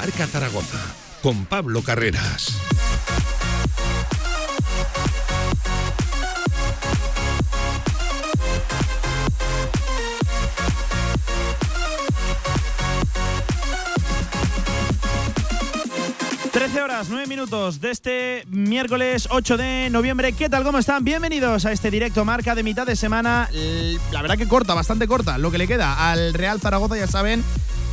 Marca Zaragoza con Pablo Carreras. horas, 9 minutos de este miércoles 8 de noviembre. ¿Qué tal? ¿Cómo están? Bienvenidos a este directo marca de mitad de semana. La verdad que corta, bastante corta, lo que le queda al Real Zaragoza, ya saben,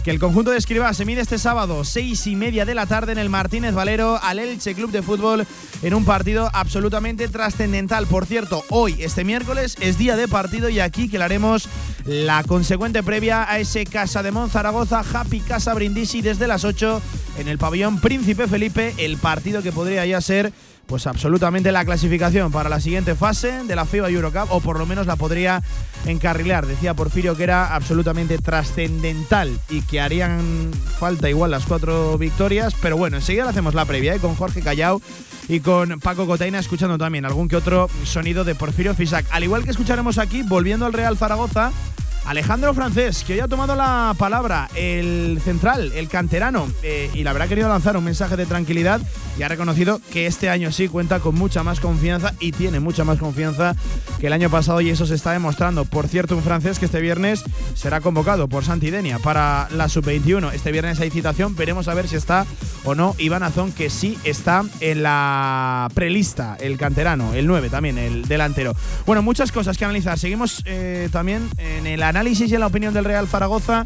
que el conjunto de Escribá se mide este sábado, seis y media de la tarde, en el Martínez Valero, al Elche Club de Fútbol, en un partido absolutamente trascendental. Por cierto, hoy, este miércoles, es día de partido y aquí que le haremos la consecuente previa a ese Casa de Zaragoza, Happy Casa Brindisi, desde las 8 en el pabellón Príncipe Felipe, el partido que podría ya ser pues absolutamente la clasificación para la siguiente fase de la FIBA Eurocup o por lo menos la podría encarrilar. Decía Porfirio que era absolutamente trascendental y que harían falta igual las cuatro victorias, pero bueno, enseguida le hacemos la previa ¿eh? con Jorge Callao y con Paco Cotaina escuchando también algún que otro sonido de Porfirio Fisac. Al igual que escucharemos aquí, volviendo al Real Zaragoza, Alejandro Francés, que hoy ha tomado la palabra, el central, el canterano, eh, y le habrá querido lanzar un mensaje de tranquilidad y ha reconocido que este año sí cuenta con mucha más confianza y tiene mucha más confianza que el año pasado y eso se está demostrando. Por cierto, un francés que este viernes será convocado por Santidenia para la sub-21. Este viernes hay citación, veremos a ver si está o no Iván Azón, que sí está en la prelista, el canterano, el 9 también, el delantero. Bueno, muchas cosas que analizar. Seguimos eh, también en el análisis análisis y en la opinión del Real Zaragoza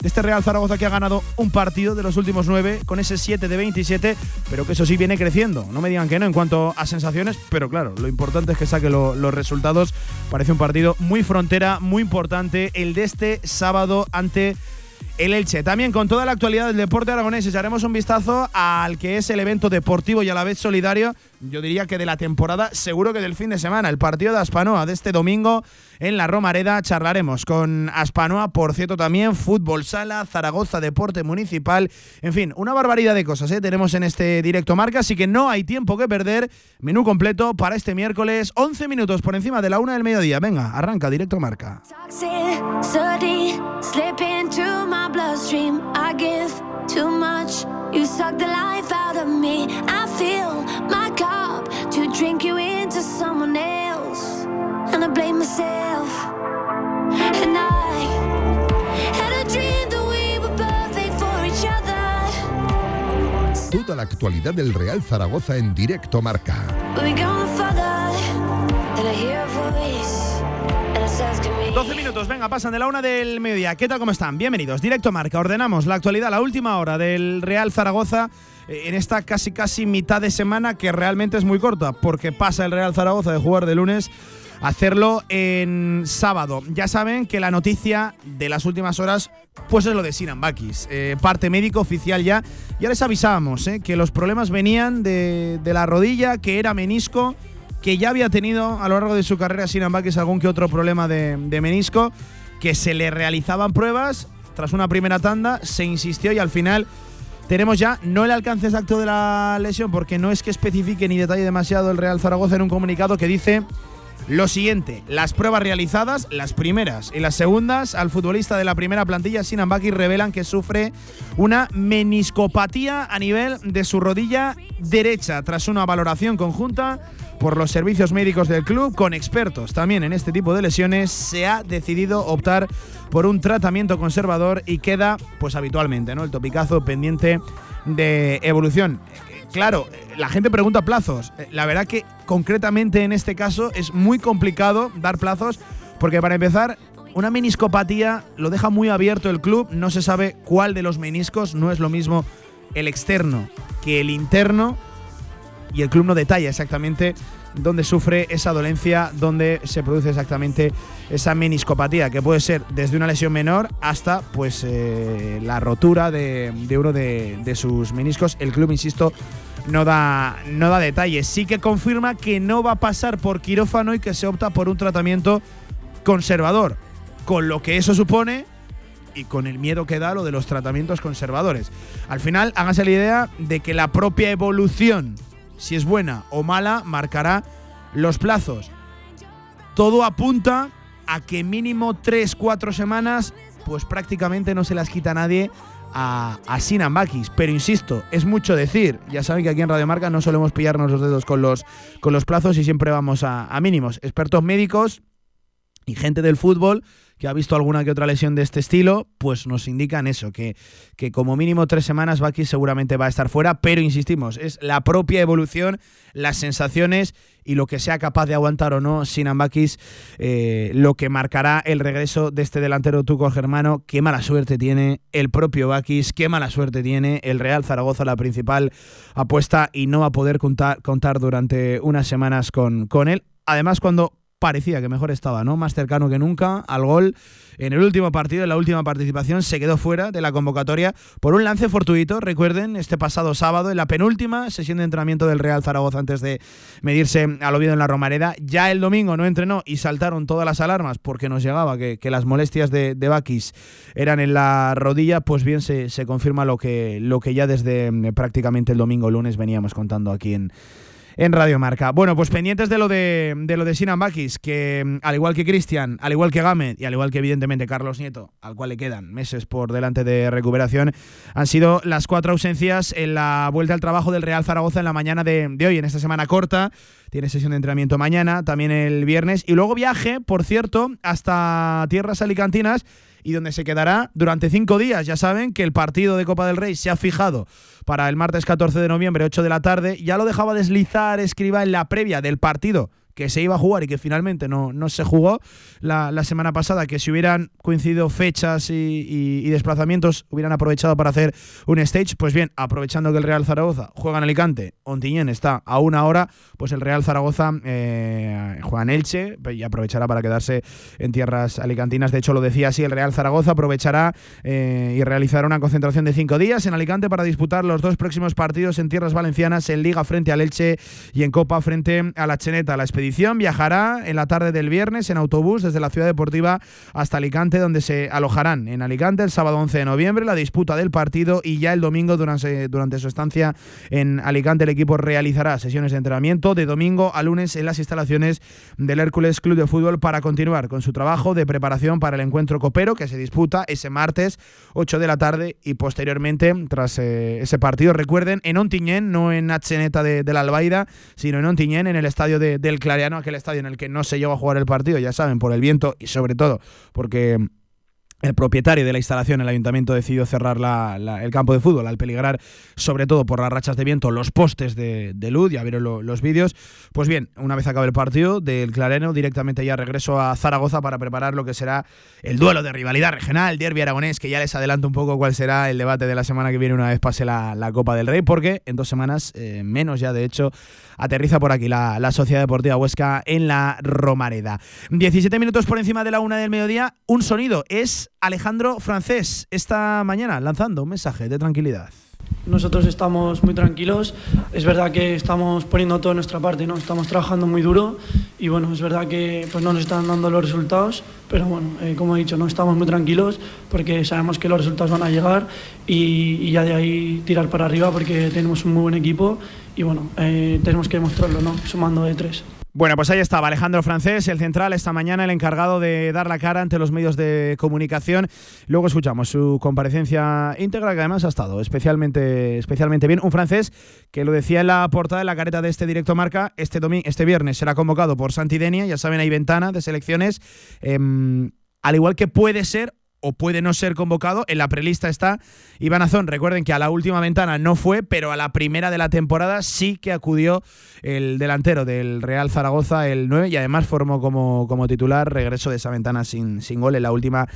de este Real Zaragoza que ha ganado un partido de los últimos nueve con ese 7 de 27, pero que eso sí viene creciendo. No me digan que no en cuanto a sensaciones, pero claro, lo importante es que saque los resultados. Parece un partido muy frontera, muy importante, el de este sábado ante el Elche. También con toda la actualidad del deporte aragonés echaremos un vistazo al que es el evento deportivo y a la vez solidario, yo diría que de la temporada, seguro que del fin de semana, el partido de Aspanoa de este domingo en la Romareda. Charlaremos con Aspanoa, por cierto, también fútbol sala, Zaragoza, deporte municipal, en fin, una barbaridad de cosas ¿eh? tenemos en este directo marca, así que no hay tiempo que perder. Menú completo para este miércoles, 11 minutos por encima de la una del mediodía. Venga, arranca directo marca. too someone else. And I blame myself. And I had a dream that we were perfect for each other. Toda la actualidad del Real Zaragoza en directo marca. We gonna further, and I hear a voice. 12 minutos, venga, pasan de la una del mediodía. ¿Qué tal, cómo están? Bienvenidos, directo marca. Ordenamos la actualidad, la última hora del Real Zaragoza en esta casi casi mitad de semana que realmente es muy corta, porque pasa el Real Zaragoza de jugar de lunes a hacerlo en sábado. Ya saben que la noticia de las últimas horas pues es lo de Sinan eh, parte médico oficial ya. Ya les avisábamos eh, que los problemas venían de, de la rodilla, que era menisco que ya había tenido a lo largo de su carrera sin Bakis algún que otro problema de, menisco, que se le realizaban pruebas tras una primera tanda, se insistió y al final tenemos ya no el alcance exacto de la lesión, porque no es que especifique ni detalle demasiado el Real Zaragoza en un comunicado que dice lo siguiente, las pruebas realizadas, las primeras y las segundas, al futbolista de la primera plantilla, Sinan Bakis, revelan que sufre una meniscopatía a nivel de su rodilla derecha. Tras una valoración conjunta, por los servicios médicos del club, con expertos también en este tipo de lesiones, se ha decidido optar por un tratamiento conservador y queda, pues habitualmente, ¿no? El topicazo pendiente de evolución. Claro, la gente pregunta plazos. La verdad que concretamente en este caso es muy complicado dar plazos porque para empezar una meniscopatía lo deja muy abierto el club, no se sabe cuál de los meniscos, no es lo mismo el externo que el interno y el club no detalla exactamente dónde sufre esa dolencia, dónde se produce exactamente esa meniscopatía, que puede ser desde una lesión menor hasta pues eh, la rotura de, uno de, sus meniscos. El club, insisto, no da, no da detalles. Sí que confirma que no va a pasar por quirófano y que se opta por un tratamiento conservador, con lo que eso supone y con el miedo que da lo de los tratamientos conservadores. Al final, háganse la idea de que la propia evolución si es buena o mala, marcará los plazos. Todo apunta a que mínimo 3-4 semanas, pues prácticamente no se las quita nadie a, a Sinan Bakis. Pero insisto, es mucho decir. Ya saben que aquí en Radio Marca no solemos pillarnos los dedos con los, con los plazos y siempre vamos a, a mínimos. Expertos médicos y gente del fútbol que ha visto alguna que otra lesión de este estilo, pues nos indican eso, que, que como mínimo tres semanas Bakis seguramente va a estar fuera, pero insistimos, es la propia evolución, las sensaciones y lo que sea capaz de aguantar o no Sinan Bakis, eh, lo que marcará el regreso de este delantero tuco germano. Qué mala suerte tiene el propio Bakis, qué mala suerte tiene el Real Zaragoza, la principal apuesta, y no va a poder contar, contar durante unas semanas con, con él. Además, cuando parecía que mejor estaba, ¿no? Más cercano que nunca al gol. En el último partido, en la última participación, se quedó fuera de la convocatoria por un lance fortuito, recuerden, este pasado sábado, en la penúltima sesión de entrenamiento del Real Zaragoza antes de medirse al Oviedo en la Romareda. Ya el domingo no entrenó y saltaron todas las alarmas porque nos llegaba que, las molestias de, de Bakis eran en la rodilla, pues bien se, se confirma lo que, lo que ya desde eh, prácticamente el domingo lunes veníamos contando aquí en en Radio Marca. Bueno, pues pendientes de lo de, de lo de Sinan Bakis, que mm, al igual que Cristian, al igual que Game y al igual que evidentemente Carlos Nieto, al cual le quedan meses por delante de recuperación, han sido las cuatro ausencias en la vuelta al trabajo del Real Zaragoza en la mañana de, de hoy, en esta semana corta. Tiene sesión de entrenamiento mañana, también el viernes, y luego viaje, por cierto, hasta tierras alicantinas y donde se quedará durante cinco días. Ya saben que el partido de Copa del Rey se ha fijado para el martes 14 de noviembre, 8 de la tarde. Ya lo dejaba deslizar, escriba en la previa del partido que se iba a jugar y que finalmente no, no se jugó la, semana pasada, que si hubieran coincidido fechas y, desplazamientos, hubieran aprovechado para hacer un stage. Pues bien, aprovechando que el Real Zaragoza juega en Alicante, Ontiñén está a una hora, pues el Real Zaragoza eh, juega en Elche y aprovechará para quedarse en tierras alicantinas. De hecho, lo decía así, el Real Zaragoza aprovechará eh, y realizará una concentración de cinco días en Alicante para disputar los dos próximos partidos en tierras valencianas, en Liga frente al Elche y en Copa frente a la Cheneta. La expedición viajará en la tarde del viernes en autobús desde la ciudad deportiva hasta Alicante, donde se alojarán en Alicante el sábado 11 de noviembre la disputa del partido y ya el domingo durante, durante su estancia en Alicante el equipo realizará sesiones de entrenamiento de domingo a lunes en las instalaciones del Hércules Club de Fútbol para continuar con su trabajo de preparación para el encuentro copero que se disputa ese martes 8 de la tarde y posteriormente tras eh, ese partido. Recuerden en Ontiñén, no en Acheneta de, la Albaida, sino en Ontiñén en el estadio del Aquel estadio en el que no se llegó a jugar el partido, ya saben, por el viento y sobre todo porque el propietario de la instalación, el ayuntamiento, decidió cerrar el campo de fútbol al peligrar, sobre todo por las rachas de viento, los postes de, luz. Ya vieron los vídeos. Pues bien, una vez acabe el partido del Clareno, directamente ya regreso a Zaragoza para preparar lo que será el duelo de rivalidad regional, derby aragonés, que ya les adelanto un poco cuál será el debate de la semana que viene una vez pase la, Copa del Rey, porque en dos semanas, eh, menos ya de hecho, aterriza por aquí la, la Sociedad Deportiva Huesca en la Romareda. 17 minutos por encima de la una del mediodía, un sonido es Alejandro Francés esta mañana lanzando un mensaje de tranquilidad. Nosotros estamos muy tranquilos, es verdad que estamos poniendo toda nuestra parte, ¿no? estamos trabajando muy duro y bueno, es verdad que pues, no nos están dando los resultados, pero bueno, eh, como he dicho, no estamos muy tranquilos porque sabemos que los resultados van a llegar y, ya de ahí tirar para arriba porque tenemos un muy buen equipo y bueno, eh, tenemos que demostrarlo, ¿no? sumando de tres. Bueno, pues ahí estaba Alejandro Francés, el central, esta mañana el encargado de dar la cara ante los medios de comunicación. Luego escuchamos su comparecencia íntegra, que además ha estado especialmente, especialmente bien. Un francés que lo decía en la portada de la careta de este directo marca, este, este viernes será convocado por Santidenia, ya saben, hay ventana de selecciones. Em, al igual que puede ser o puede no ser convocado. En la prelista está Iván Azón. Recuerden que a la última ventana no fue, pero a la primera de la temporada sí que acudió el delantero del Real Zaragoza, el 9, y además formó como, como titular regreso de esa ventana sin, sin gol en la última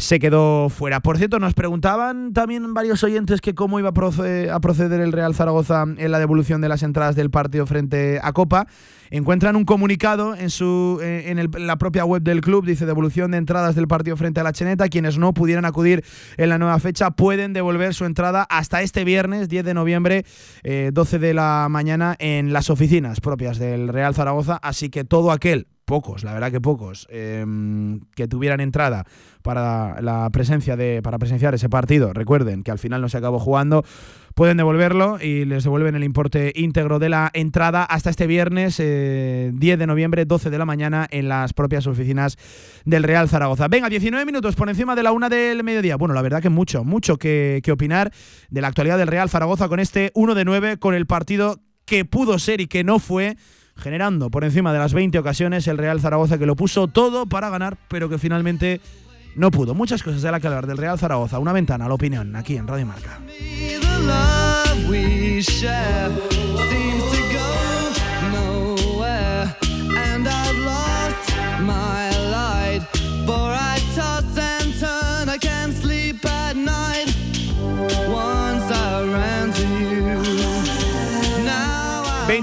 se quedó fuera. Por cierto, nos preguntaban también varios oyentes que cómo iba a proceder el Real Zaragoza en la devolución de las entradas del partido frente a Copa encuentran un comunicado en, su, eh, en, la propia web del club, dice devolución de entradas del partido frente a la Cheneta. Quienes no pudieran acudir en la nueva fecha pueden devolver su entrada hasta este viernes 10 de noviembre, 12 eh, de la mañana, en las oficinas propias del Real Zaragoza. Así que todo aquel pocos, la verdad que pocos, em, que tuvieran entrada para la presencia de para presenciar ese partido. Recuerden que al final no se acabó jugando, pueden devolverlo y les devuelven el importe íntegro de la entrada hasta este viernes 10 eh, de noviembre, 12 de la mañana, en las propias oficinas del Real Zaragoza. Venga, 19 minutos por encima de la una del mediodía. Bueno, la verdad que mucho, mucho que, que opinar de la actualidad del Real Zaragoza con este 1 de 9, con el partido que pudo ser y que no fue generando por encima de las 20 ocasiones el Real Zaragoza que lo puso todo para ganar, pero que finalmente no pudo. Muchas cosas de la que hablar del Real Zaragoza. Una ventana a la opinión aquí en Radio Marca. For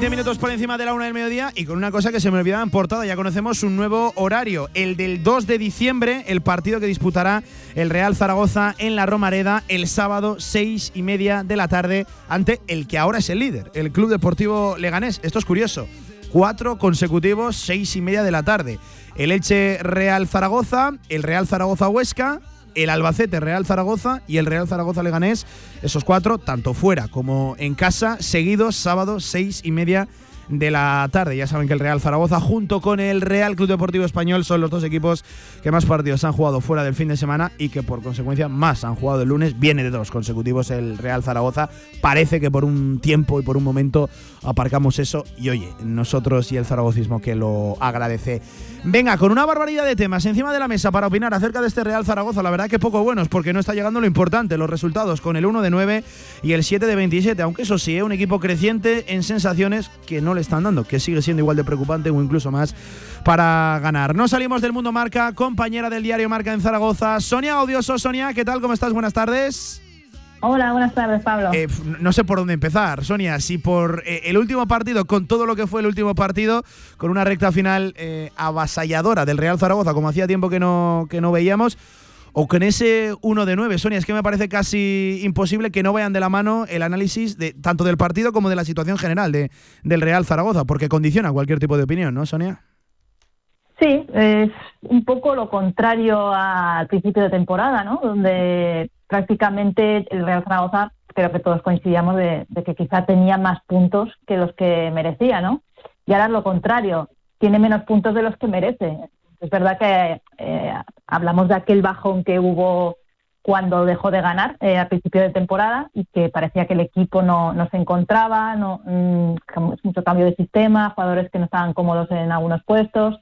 20 minutos por encima de la una del mediodía y con una cosa que se me olvidaba en portada, ya conocemos un nuevo horario, el del 2 de diciembre, el partido que disputará el Real Zaragoza en la Romareda el sábado 6 y media de la tarde ante el que ahora es el líder, el Club Deportivo Leganés. Esto es curioso, cuatro consecutivos, seis y media de la tarde. El Elche Real Zaragoza, el Real Zaragoza Huesca, el Albacete Real Zaragoza y el Real Zaragoza Leganés, esos cuatro, tanto fuera como en casa, seguidos sábado seis y media de la tarde. Ya saben que el Real Zaragoza junto con el Real Club Deportivo Español son los dos equipos que más partidos han jugado fuera del fin de semana y que por consecuencia más han jugado el lunes. Viene de dos consecutivos el Real Zaragoza. Parece que por un tiempo y por un momento aparcamos eso y oye, nosotros y el zaragocismo que lo agradece. Venga, con una barbaridad de temas encima de la mesa para opinar acerca de este Real Zaragoza. La verdad que poco buenos porque no está llegando lo importante, los resultados con el 1 de 9 y el 7 de 27, aunque eso sí, es ¿eh? un equipo creciente en sensaciones que no le están dando, que sigue siendo igual de preocupante o incluso más para ganar. No salimos del mundo marca, compañera del diario Marca en Zaragoza, Sonia Odioso. Sonia, ¿qué tal? ¿Cómo estás? Buenas tardes. Hola, buenas tardes, Pablo. Eh, no sé por dónde empezar, Sonia. Si por eh, el último partido, con todo lo que fue el último partido, con una recta final eh, avasalladora del Real Zaragoza, como hacía tiempo que no, que no veíamos, o con ese 1 de 9, Sonia, es que me parece casi imposible que no vayan de la mano el análisis de tanto del partido como de la situación general de, del Real Zaragoza, porque condiciona cualquier tipo de opinión, ¿no, Sonia? Sí, es un poco lo contrario al principio de temporada, ¿no? Donde prácticamente el Real Zaragoza, creo que todos coincidíamos de, que quizá tenía más puntos que los que merecía, ¿no? Y ahora es lo contrario, tiene menos puntos de los que merece. Es verdad que eh, hablamos de aquel bajón que hubo cuando dejó de ganar eh, al principio de temporada y que parecía que el equipo no, se encontraba, no, mm, mucho cambio de sistema, jugadores que no estaban cómodos en algunos puestos.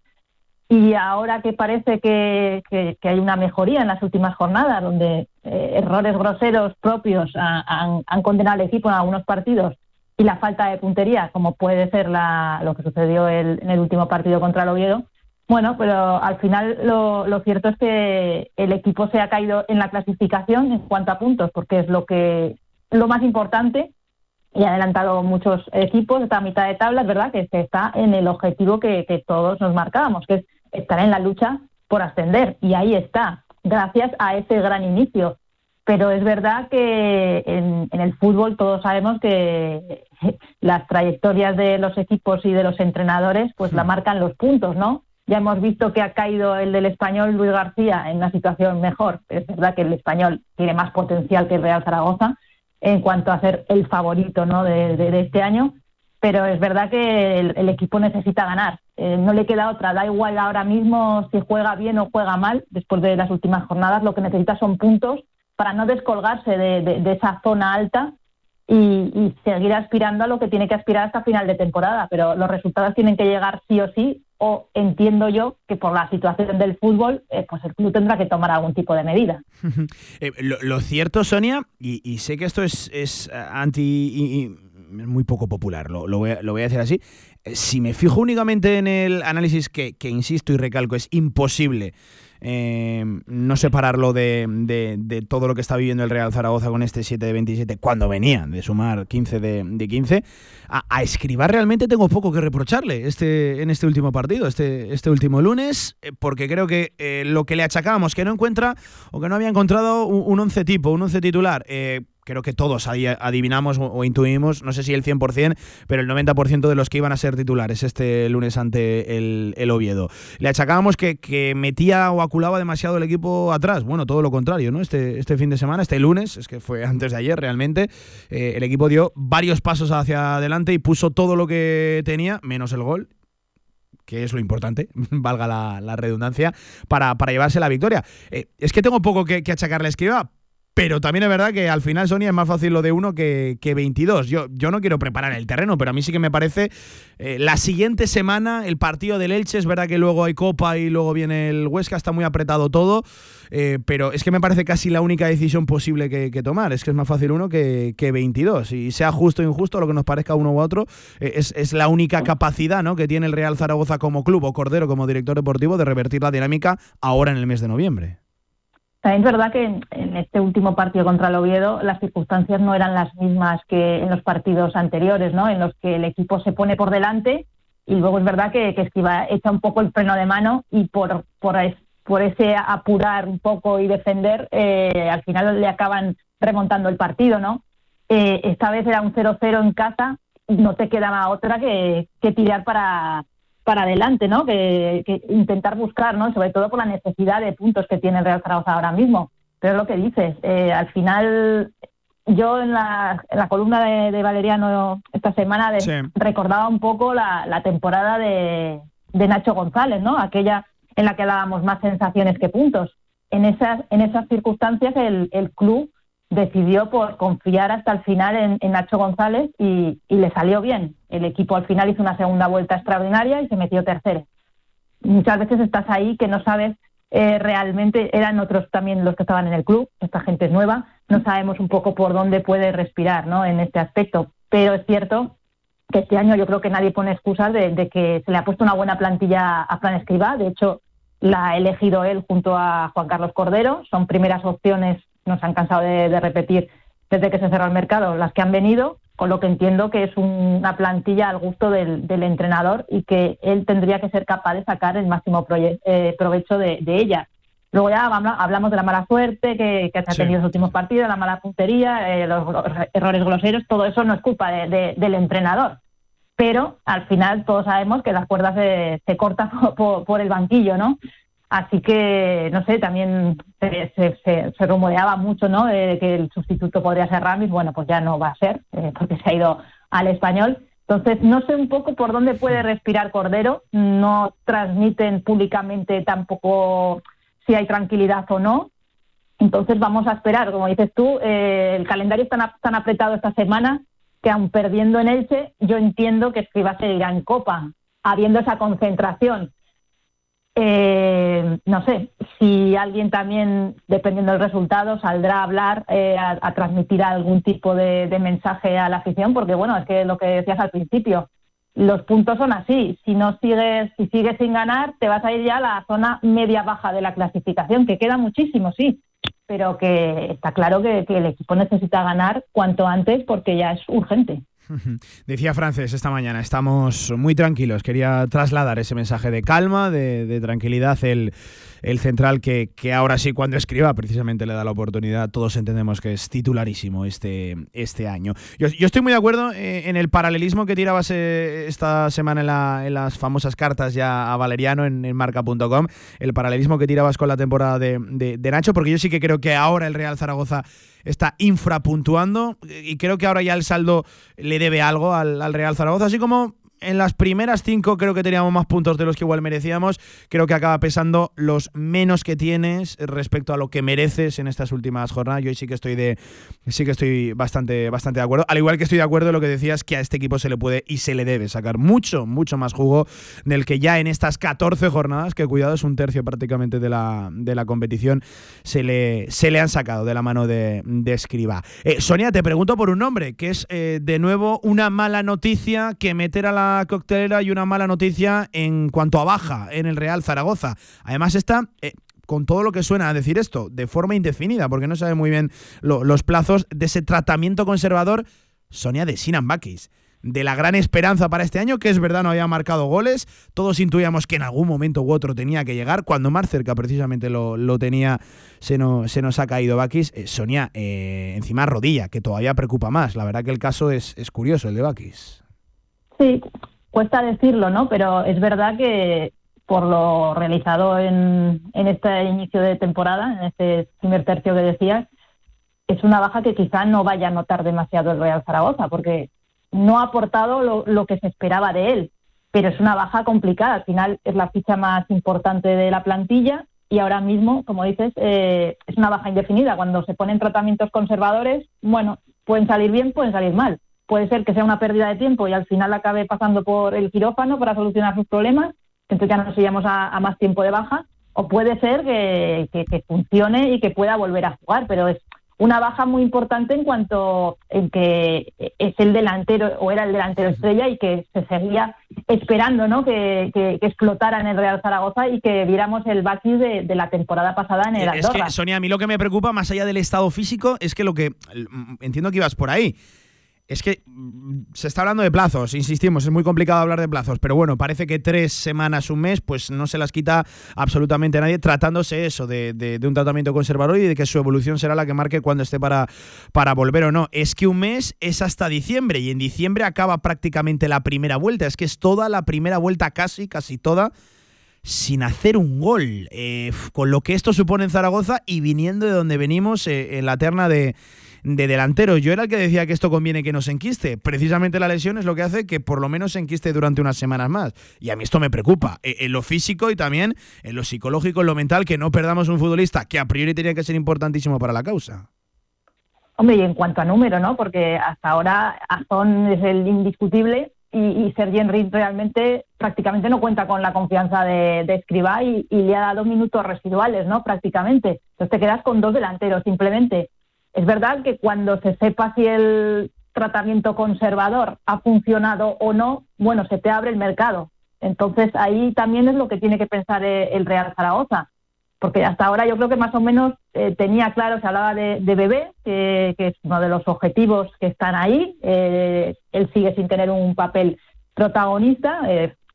Y ahora que parece que, hay una mejoría en las últimas jornadas, donde eh, errores groseros propios han, condenado al equipo en algunos partidos y la falta de puntería, como puede ser la, lo que sucedió en el último partido contra el Oviedo, bueno, pero al final lo, lo, cierto es que el equipo se ha caído en la clasificación en cuanto a puntos, porque es lo que lo más importante y ha adelantado muchos equipos esta mitad de tabla, es verdad que se está en el objetivo que, que todos nos marcábamos, que es estar en la lucha por ascender. Y ahí está, gracias a ese gran inicio. Pero es verdad que en, el fútbol todos sabemos que las trayectorias de los equipos y de los entrenadores pues la marcan los puntos, ¿no? Ya hemos visto que ha caído el del español Luis García en una situación mejor. Es verdad que el español tiene más potencial que el Real Zaragoza en cuanto a ser el favorito ¿no? de este año, pero es verdad que el, equipo necesita ganar. Eh, no le queda otra, da igual ahora mismo si juega bien o juega mal después de las últimas jornadas, lo que necesita son puntos para no descolgarse de, esa zona alta y, seguir aspirando a lo que tiene que aspirar hasta final de temporada. Pero los resultados tienen que llegar sí o sí, o entiendo yo que por la situación del fútbol, eh, pues el club tendrá que tomar algún tipo de medida. Eh, lo, cierto, Sonia, y, sé que esto es, es anti es muy poco popular, lo, lo, voy a, lo, voy a, decir así. Eh, si me fijo únicamente en el análisis que, que insisto y recalco, es imposible eh, no separarlo de, de, todo lo que está viviendo el Real Zaragoza con este 7 de 27, cuando venía de sumar 15 de, de 15, a, a, Escribar realmente tengo poco que reprocharle este, en este último partido, este, este último lunes, eh, porque creo que lo que le achacábamos, que no encuentra o que no había encontrado un, un once tipo, un once titular, creo que todos adivinamos o, intuimos, no sé si el 100%, pero el 90% de los que iban a ser titulares este lunes ante el, Oviedo. Le achacábamos que, metía o aculaba demasiado el equipo atrás. Bueno, todo lo contrario, ¿no? Este, este fin de semana, este lunes, es que fue antes de ayer realmente, eh, el equipo dio varios pasos hacia adelante y puso todo lo que tenía, menos el gol, que es lo importante, valga la, redundancia, para, para, llevarse la victoria. Eh, es que tengo poco que, que achacarle a Escriba, pero también es verdad que al final, Sonia, es más fácil lo de uno que, que 22. Yo, yo no quiero preparar el terreno, pero a mí sí que me parece eh, la siguiente semana, el partido del Elche, es verdad que luego hay Copa y luego viene el Huesca, está muy apretado todo, eh, pero es que me parece casi la única decisión posible que, tomar. Es que es más fácil uno que, que, 22. Y sea justo o injusto, lo que nos parezca uno u otro, eh, es, es, la única capacidad ¿no? que tiene el Real Zaragoza como club o Cordero como director deportivo de revertir la dinámica ahora en el mes de noviembre. También es verdad que en, este último partido contra el Oviedo las circunstancias no eran las mismas que en los partidos anteriores, ¿no? En los que el equipo se pone por delante y luego es verdad que, que Esquiva echa un poco el freno de mano y por, por, ese apurar un poco y defender, eh, al final le acaban remontando el partido, ¿no? Eh, esta vez era un 0-0 en casa, no te quedaba otra que tirar para, para adelante, ¿no? Que, intentar buscar, ¿no? Sobre todo por la necesidad de puntos que tiene el Real Zaragoza ahora mismo. Pero es lo que dices, eh, al final yo en la, columna de, Valeriano esta semana recordaba un poco la, temporada de, Nacho González, ¿no? Aquella en la que dábamos más sensaciones que puntos. En esas, en esas circunstancias el, el club decidió por confiar hasta el final en, Nacho González y, le salió bien. El equipo al final hizo una segunda vuelta extraordinaria y se metió tercero. Muchas veces estás ahí que no sabes eh, realmente, eran otros también los que estaban en el club, esta gente es nueva, no sabemos un poco por dónde puede respirar ¿no? en este aspecto, pero es cierto que este año yo creo que nadie pone excusas de, que se le ha puesto una buena plantilla a Fran Escriba, de hecho la ha elegido él junto a Juan Carlos Cordero, son primeras opciones nos han cansado de, repetir desde que se cerró el mercado las que han venido, con lo que entiendo que es una plantilla al gusto del, entrenador y que él tendría que ser capaz de sacar el máximo eh, provecho de, ella. Luego ya hablamos de la mala suerte que, que ha tenido en los últimos partidos, la mala puntería, eh, los, errores groseros, todo eso no es culpa del entrenador. Pero al final todos sabemos que las cuerdas se, cortan por, por, el banquillo, ¿no? Así que, no sé, también se, rumoreaba mucho, ¿no? Que el sustituto podría ser Ramis. Bueno, pues ya no va a ser, eh, porque se ha ido al español. Entonces, no sé un poco por dónde puede respirar Cordero. No transmiten públicamente tampoco si hay tranquilidad o no. Entonces, vamos a esperar. Como dices tú, eh, el calendario está tan apretado esta semana que, aun perdiendo en Elche, yo entiendo que Escriba seguirá en Copa, habiendo esa concentración eh, no sé, si alguien también, dependiendo del resultado, saldrá a hablar, eh, a, transmitir algún tipo de, mensaje a la afición, porque bueno, es que lo que decías al principio, los puntos son así. Si no sigues, si sigues sin ganar, te vas a ir ya a la zona media baja de la clasificación, que queda muchísimo, sí, pero que está claro que el equipo necesita ganar cuanto antes porque ya es urgente. Decía Frances esta mañana, estamos muy tranquilos. Quería trasladar ese mensaje de calma, de, tranquilidad. El, central que, ahora sí, cuando escriba, precisamente le da la oportunidad. Todos entendemos que es titularísimo este, este año. Yo, estoy muy de acuerdo eh, en el paralelismo que tirabas esta semana en, las famosas cartas ya a Valeriano en, marca.com. El paralelismo que tirabas con la temporada de, de Nacho, porque yo sí que creo que ahora el Real Zaragoza está infrapuntuando y creo que ahora ya el saldo le debe algo al, al Real Zaragoza, así como en las primeras cinco creo que teníamos más puntos de los que igual merecíamos. Creo que acaba pesando los menos que tienes respecto a lo que mereces en estas últimas jornadas. Yo sí que estoy de sí que estoy bastante, bastante de acuerdo. Al igual que estoy de acuerdo en lo que decías, que a este equipo se le puede y se le debe sacar mucho, mucho más jugo del que ya en estas 14 jornadas, que cuidado, es un tercio prácticamente de la, de la competición, se le, se le han sacado de la mano de, Escriba. Eh, Sonia, te pregunto por un nombre, que es eh, de nuevo una mala noticia que meter a la coctelera y una mala noticia en cuanto a baja en el Real Zaragoza. Además está... Eh, con todo lo que suena a decir esto, de forma indefinida, porque no sabe muy bien los plazos de ese tratamiento conservador, Sonia de Sinan Bakis. de la gran esperanza para este año, que es verdad no había marcado goles, todos intuíamos que en algún momento u otro tenía que llegar, cuando más cerca precisamente lo, tenía, se nos, se nos ha caído Bakis. Eh, Sonia, eh, encima rodilla, que todavía preocupa más, la verdad que el caso es, es curioso, el de Bakis. Sí, cuesta decirlo, ¿no? Pero es verdad que por lo realizado en, en este inicio de temporada, en este primer tercio que decías, es una baja que quizá no vaya a notar demasiado el Real Zaragoza, porque no ha aportado lo, que se esperaba de él, pero es una baja complicada. Al final es la ficha más importante de la plantilla y ahora mismo, como dices, eh, es una baja indefinida. Cuando se ponen tratamientos conservadores, bueno, pueden salir bien, pueden salir mal. Puede ser que sea una pérdida de tiempo y al final acabe pasando por el quirófano para solucionar sus problemas, entonces ya nos iríamos a, más tiempo de baja, o puede ser que, que, funcione y que pueda volver a jugar, pero es una baja muy importante en cuanto en que es el delantero o era el delantero estrella y que se seguía esperando ¿no? que, que, explotara en el Real Zaragoza y que viéramos el Bakis de, la temporada pasada en el Andorra. Es que, Sonia, a mí lo que me preocupa, más allá del estado físico, es que lo que entiendo que ibas por ahí es que mm, se está hablando de plazos, insistimos, es muy complicado hablar de plazos, pero bueno, parece que tres semanas, un mes, pues no se las quita absolutamente nadie, tratándose eso de, un tratamiento conservador y de que su evolución será la que marque cuando esté para, para volver o no. Es que un mes es hasta diciembre y en diciembre acaba prácticamente la primera vuelta, es que es toda la primera vuelta casi, casi toda sin hacer un gol, eh, con lo que esto supone en Zaragoza y viniendo de donde venimos eh, en la terna de de delantero. Yo era el que decía que esto conviene que no se enquiste. Precisamente la lesión es lo que hace que por lo menos se enquiste durante unas semanas más. Y a mí esto me preocupa. E, en lo físico y también en lo psicológico, en lo mental, que no perdamos un futbolista que a priori tenía que ser importantísimo para la causa. Hombre, y en cuanto a número, ¿no? Porque hasta ahora Azón es el indiscutible y, y Sergi realmente prácticamente no cuenta con la confianza de, de Escribá y, y, le ha dado minutos residuales, ¿no? Prácticamente. Entonces te quedas con dos delanteros simplemente. Es verdad que cuando se sepa si el tratamiento conservador ha funcionado o no, bueno, se te abre el mercado. Entonces ahí también es lo que tiene que pensar eh, el Real Zaragoza, porque hasta ahora yo creo que más o menos eh, tenía claro, se hablaba de, Bebé, que, es uno de los objetivos que están ahí, eh, él sigue sin tener un papel protagonista,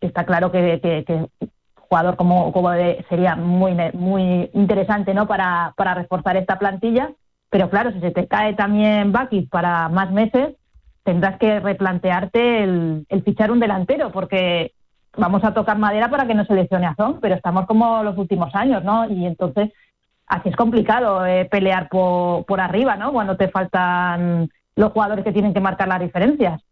está claro que, que, jugador como, como sería muy, muy interesante ¿no? para, para reforzar esta plantilla, pero claro, si se te cae también Bakis para más meses, tendrás que replantearte el, fichar un delantero, porque vamos a tocar madera para que no se lesione a Zon, pero estamos como los últimos años, ¿no? Y entonces así es complicado eh, pelear por, por arriba, ¿no? Cuando te faltan los jugadores que tienen que marcar las diferencias.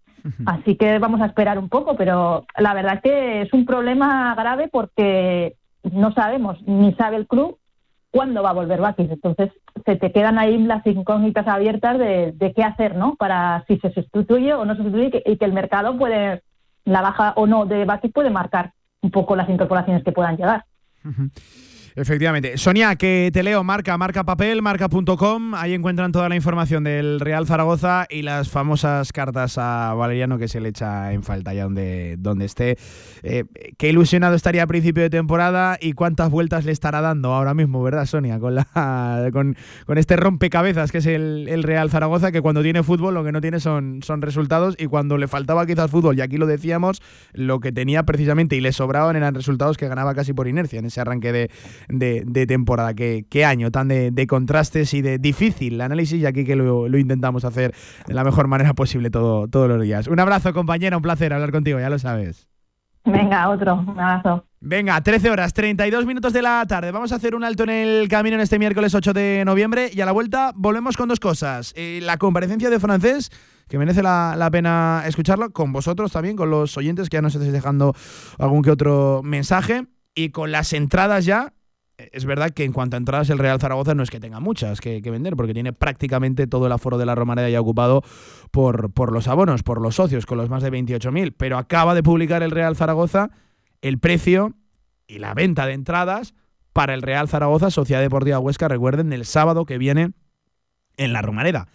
Así que vamos a esperar un poco, pero la verdad es que es un problema grave porque no sabemos, ni sabe el club cuándo va a volver Bakis. Entonces, se te quedan ahí las incógnitas abiertas de, qué hacer, ¿no? Para si se sustituye o no se sustituye y que, el mercado puede, la baja o no de Bakis puede marcar un poco las incorporaciones que puedan llegar. Efectivamente. Sonia, que te leo, marca, marca papel, marca.com, ahí encuentran toda la información del Real Zaragoza y las famosas cartas a Valeriano que se le echa en falta ya donde, donde esté. Eh, qué ilusionado estaría a principio de temporada y cuántas vueltas le estará dando ahora mismo, ¿verdad, Sonia? Con, la, con, este rompecabezas que es el, Real Zaragoza, que cuando tiene fútbol lo que no tiene son, son resultados y cuando le faltaba quizás fútbol, y aquí lo decíamos, lo que tenía precisamente y le sobraban eran resultados que ganaba casi por inercia en ese arranque de de, temporada. ¿Qué, ¿Qué, año tan de, contrastes y de difícil análisis y aquí que lo, intentamos hacer de la mejor manera posible todo, todos los días. Un abrazo compañera, un placer hablar contigo, ya lo sabes. Venga, otro, un abrazo. Venga, 13 horas, 32 minutos de la tarde. Vamos a hacer un alto en el camino en este miércoles 8 de noviembre y a la vuelta volvemos con dos cosas. Eh, la comparecencia de francés, que merece la, la, pena escucharlo, con vosotros también, con los oyentes que ya nos estáis dejando algún que otro mensaje y con las entradas ya es verdad que en cuanto a entradas el Real Zaragoza no es que tenga muchas que, vender, porque tiene prácticamente todo el aforo de la Romareda ya ocupado por, por los abonos, por los socios, con los más de 28.000. Pero acaba de publicar el Real Zaragoza el precio y la venta de entradas para el Real Zaragoza, Sociedad Deportiva Huesca, recuerden, el sábado que viene en la Romareda.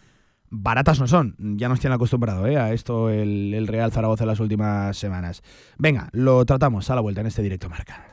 Baratas no son, ya nos tiene acostumbrado ¿eh? a esto el, el Real Zaragoza en las últimas semanas. Venga, lo tratamos a la vuelta en este directo marca.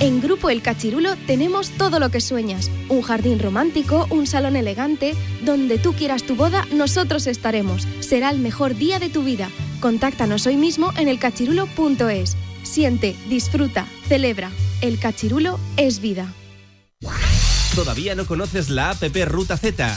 En Grupo El Cachirulo tenemos todo lo que sueñas. Un jardín romántico, un salón elegante. Donde tú quieras tu boda, nosotros estaremos. Será el mejor día de tu vida. Contáctanos hoy mismo en elcachirulo.es. Siente, disfruta, celebra. El Cachirulo es vida. ¿Todavía no conoces la APP Ruta Z?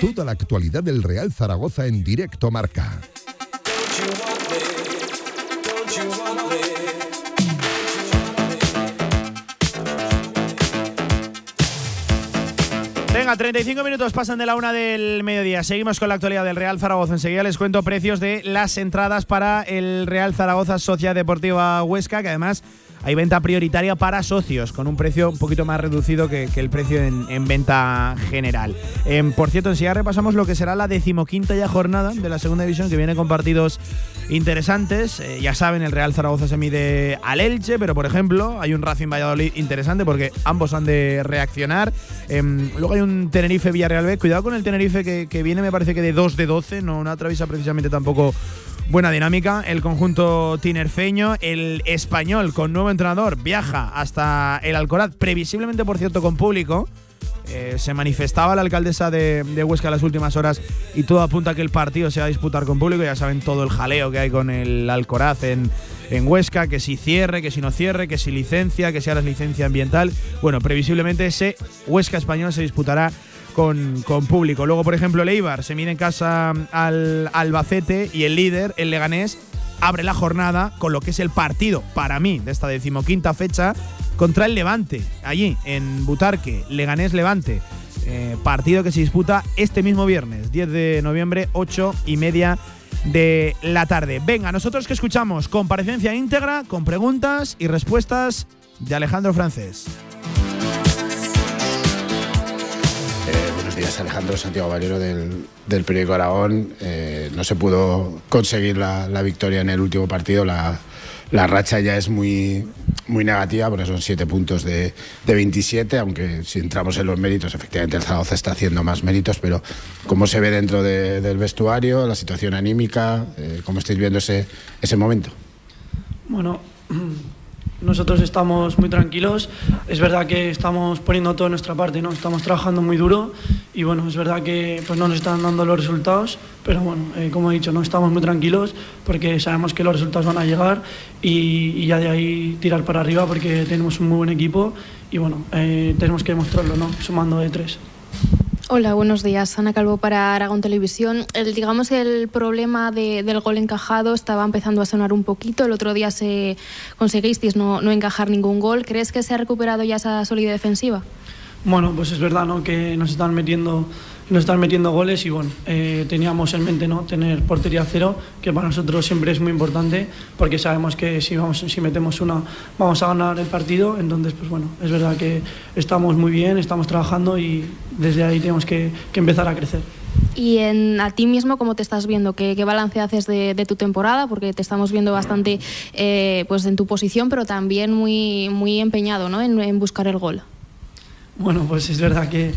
Toda la actualidad del Real Zaragoza en directo marca. Venga, 35 minutos pasan de la una del mediodía. Seguimos con la actualidad del Real Zaragoza. Enseguida les cuento precios de las entradas para el Real Zaragoza Sociedad Deportiva Huesca, que además hay venta prioritaria para socios, con un precio un poquito más reducido que, el precio en, venta general. Em, por cierto, enseguida repasamos lo que será la decimoquinta ya jornada de la segunda división, que viene con partidos interesantes. Eh, ya saben, el Real Zaragoza se mide al Elche, pero por ejemplo, hay un Racing Valladolid interesante porque ambos han de reaccionar. Em, luego hay un Tenerife Villarreal B. Cuidado con el Tenerife que, viene, me parece que de 2 de 12, no, no atraviesa precisamente tampoco buena dinámica. El conjunto tinerfeño, el español con nuevo entrenador, viaja hasta el Alcoraz, previsiblemente, por cierto, con público. Eh, se manifestaba la alcaldesa de, Huesca en las últimas horas y todo apunta a que el partido se va a disputar con público. Ya saben todo el jaleo que hay con el Alcoraz en, en Huesca, que si cierre, que si no cierre, que si licencia, que si ahora es licencia ambiental. Bueno, previsiblemente ese Huesca español se disputará con, público. Luego, por ejemplo, el Eibar se mide en casa al Albacete y el líder, el Leganés, abre la jornada con lo que es el partido, para mí, de esta decimoquinta fecha, contra el Levante, allí, en Butarque, Leganés-Levante. Eh, partido que se disputa este mismo viernes, 10 de noviembre, 8 y media de la tarde. Venga, nosotros que escuchamos comparecencia íntegra, con preguntas y respuestas de Alejandro Francés. Alejandro Santiago Valero del, del periódico Aragón. Eh, no se pudo conseguir la, victoria en el último partido. La, racha ya es muy, muy negativa, porque son 7 puntos de, de, 27, aunque si entramos en los méritos, efectivamente el Zaragoza está haciendo más méritos, pero cómo se ve dentro del vestuario, la situación anímica, eh, cómo estáis viendo ese, ese momento. Bueno, nosotros estamos muy tranquilos. Es verdad que estamos poniendo toda nuestra parte, ¿no? Estamos trabajando muy duro y bueno, es verdad que pues, no nos están dando los resultados, pero bueno, eh, como he dicho, no estamos muy tranquilos porque sabemos que los resultados van a llegar y, ya de ahí tirar para arriba porque tenemos un muy buen equipo y bueno, eh, tenemos que demostrarlo, ¿no? Sumando de tres. Hola, buenos días. Ana Calvo para Aragón Televisión. El, digamos, el problema del gol encajado estaba empezando a sonar un poquito. El otro día se conseguisteis no, encajar ningún gol. ¿Crees que se ha recuperado ya esa solidez defensiva? Bueno, pues es verdad ¿no? que nos están metiendo nos están metiendo goles y bueno, eh, teníamos en mente no tener portería cero, que para nosotros siempre es muy importante porque sabemos que si, vamos, si metemos una vamos a ganar el partido, entonces pues bueno, es verdad que estamos muy bien, estamos trabajando y desde ahí tenemos que, que empezar a crecer. Y en, a ti mismo, ¿cómo te estás viendo? ¿Qué, balance haces de, tu temporada? Porque te estamos viendo bastante eh, pues en tu posición, pero también muy, muy empeñado ¿no? en buscar el gol. Bueno, pues es verdad que,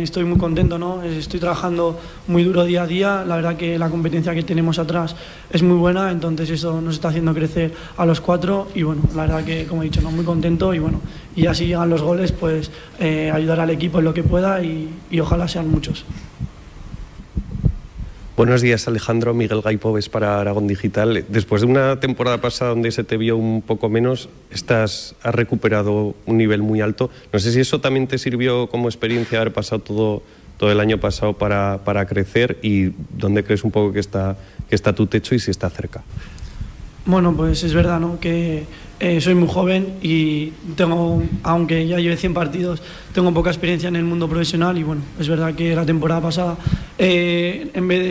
estoy muy contento, ¿no? Estoy trabajando muy duro día a día. La verdad que la competencia que tenemos atrás es muy buena, entonces eso nos está haciendo crecer a los cuatro y bueno, la verdad que, como he dicho, ¿no? muy contento y bueno, y así llegan los goles, pues eh, ayudar al equipo en lo que pueda y ojalá sean muchos. Buenos días, Alejandro. Miguel Gaipoves para Aragón Digital. Después de una temporada pasada donde se te vio un poco menos, estás, has recuperado un nivel muy alto. No sé si eso también te sirvió como experiencia haber pasado todo, todo el año pasado para, para crecer y dónde crees un poco que está, que está tu techo y si está cerca. Bueno, pues es verdad, ¿no? Que eh, soy muy joven y tengo, aunque ya lleve 100 partidos, tengo poca experiencia en el mundo profesional y bueno, es verdad que la temporada pasada, eh, en vez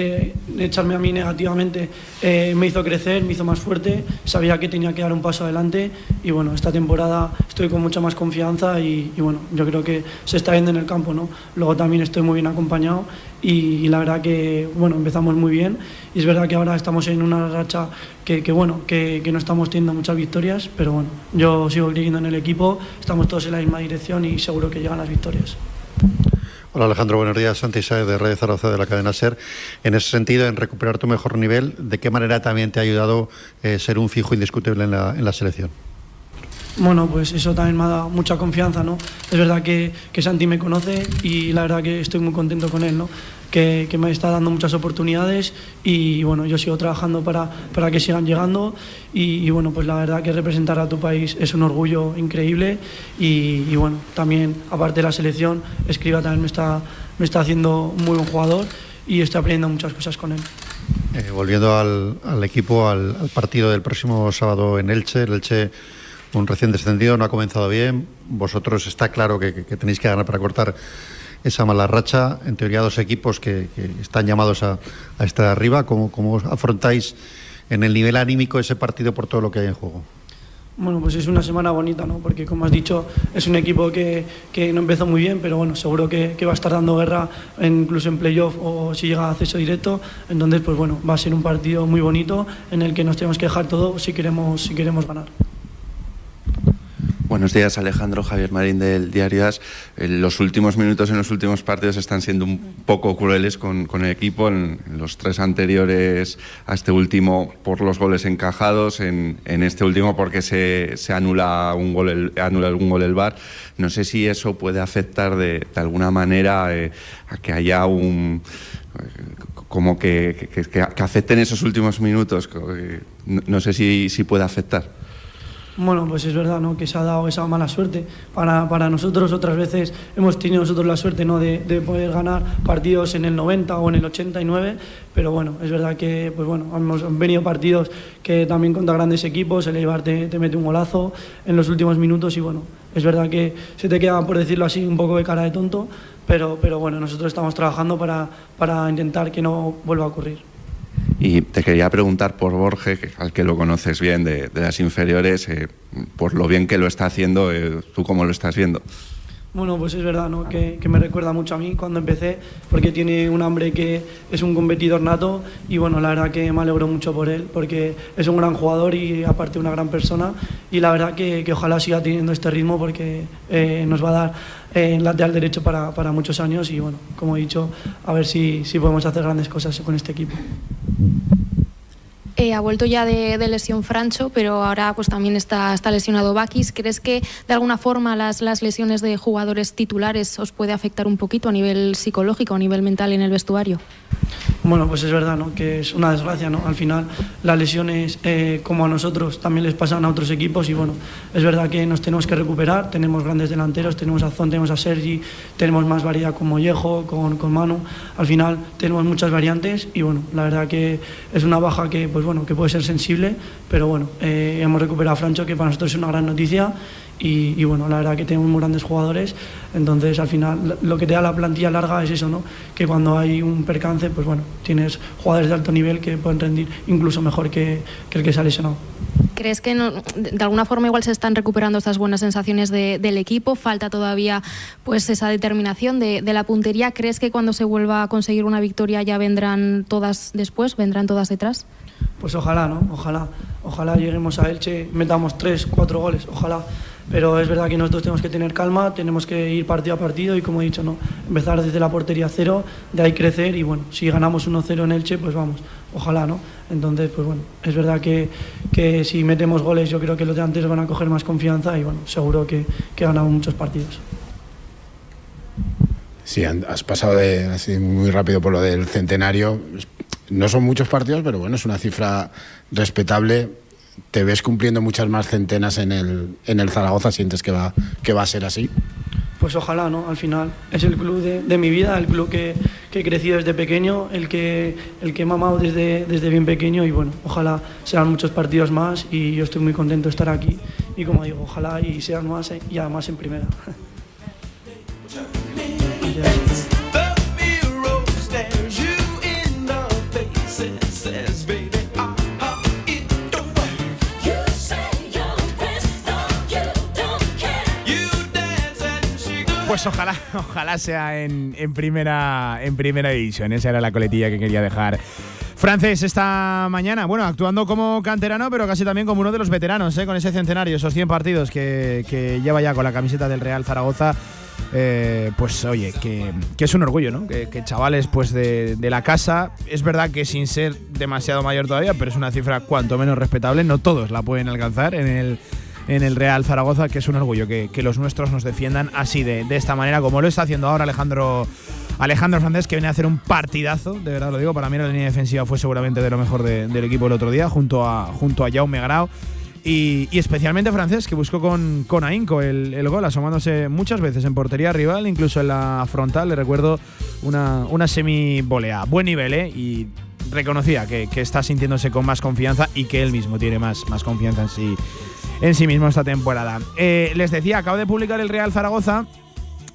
de echarme a mí negativamente, eh, me hizo crecer, me hizo más fuerte, sabía que tenía que dar un paso adelante y bueno, esta temporada estoy con mucha más confianza y, bueno, yo creo que se está viendo en el campo, ¿no? Luego también estoy muy bien acompañado y, la verdad que, bueno, empezamos muy bien y es verdad que ahora estamos en una racha que, bueno, que, que no estamos teniendo muchas victorias, pero bueno, yo sigo creyendo en el equipo, estamos todos en la misma dirección y seguro que llegan las victorias. Hola Alejandro, buenos días. Santi Saez de Red Zaragoza de la cadena SER. En ese sentido, en recuperar tu mejor nivel, ¿de qué manera también te ha ayudado eh, ser un fijo indiscutible en la, en la selección? Bueno, pues eso también me ha mucha confianza, ¿no? Es verdad que, que Santi me conoce y la verdad que estoy muy contento con él, ¿no? que, me está dando muchas oportunidades y bueno, yo sigo trabajando para, para que sigan llegando y, bueno, pues la verdad que representar a tu país es un orgullo increíble y, bueno, también aparte de la selección, Escriba también me está, me está haciendo muy buen jugador y estoy aprendiendo muchas cosas con él. Eh, volviendo al, al equipo, al, partido del próximo sábado en Elche, el Elche un recién descendido, no ha comenzado bien. Vosotros está claro que, tenéis que ganar para cortar esa mala racha. En teoría, dos equipos que, están llamados a, estar arriba. ¿Cómo, ¿Cómo, afrontáis en el nivel anímico ese partido por todo lo que hay en juego? Bueno, pues es una semana bonita, ¿no? Porque como has dicho, es un equipo que, no empezó muy bien, pero bueno, seguro que, que va a estar dando guerra incluso en playoff o si llega a acceso directo. Entonces, pues bueno, va a ser un partido muy bonito en el que nos tenemos que dejar todo si queremos, si queremos ganar. Buenos días, Alejandro Javier Marín del Diario As. Eh, los últimos minutos en los últimos partidos están siendo un poco crueles con, el equipo. En, los tres anteriores a este último por los goles encajados, en, este último porque se, anula un gol anula algún gol el VAR. No sé si eso puede afectar de, alguna manera eh, a que haya un como que, que, afecten esos últimos minutos. No, sé si, si puede afectar. Bueno, pues es verdad ¿no? que se ha dado esa mala suerte para, para nosotros. Otras veces hemos tenido nosotros la suerte ¿no? de, de, poder ganar partidos en el 90 o en el 89, pero bueno, es verdad que pues bueno, hemos venido partidos que también contra grandes equipos, el Eibar te, te mete un golazo en los últimos minutos y bueno, es verdad que se te queda, por decirlo así, un poco de cara de tonto, pero, pero bueno, nosotros estamos trabajando para, para intentar que no vuelva a ocurrir. Y te quería preguntar por Borges, al que lo conoces bien de, las inferiores, eh, por lo bien que lo está haciendo, eh, ¿tú cómo lo estás viendo? Bueno, pues es verdad, ¿no? Que, me recuerda mucho a mí cuando empecé, porque tiene un hambre que es un competidor nato y bueno, la verdad que me alegro mucho por él, porque es un gran jugador y aparte una gran persona y la verdad que, ojalá siga teniendo este ritmo porque eh, nos va a dar eh, lateral derecho para, para, muchos años y bueno, como he dicho, a ver si, si podemos hacer grandes cosas con este equipo. Eh, ha vuelto ya de, lesión Francho, pero ahora pues también está, lesionado Bakis. ¿Crees que de alguna forma las, las lesiones de jugadores titulares os puede afectar un poquito a nivel psicológico, a nivel mental en el vestuario? Bueno, pues es verdad, ¿no? Que es una desgracia, ¿no? Al final las lesiones, eh, como a nosotros, también les pasan a otros equipos y bueno, es verdad que nos tenemos que recuperar. Tenemos grandes delanteros, tenemos a Zon, tenemos a Sergi, tenemos más variedad con Mollejo, con, con Manu. Al final tenemos muchas variantes y bueno, la verdad que es una baja que pues bueno, que puede ser sensible, pero bueno, eh, hemos recuperado a Francho, que para nosotros es una gran noticia. Y, bueno, la verdad que tenemos muy grandes jugadores, entonces al final lo que te da la plantilla larga es eso, ¿no? Que cuando hay un percance, pues bueno, tienes jugadores de alto nivel que pueden rendir incluso mejor que, que el que se ha lesionado. ¿Crees que de alguna forma igual se están recuperando estas buenas sensaciones del equipo? Falta todavía pues esa determinación de, la puntería. ¿Crees que cuando se vuelva a conseguir una victoria ya vendrán todas después, vendrán todas detrás? Pues ojalá, ¿no? Ojalá. Ojalá lleguemos a Elche, metamos tres, cuatro goles, ojalá. Pero es verdad que nosotros tenemos que tener calma, tenemos que ir partido a partido y como he dicho, no, empezar desde la portería cero, de ahí crecer y bueno, si ganamos 1-0 en Elche, pues vamos, ojalá, ¿no? Entonces, pues bueno, es verdad que, que si metemos goles yo creo que los de antes van a coger más confianza y bueno, seguro que, que ganamos muchos partidos. Sí, has pasado de, así muy rápido por lo del centenario. No son muchos partidos, pero bueno, es una cifra respetable ¿Te ves cumpliendo muchas más centenas en el, en el Zaragoza? ¿Sientes que va, que va a ser así? Pues ojalá, ¿no? Al final es el club de, mi vida, el club que, que, he crecido desde pequeño, el que, el que he mamado desde, desde bien pequeño y bueno, ojalá sean muchos partidos más y yo estoy muy contento de estar aquí y como digo, ojalá y sean más y además en primera. Pues ojalá, ojalá sea en, primera, en primera división. Esa era la coletilla que quería dejar. Francés esta mañana, bueno, actuando como canterano, pero casi también como uno de los veteranos, ¿eh? con ese centenario, esos 100 partidos que, lleva ya con la camiseta del Real Zaragoza. Eh, pues oye, que, es un orgullo, ¿no? Que, chavales pues de, la casa, es verdad que sin ser demasiado mayor todavía, pero es una cifra cuanto menos respetable, no todos la pueden alcanzar en el en el Real Zaragoza, que es un orgullo que, los nuestros nos defiendan así de, esta manera, como lo está haciendo ahora Alejandro. Alejandro Fernández, que viene a hacer un partidazo, de verdad lo digo, para mí la línea defensiva fue seguramente de lo mejor del equipo el otro día, junto a, junto a Jaume Grau. Y, especialmente francés, que buscó con, con ahínco el, gol, asomándose muchas veces en portería rival, incluso en la frontal, le recuerdo una, una semi-volea. Buen nivel, ¿eh? Y reconocía que, está sintiéndose con más confianza y que él mismo tiene más, más confianza en sí en sí mismo esta temporada. Eh, les decía, acabo de publicar el Real Zaragoza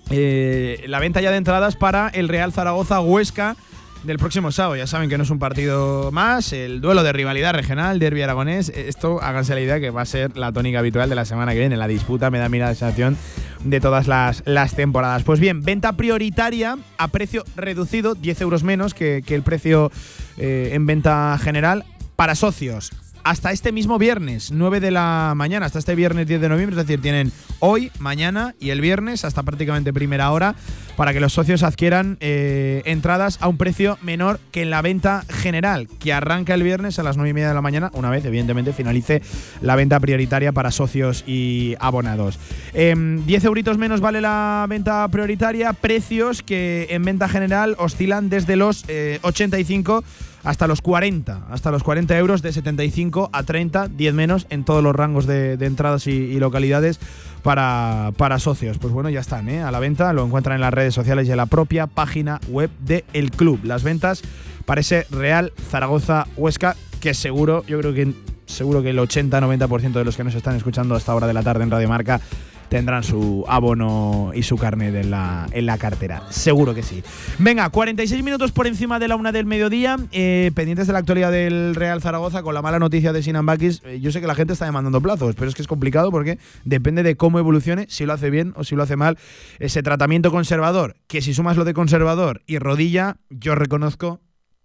eh, la venta ya de entradas para el Real Zaragoza Huesca del próximo sábado. Ya saben que no es un partido más, el duelo de rivalidad regional, derby aragonés. Esto, háganse la idea que va a ser la tónica habitual de la semana que viene. La disputa me da mira sensación de todas las, las, temporadas. Pues bien, venta prioritaria a precio reducido, 10 euros menos que, el precio eh, en venta general para socios hasta este mismo viernes, 9 de la mañana, hasta este viernes 10 de noviembre, es decir, tienen hoy, mañana y el viernes hasta prácticamente primera hora para que los socios adquieran eh, entradas a un precio menor que en la venta general, que arranca el viernes a las 9 y media de la mañana, una vez evidentemente finalice la venta prioritaria para socios y abonados. 10 em, euritos menos vale la venta prioritaria, precios que en venta general oscilan desde los 85 eh, hasta los 40, hasta los 40 euros de 75 a 30, 10 menos en todos los rangos de, entradas y, localidades para, para, socios. Pues bueno, ya están ¿eh? a la venta, lo encuentran en las redes sociales y en la propia página web del el club. Las ventas para ese Real Zaragoza Huesca, que seguro, yo creo que seguro que el 80-90% de los que nos están escuchando a esta hora de la tarde en Radio Marca tendrán su abono y su carnet en la, en la cartera. Seguro que sí. Venga, 46 minutos por encima de la una del mediodía, eh, pendientes de la actualidad del Real Zaragoza con la mala noticia de Sinan Bakis. Eh, yo sé que la gente está demandando plazos, pero es que es complicado porque depende de cómo evolucione, si lo hace bien o si lo hace mal, ese tratamiento conservador, que si sumas lo de conservador y rodilla, yo reconozco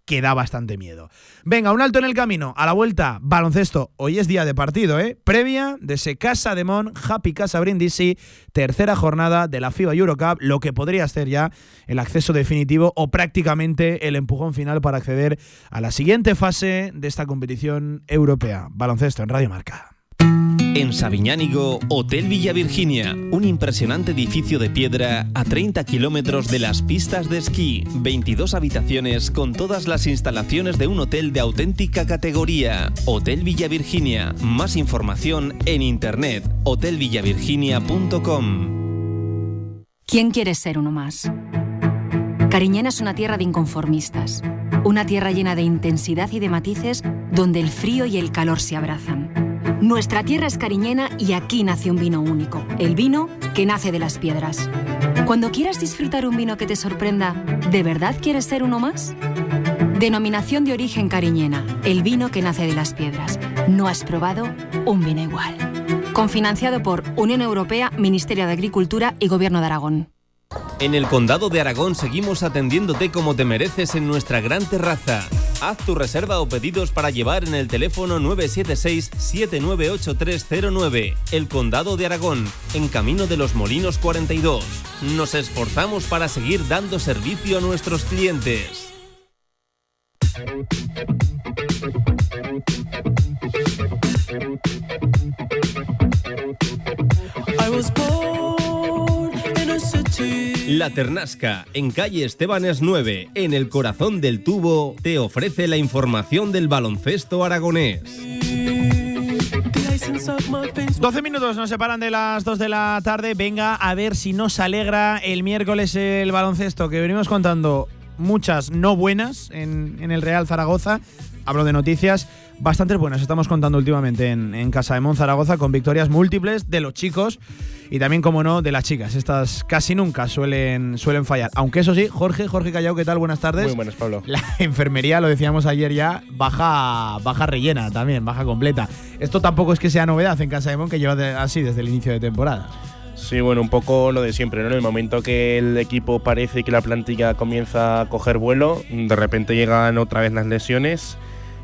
que da bastante miedo. Venga, un alto en el camino. A la vuelta, baloncesto. Hoy es día de partido, ¿eh? Previa de ese Casa de Mon, Happy Casa Brindisi, tercera jornada de la FIBA Eurocup, lo que podría ser ya el acceso definitivo o prácticamente el empujón final para acceder a la siguiente fase de esta competición europea. Baloncesto en Radio Marca. En Sabiñánigo, Hotel Villa Virginia, un impresionante edificio de piedra a 30 kilómetros de las pistas de esquí, 22 habitaciones con todas las instalaciones de un hotel de auténtica categoría. Hotel Villa Virginia, más información en internet, hotelvillavirginia.com. ¿Quién quiere ser uno más? Cariñena es una tierra de inconformistas, una tierra llena de intensidad y de matices donde el frío y el calor se abrazan nuestra tierra es cariñena y aquí nace un vino único, el vino que nace de las piedras. Cuando quieras disfrutar un vino que te sorprenda, ¿de verdad quieres ser uno más? Denominación de origen cariñena, el vino que nace de las piedras. ¿No has probado? un vino igual. Confinanciado por Unión Europea, Ministerio de Agricultura y Gobierno de Aragón. En el Condado de Aragón seguimos atendiéndote como te mereces en nuestra gran terraza. Haz tu reserva o pedidos para llevar en el teléfono 976-798309. El Condado de Aragón, en Camino de los Molinos 42. Nos esforzamos para seguir dando servicio a nuestros clientes. La Ternasca, en calle Estebanes 9, en el corazón del tubo, te ofrece la información del baloncesto aragonés. 12 minutos nos separan de las 2 de la tarde. Venga a ver si nos alegra el miércoles el baloncesto, que venimos contando muchas no buenas en, en el Real Zaragoza. Hablo de noticias bastante buenas estamos contando últimamente en, Casa de Monzaragoza con victorias múltiples de los chicos y también, como no, de las chicas. Estas casi nunca suelen, suelen fallar. Aunque eso sí, Jorge, Jorge Callao, ¿qué tal? Buenas tardes. Muy buenas, Pablo. La enfermería, lo decíamos ayer ya, baja, baja rellena también, baja completa. Esto tampoco es que sea novedad en Casa de Mon, que lleva así desde el inicio de temporada. Sí, bueno, un poco lo de siempre, ¿no? En el momento que el equipo parece que la plantilla comienza a coger vuelo, de repente llegan otra vez las lesiones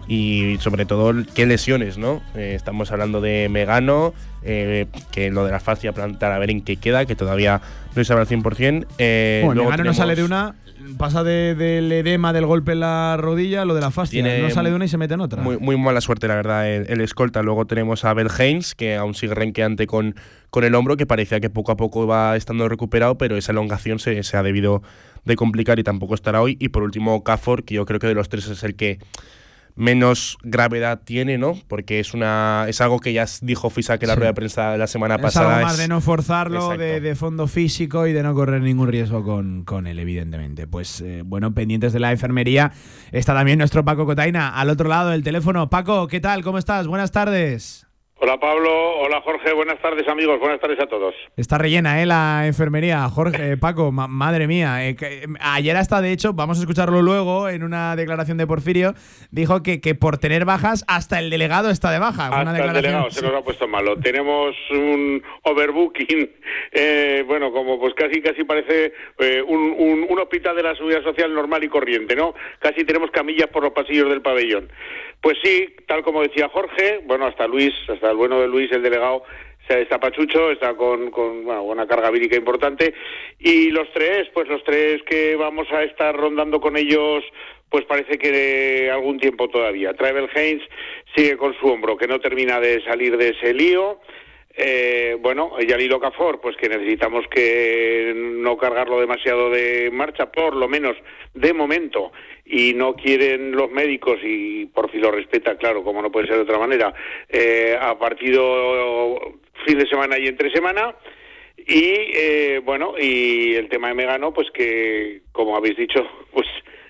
y sobre todo qué lesiones, ¿no? Eh, estamos hablando de Megano, eh, que lo de la fascia plantar a ver en qué queda, que todavía no se sabe al 100%. Eh, bueno, Megano no sale de una, pasa del edema del golpe en la rodilla, lo de la fascia, no sale de una y se mete en otra. Muy, muy mala suerte, la verdad, el, escolta. Luego tenemos a Bel Haynes, que aún sigue renqueante con, con el hombro, que parecía que poco a poco va estando recuperado, pero esa elongación se, se ha debido de complicar y tampoco estará hoy. Y por último, Cafor, que yo creo que de los tres es el que menos gravedad tiene, ¿no? Porque es una es algo que ya dijo Fisac en la rueda de prensa la semana pasada. Algo más de no forzarlo, de, fondo físico y de no correr ningún riesgo con, con él, evidentemente. Pues eh, bueno, pendientes de la enfermería está también nuestro Paco Cotaina al otro lado del teléfono. Paco, ¿qué tal? ¿Cómo estás? Buenas tardes. Hola Pablo, hola Jorge, buenas tardes amigos, buenas tardes a todos. Está rellena, ¿eh? La enfermería. Jorge, Paco, madre mía. Eh, ayer hasta, de hecho, vamos a escucharlo luego en una declaración de Porfirio, dijo que, que por tener bajas hasta el delegado está de baja. Hasta el delegado se nos ha puesto malo. Tenemos un overbooking, eh, bueno, como pues casi casi parece eh, un, un, un hospital de la seguridad social normal y corriente, ¿no? Casi tenemos camillas por los pasillos del pabellón. Pues sí, tal como decía Jorge, bueno, hasta Luis, hasta el bueno de Luis, el delegado, está pachucho, está con, una carga vírica importante. Y los tres, pues los tres que vamos a estar rondando con ellos, pues parece que algún tiempo todavía. Travel Haynes sigue con su hombro, que no termina de salir de ese lío. Eh, bueno, Yalilo Cafor, pues que necesitamos que no cargarlo demasiado de marcha, por lo menos de momento, y no quieren los médicos, y por fin lo respeta, claro, como no puede ser de otra manera, eh, a partido fin de semana y entre semana. Y eh, bueno, y el tema de Megano, pues que, como habéis dicho, pues,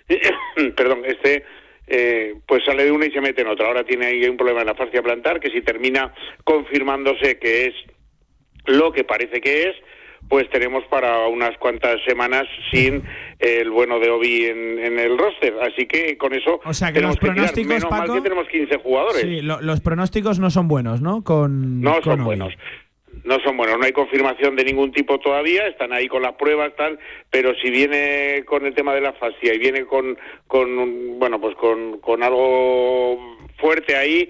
perdón, este eh, pues sale de una y se mete en otra. Ahora tiene ahí un problema en la fascia plantar que si termina confirmándose que es lo que parece que es, pues tenemos para unas cuantas semanas sin el bueno de Obi en, el roster. Así que con eso o sea que los pronósticos, Paco, que tenemos 15 jugadores. Sí, los pronósticos no son buenos, ¿no? Con, no son buenos no son buenos, no hay confirmación de ningún tipo todavía, están ahí con las pruebas tal, pero si viene con el tema de la fascia y viene con, con bueno, pues con, con algo fuerte ahí,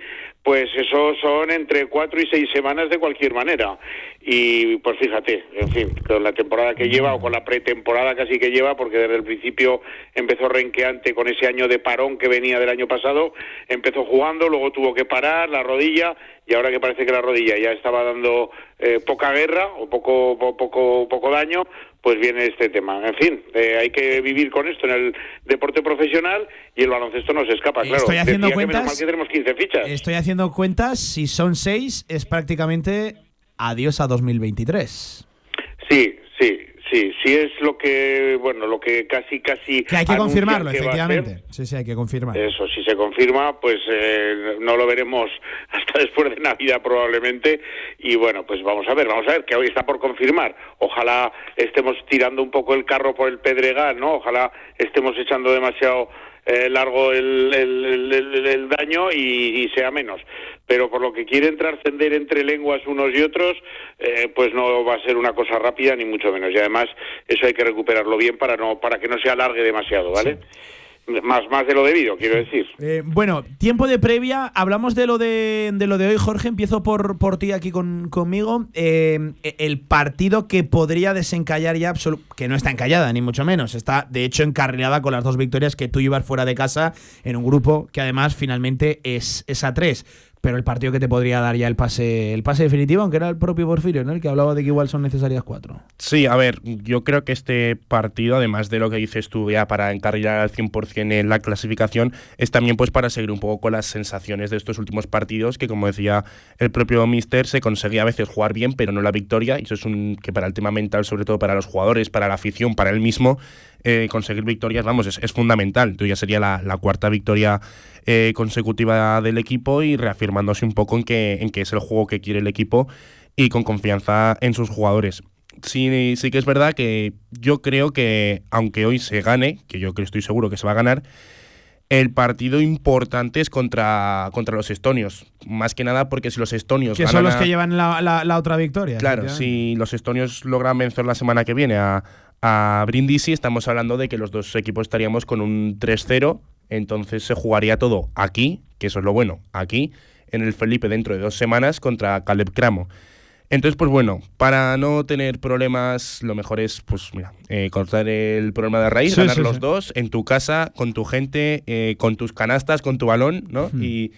pues eso son entre cuatro y seis semanas de cualquier manera. Y pues fíjate, en fin, con la temporada que lleva o con la pretemporada casi que lleva, porque desde el principio empezó renqueante con ese año de parón que venía del año pasado, empezó jugando, luego tuvo que parar la rodilla y ahora que parece que la rodilla ya estaba dando eh, poca guerra o poco, poco, poco daño, pues viene este tema. En fin, eh, hay que vivir con esto en el deporte profesional y el baloncesto no se escapa, claro. Estoy haciendo cuentas. Que tenemos 15 fichas. Estoy haciendo cuentas, si son 6 es prácticamente adiós a 2023. Sí, sí, Sí, sí es lo que, bueno, lo que casi, casi... Que hay que confirmarlo, efectivamente. Sí, sí, hay que confirmar. Eso, si se confirma, pues eh, no lo veremos hasta después de Navidad probablemente. Y bueno, pues vamos a ver, vamos a ver, que hoy está por confirmar. Ojalá estemos tirando un poco el carro por el pedregal, ¿no? Ojalá estemos echando demasiado eh, largo el, daño y, sea menos. Pero por lo que quieren trascender entre lenguas unos y otros, eh, pues no va a ser una cosa rápida ni mucho menos. Y además eso hay que recuperarlo bien para no para que no se alargue demasiado, ¿vale? Más, más de lo debido, quiero decir. Eh, bueno, tiempo de previa, hablamos de lo de, de lo de hoy, Jorge, empiezo por, por ti aquí con, conmigo. Eh, el partido que podría desencallar ya, que no está encallada, ni mucho menos, está de hecho encarrilada con las dos victorias que tú llevas fuera de casa en un grupo que además finalmente es, es a tres pero el partido que te podría dar ya el pase el pase definitivo, aunque era el propio Porfirio, ¿no? El que hablaba de que igual son necesarias cuatro. Sí, a ver, yo creo que este partido, además de lo que dices tú ya para encarrilar al 100% en la clasificación, es también pues para seguir un poco con las sensaciones de estos últimos partidos, que como decía el propio Mister, se conseguía a veces jugar bien, pero no la victoria, y eso es un que para el tema mental, sobre todo para los jugadores, para la afición, para él mismo, eh, conseguir victorias, vamos, es, fundamental. Tú ya sería la, cuarta victoria eh, consecutiva del equipo y reafirmándose un poco en que, en que es el juego que quiere el equipo y con confianza en sus jugadores. Sí, sí que es verdad que yo creo que, aunque hoy se gane, que yo estoy seguro que se va a ganar, el partido importante es contra, contra los estonios. Más que nada porque si los estonios. Que son los que llevan la, la, otra victoria. Claro, si los estonios logran vencer la semana que viene a, a Brindisi, estamos hablando de que los dos equipos estaríamos con un 3-0, entonces se jugaría todo aquí, que eso es lo bueno, aquí, en el Felipe dentro de dos semanas contra Caleb Cramo. Entonces, pues bueno, para no tener problemas, lo mejor es, pues mira, eh, cortar el problema de raíz, ganar los dos en tu casa, con tu gente, eh, con tus canastas, con tu balón, ¿no? Y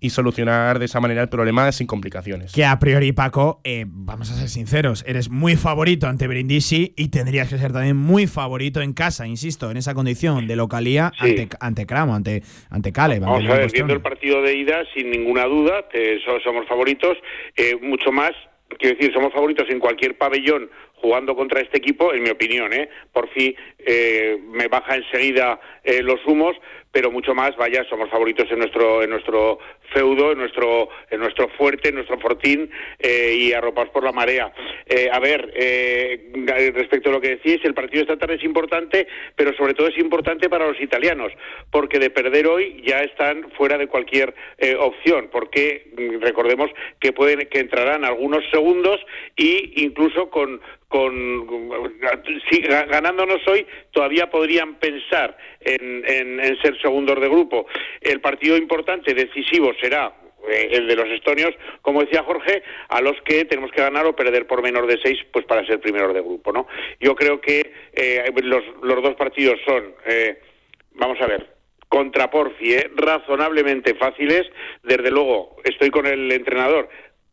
y solucionar de esa manera el problema sin complicaciones. Que a priori, Paco, eh, vamos a ser sinceros, eres muy favorito ante Brindisi y tendrías que ser también muy favorito en casa, insisto, en esa condición de localía ante, ante Cramo, ante, ante Caleb. Vamos a ver, viendo el partido de ida, sin ninguna duda, somos favoritos, eh, mucho más quiero decir, somos favoritos en cualquier pabellón jugando contra este equipo, en mi opinión, ¿eh? por fin eh, me baja enseguida eh, los humos, pero mucho más, vaya, somos favoritos en nuestro en nuestro feudo, en nuestro en nuestro fuerte, en nuestro fortín eh, y arropados por la marea. Eh, a ver, eh, respecto a lo que decís, el partido esta tarde es importante, pero sobre todo es importante para los italianos, porque de perder hoy ya están fuera de cualquier opción, porque mm, recordemos que pueden que entrarán algunos segundos y incluso con con, ganándonos hoy todavía podrían pensar en, en, ser segundos de grupo. El partido importante, decisivo, será eh, el de los estonios, como decía Jorge, a los que tenemos que ganar o perder por menor de seis, pues para ser primeros de grupo, ¿no? Yo creo que eh, los, los, dos partidos son, eh, vamos a ver, contra Porfi, razonablemente fáciles. Desde luego, estoy con el entrenador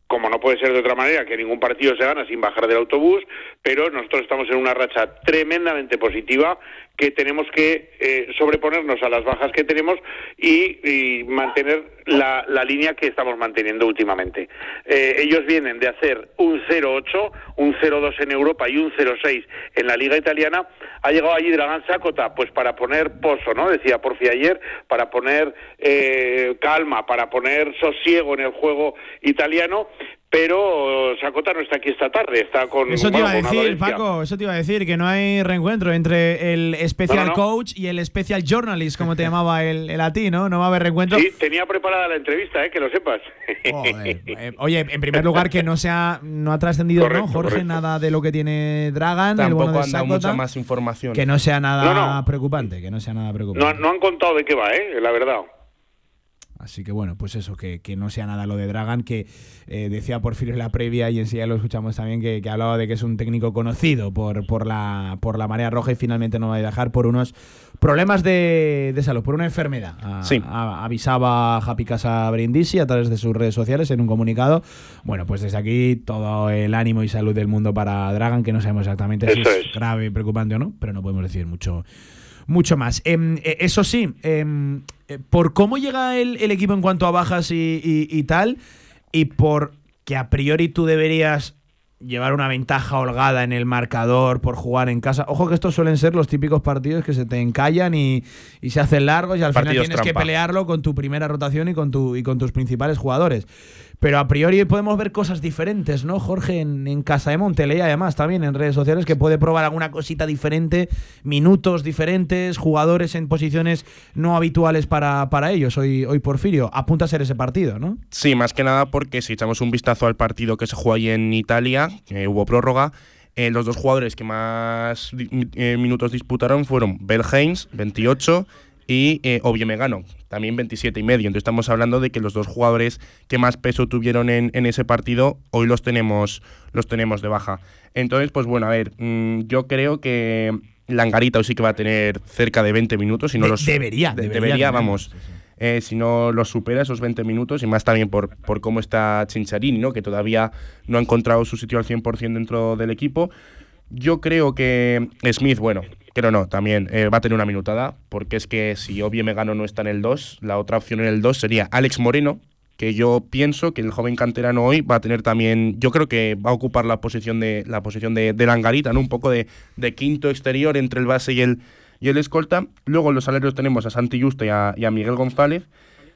como no puede ser de otra manera, que ningún partido se gana sin bajar del autobús, pero nosotros estamos en una racha tremendamente positiva que tenemos que eh, sobreponernos a las bajas que tenemos y, mantener la, línea que estamos manteniendo últimamente. Eh, ellos vienen de hacer un 0-8, un 0-2 en Europa y un 0-6 en la Liga Italiana. Ha llegado allí Dragan Sakota, pues para poner pozo, ¿no? Decía Porfi ayer, para poner eh, calma, para poner sosiego en el juego italiano, pero Sacota no está aquí esta tarde, está con Eso te iba a decir, Paco, eso te iba a decir, que no hay reencuentro entre el special coach y el special journalist, como te llamaba el, el a ti, ¿no? No va a haber reencuentro. Sí, tenía preparada la entrevista, ¿eh? que lo sepas. Eh, oye, en primer lugar, que no se ha, no ha trascendido, ¿no, Jorge? Nada de lo que tiene Dragan, Tampoco el bueno de mucha más información. Que no sea nada preocupante, que no sea nada preocupante. No, no han contado de qué va, ¿eh? La verdad. Así que bueno, pues eso, que, no sea nada lo de Dragan, que eh, decía Porfirio en la previa y enseguida lo escuchamos también, que, hablaba de que es un técnico conocido por, por, la, por la marea roja y finalmente no va a dejar por unos problemas de, salud, por una enfermedad. avisaba Happy Casa Brindisi a través de sus redes sociales en un comunicado. Bueno, pues desde aquí todo el ánimo y salud del mundo para Dragan, que no sabemos exactamente si es, grave, preocupante o no, pero no podemos decir mucho mucho más. Em, eh, eso sí, em, eh, por cómo llega el, equipo en cuanto a bajas y, tal, y por que a priori tú deberías llevar una ventaja holgada en el marcador por jugar en casa. Ojo que estos suelen ser los típicos partidos que se te encallan y, se hacen largos y al final tienes que pelearlo con tu primera rotación y con, tu, y con tus principales jugadores. pero a priori podemos ver cosas diferentes, ¿no, Jorge? En, Casa de Monteley, además, también en redes sociales, que puede probar alguna cosita diferente, minutos diferentes, jugadores en posiciones no habituales para, para ellos. Hoy, hoy Porfirio, apunta a ser ese partido, ¿no? Sí, más que nada porque si echamos un vistazo al partido que se jugó ahí en Italia, que hubo prórroga, eh, los dos jugadores que más eh, minutos disputaron fueron Bell 28, y eh, Megano, también 27 y medio. Entonces estamos hablando de que los dos jugadores que más peso tuvieron en, ese partido hoy los tenemos, los tenemos de baja. Entonces, pues bueno, a ver, mm, yo creo que Langarita hoy sí que va a tener cerca de 20 minutos. Si no los, debería, debería, vamos. Eh, si no los supera esos 20 minutos y más también por, por cómo está Chincharini, ¿no? que todavía no ha encontrado su sitio al 100% dentro del equipo. Yo creo que Smith, bueno, creo no, también eh, va a tener una minutada, porque es que si Obie Megano no está en el 2, la otra opción en el 2 sería Alex Moreno, que yo pienso que el joven canterano hoy va a tener también, yo creo que va a ocupar la posición de la posición de, de Langarita, ¿no? Un poco de, quinto exterior entre el base y el, y el escolta. Luego en los salarios tenemos a Santi Justo y a, y a Miguel González.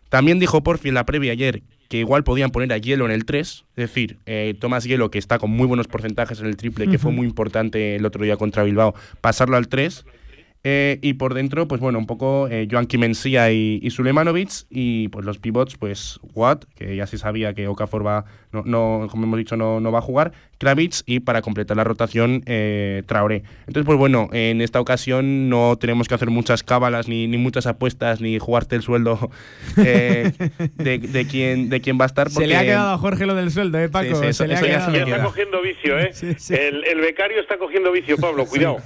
También dijo Porfi en la previa ayer que igual podían poner a Hielo en el 3, es decir, eh, Tomás Hielo, que está con muy buenos porcentajes en el triple, que fue muy importante el otro día contra Bilbao, pasarlo al 3 eh, y por dentro, pues bueno, un poco eh, Joan Kimencia y, y Sulemanovic. Y pues los pivots, pues Watt, que ya se sabía que Okafor va, no, no, como hemos dicho, no, no va a jugar. Kravitz y para completar la rotación, eh, Traoré. Entonces, pues bueno, en esta ocasión no tenemos que hacer muchas cábalas, ni, ni muchas apuestas, ni jugarte el sueldo de, de, quién, de quién va a estar. Se le ha quedado a Jorge lo del sueldo, ¿eh, Paco? se le ha quedado. Está cogiendo vicio, ¿eh? El, el, becario está cogiendo vicio, Pablo, cuidado.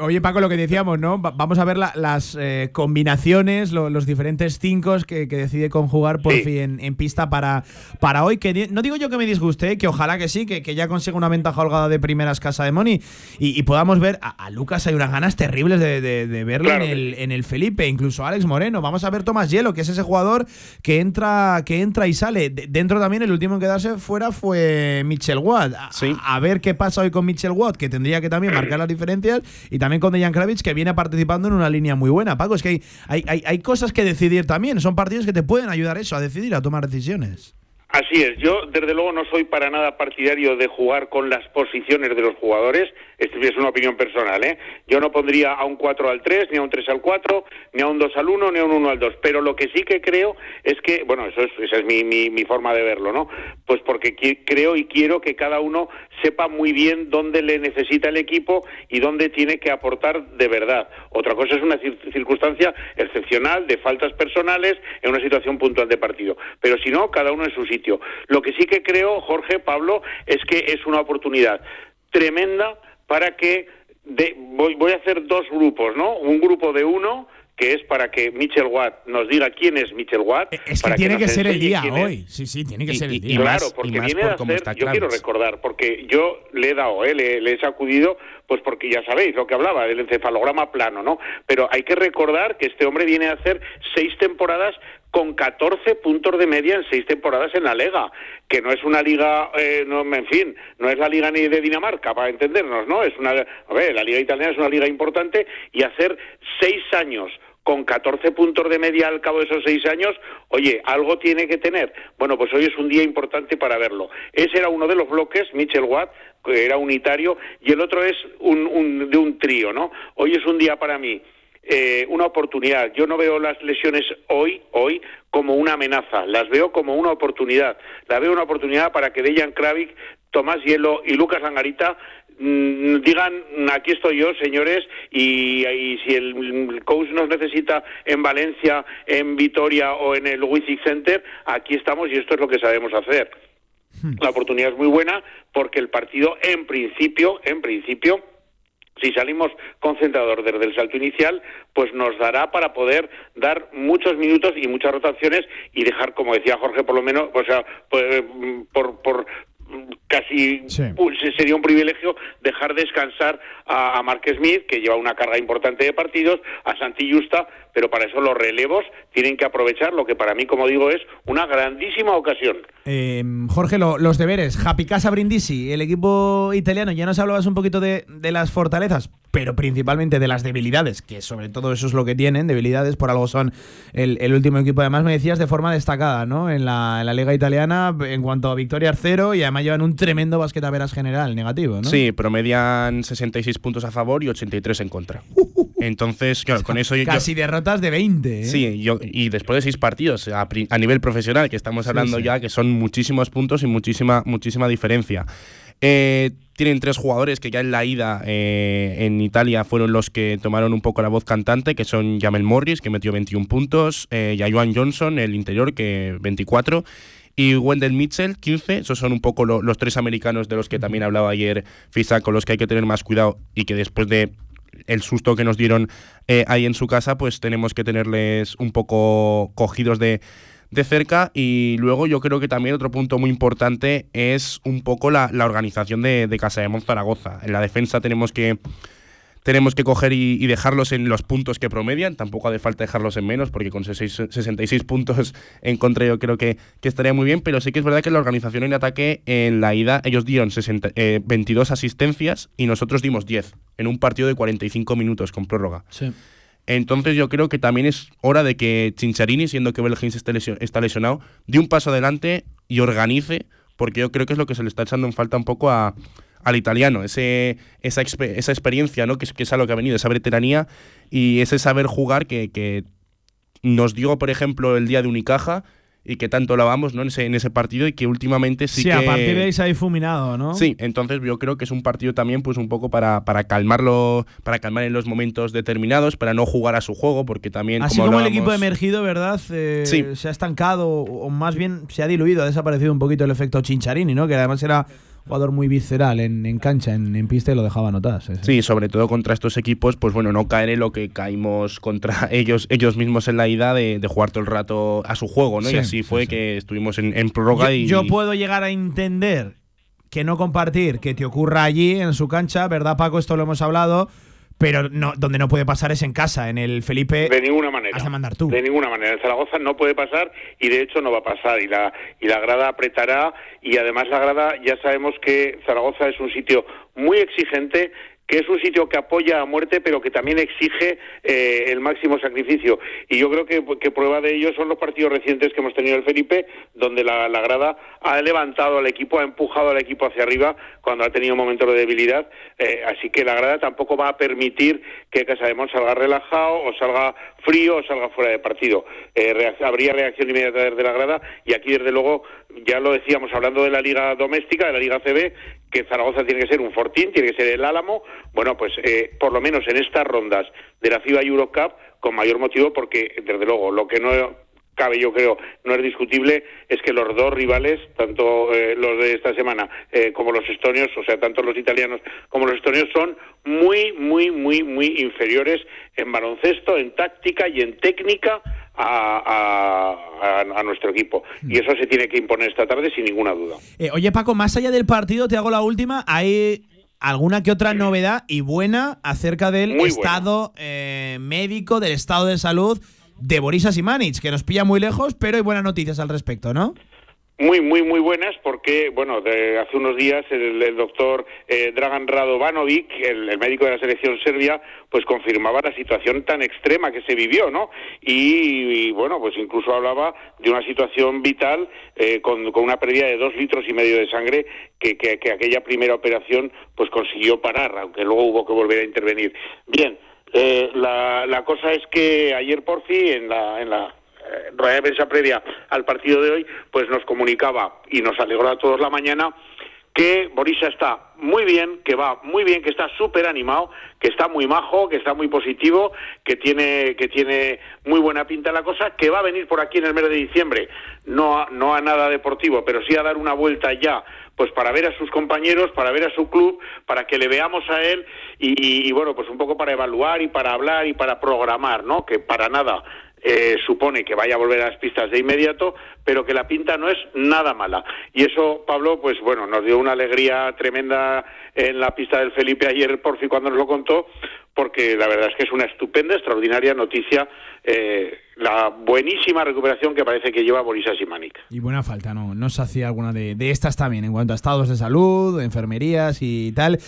oye, Paco, lo que decíamos, ¿no? vamos a ver las eh, combinaciones, los diferentes cinco que, decide conjugar por fin en, pista para, para hoy. Que no digo yo que me disguste, que ojalá que sí, que, ya consiga una ventaja holgada de primeras casa de Moni y, podamos ver a, Lucas. Hay unas ganas terribles de, verlo en, el, en el Felipe, incluso Alex Moreno. Vamos a ver Tomás Hielo, que es ese jugador que entra, que entra y sale. dentro también, el último en quedarse fuera fue Mitchell Watt. A, ver qué pasa hoy con Mitchell Watt, que tendría que también marcar las diferencias, y también con Dejan Kravitz, que viene a participando en una línea muy buena. Paco, es que hay, hay, hay cosas que decidir también. Son partidos que te pueden ayudar eso, a decidir, a tomar decisiones. Así es, yo desde luego no soy para nada partidario de jugar con las posiciones de los jugadores, esto es una opinión personal, ¿eh? Yo no pondría a un 4 al 3, ni a un 3 al 4, ni a un 2 al 1, ni a un 1 al 2, pero lo que sí que creo es que, bueno, eso es, esa es mi, mi, mi forma de verlo, ¿no? Pues porque creo y quiero que cada uno sepa muy bien dónde le necesita el equipo y dónde tiene que aportar de verdad. Otra cosa es una circunstancia excepcional de faltas personales en una situación puntual de partido, pero si no, cada uno en su sitio. Lo que sí que creo, Jorge, Pablo, es que es una oportunidad tremenda para que voy, voy a hacer dos grupos, ¿no? Un grupo de uno que es para que Mitchell Watt nos diga quién es Mitchell Watt. Es que tiene que, ser el día hoy. Sí, sí, tiene que ser el día. claro, porque viene a hacer, yo quiero recordar, porque yo le he dado, eh, le, le, he sacudido, pues porque ya sabéis lo que hablaba, del encefalograma plano, ¿no? Pero hay que recordar que este hombre viene a hacer seis temporadas con 14 puntos de media en seis temporadas en la Liga, que no es una liga, eh, no, en fin, no es la liga ni de Dinamarca, para entendernos, ¿no? Es una, a ver, la liga italiana es una liga importante y hacer seis años con 14 puntos de media al cabo de esos seis años, oye, algo tiene que tener. Bueno, pues hoy es un día importante para verlo. Ese era uno de los bloques, Mitchell Watt, que era unitario, y el otro es un, de un trío, ¿no? Hoy es un día para mí eh, una oportunidad. Yo no veo las lesiones hoy, hoy, como una amenaza, las veo como una oportunidad. La veo una oportunidad para que Dejan Kravik, Tomás Hielo y Lucas Angarita mm, digan aquí estoy yo señores y, si el coach nos necesita en Valencia en Vitoria o en el Wizzing Center aquí estamos y esto es lo que sabemos hacer hmm. la oportunidad es muy buena porque el partido en principio en principio si salimos concentrador desde el salto inicial, pues nos dará para poder dar muchos minutos y muchas rotaciones y dejar, como decía Jorge, por lo menos, o sea, pues, por, por casi sería un privilegio dejar descansar a, a Mark Smith, que lleva una carga importante de partidos, a Santi Justa, pero para eso los relevos tienen que aprovechar lo que para mí, como digo, es una grandísima ocasión. Eh, Jorge, los deberes. Happy Casa Brindisi, el equipo italiano, ya nos hablabas un poquito de, de, las fortalezas, pero principalmente de las debilidades, que sobre todo eso es lo que tienen, debilidades, por algo son el, el último equipo. Además, me decías de forma destacada, ¿no? En la, en la Liga Italiana, en cuanto a victorias cero, y además llevan un tremendo basqueta veras general negativo, ¿no? Sí, promedian 66 puntos a favor y 83 en contra. Entonces, claro, con eso. Casi derrotas de 20. ¿eh? Sí, yo, y después de seis partidos a, a nivel profesional, que estamos hablando ya, que son muchísimos puntos y muchísima, muchísima diferencia. Eh, tienen tres jugadores que ya en la ida eh, en Italia fueron los que tomaron un poco la voz cantante, que son Jamel Morris, que metió 21 puntos, eh, Joan Johnson, el interior, que 24, y Wendell Mitchell, 15. Esos son un poco los tres americanos de los que también hablaba ayer Fisa, con los que hay que tener más cuidado y que después de el susto que nos dieron eh, ahí en su casa, pues tenemos que tenerles un poco cogidos de, de, cerca. Y luego yo creo que también otro punto muy importante es un poco la, la organización de, Casa de Monzaragoza. En la defensa tenemos que tenemos que coger y, dejarlos en los puntos que promedian. Tampoco hace falta dejarlos en menos, porque con 66 puntos en contra yo creo que, que, estaría muy bien. Pero sí que es verdad que la organización en ataque en la ida, ellos dieron 22 eh, asistencias y nosotros dimos 10 en un partido de 45 minutos con prórroga. Entonces yo creo que también es hora de que Chincharini, siendo que Belgins está lesionado, dé un paso adelante y organice, porque yo creo que es lo que se le está echando en falta un poco a, al italiano, ese, esa, esa experiencia, ¿no? Que es, que es a lo que ha venido, esa veteranía y ese saber jugar que, que nos dio, por ejemplo, el día de Unicaja y que tanto lavamos ¿no? en, ese, en ese partido y que últimamente sí, sí que... a partir de ahí se ha difuminado, ¿no? Sí, entonces yo creo que es un partido también pues un poco para, para calmarlo, para calmar en los momentos determinados, para no jugar a su juego, porque también... Así como, el equipo emergido, ¿verdad? Eh, se ha estancado, o más bien se ha diluido, ha desaparecido un poquito el efecto Chincharini, ¿no? Que además era jugador muy visceral en, cancha, en, pista y lo dejaba notar. Sí, sobre todo contra estos equipos, pues bueno, no caer en lo que caímos contra ellos ellos mismos en la ida de, jugar todo el rato a su juego, ¿no? y así fue que estuvimos en, prórroga yo, y... Yo puedo llegar a entender que no compartir que te ocurra allí en su cancha, ¿verdad Paco? Esto lo hemos hablado pero no, donde no puede pasar es en casa, en el Felipe. De ninguna manera. Has de mandar tú. De ninguna manera. En Zaragoza no puede pasar y de hecho no va a pasar. Y la, y la grada apretará y además la grada ya sabemos que Zaragoza es un sitio muy exigente que es un sitio que apoya a muerte, pero que también exige eh, el máximo sacrificio. Y yo creo que, prueba de ello son los partidos recientes que hemos tenido el Felipe, donde la, grada ha levantado al equipo, ha empujado al equipo hacia arriba cuando ha tenido momentos de debilidad. Eh, así que la grada tampoco va a permitir que Casademón salga relajado o salga frío o salga fuera de partido. Eh, habría reacción inmediata desde la grada y aquí, desde luego, ya lo decíamos hablando de la liga doméstica, de la liga CB, que Zaragoza tiene que ser un fortín, tiene que ser el Álamo. Bueno, pues eh, por lo menos en estas rondas de la FIBA Eurocup, con mayor motivo, porque desde luego lo que no cabe, yo creo, no es discutible, es que los dos rivales, tanto eh, los de esta semana eh, como los estonios, o sea, tanto los italianos como los estonios, son muy, muy, muy, muy inferiores en baloncesto, en táctica y en técnica a, nuestro equipo. Y eso se tiene que imponer esta tarde sin ninguna duda. Eh, oye, Paco, más allá del partido, te hago la última. ¿Hay alguna que otra novedad y buena acerca del estado eh, médico, del estado de salud de Boris Asimanic, que nos pilla muy lejos, pero hay buenas noticias al respecto, ¿no? Muy, muy, muy buenas porque, bueno, de hace unos días el, doctor eh, Dragan Radovanovic, el, médico de la selección serbia, pues confirmaba la situación tan extrema que se vivió, ¿no? Y, bueno, pues incluso hablaba de una situación vital eh, con, una pérdida de dos litros y medio de sangre que, que, aquella primera operación pues consiguió parar, aunque luego hubo que volver a intervenir. Bien, eh, la, la cosa es que ayer por fin en la, en la eh, de prensa previa al partido de hoy, pues nos comunicaba y nos alegró a todos la mañana que Borisa está muy bien, que va muy bien, que está súper animado, que está muy majo, que está muy positivo, que tiene, que tiene muy buena pinta la cosa, que va a venir por aquí en el mes de diciembre, no a, no a nada deportivo, pero sí a dar una vuelta ya, pues para ver a sus compañeros, para ver a su club, para que le veamos a él y, y bueno, pues un poco para evaluar y para hablar y para programar, ¿no? Que para nada eh, supone que vaya a volver a las pistas de inmediato, pero que la pinta no es nada mala. Y eso, Pablo, pues bueno, nos dio una alegría tremenda en la pista del Felipe ayer, por fin, cuando nos lo contó, porque la verdad es que es una estupenda, extraordinaria noticia eh, la buenísima recuperación que parece que lleva Boris Simanik. Y buena falta, ¿no? No se hacía alguna de, estas también, en cuanto a estados de salud, enfermerías y tal.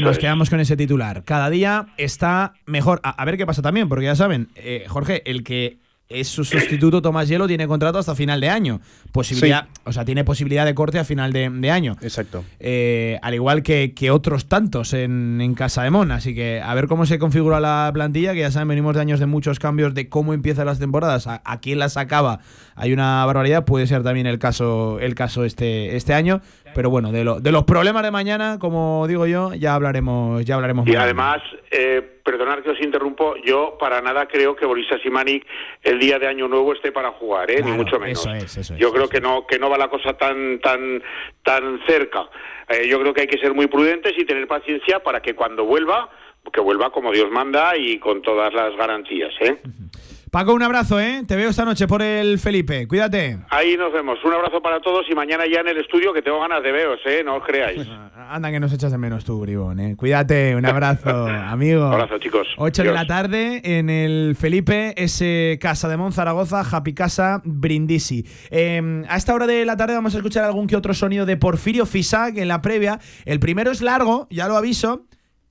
Nos quedamos con ese titular. Cada día está mejor. A, ver qué pasa también, porque ya saben, eh, Jorge, el que es su sustituto Tomás Hielo, tiene contrato hasta final de año. Posibilidad, O sea, tiene posibilidad de corte a final de, año. Exacto. Eh, al igual que, que, otros tantos en, en Casa de Mon. Así que a ver cómo se configura la plantilla, que ya saben, venimos de años de muchos cambios de cómo empiezan las temporadas, a, a quién las acaba. Hay una barbaridad, puede ser también el caso, el caso este, este año. Pero bueno, de, lo, de los problemas de mañana, como digo yo, ya hablaremos, ya hablaremos. Y además, eh, perdonad que os interrumpo, yo para nada creo que Boris Simanic el día de Año Nuevo esté para jugar, ¿eh? ni mucho menos. yo creo que no que no va la cosa tan tan tan cerca. Eh, yo creo que hay que ser muy prudentes y tener paciencia para que cuando vuelva, que vuelva como Dios manda y con todas las garantías, ¿eh? Paco, un abrazo, ¿eh? Te veo esta noche por el Felipe. Cuídate. Ahí nos vemos. Un abrazo para todos y mañana ya en el estudio que tengo ganas de veros, ¿eh? No os creáis. Anda que nos echas de menos tú, Bribón, ¿eh? Cuídate. Un abrazo, amigo. Un abrazo, chicos. 8 de la tarde en el Felipe, ese Casa de Monzaragoza, Happy Casa, Brindisi. Em, a esta hora de la tarde vamos a escuchar algún que otro sonido de Porfirio Fisac en la previa. El primero es largo, ya lo aviso,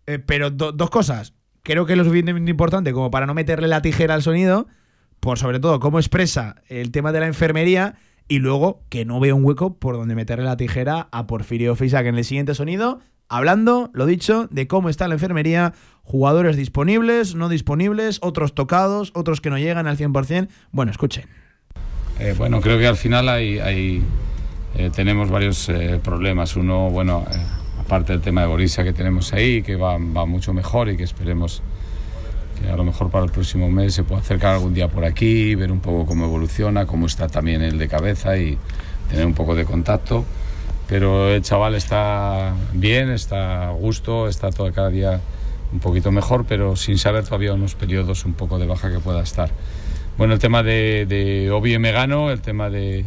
eh, pero dos cosas creo que es lo suficientemente importante como para no meterle la tijera al sonido, por sobre todo cómo expresa el tema de la enfermería y luego que no veo un hueco por donde meterle la tijera a Porfirio Fisac en el siguiente sonido, hablando, lo dicho, de cómo está la enfermería, jugadores disponibles, no disponibles, otros tocados, otros que no llegan al 100%. Bueno, escuchen. Eh, bueno, creo que al final hay, eh, tenemos varios eh, problemas. Uno, bueno, aparte del tema de Borisa que tenemos ahí, que va, mucho mejor y que esperemos que a lo mejor para el próximo mes se pueda acercar algún día por aquí, ver un poco cómo evoluciona, cómo está también el de cabeza y tener un poco de contacto. Pero el chaval está bien, está a gusto, está todo cada día un poquito mejor, pero sin saber todavía unos periodos un poco de baja que pueda estar. Bueno, el tema de, de Obi y Megano, el tema de,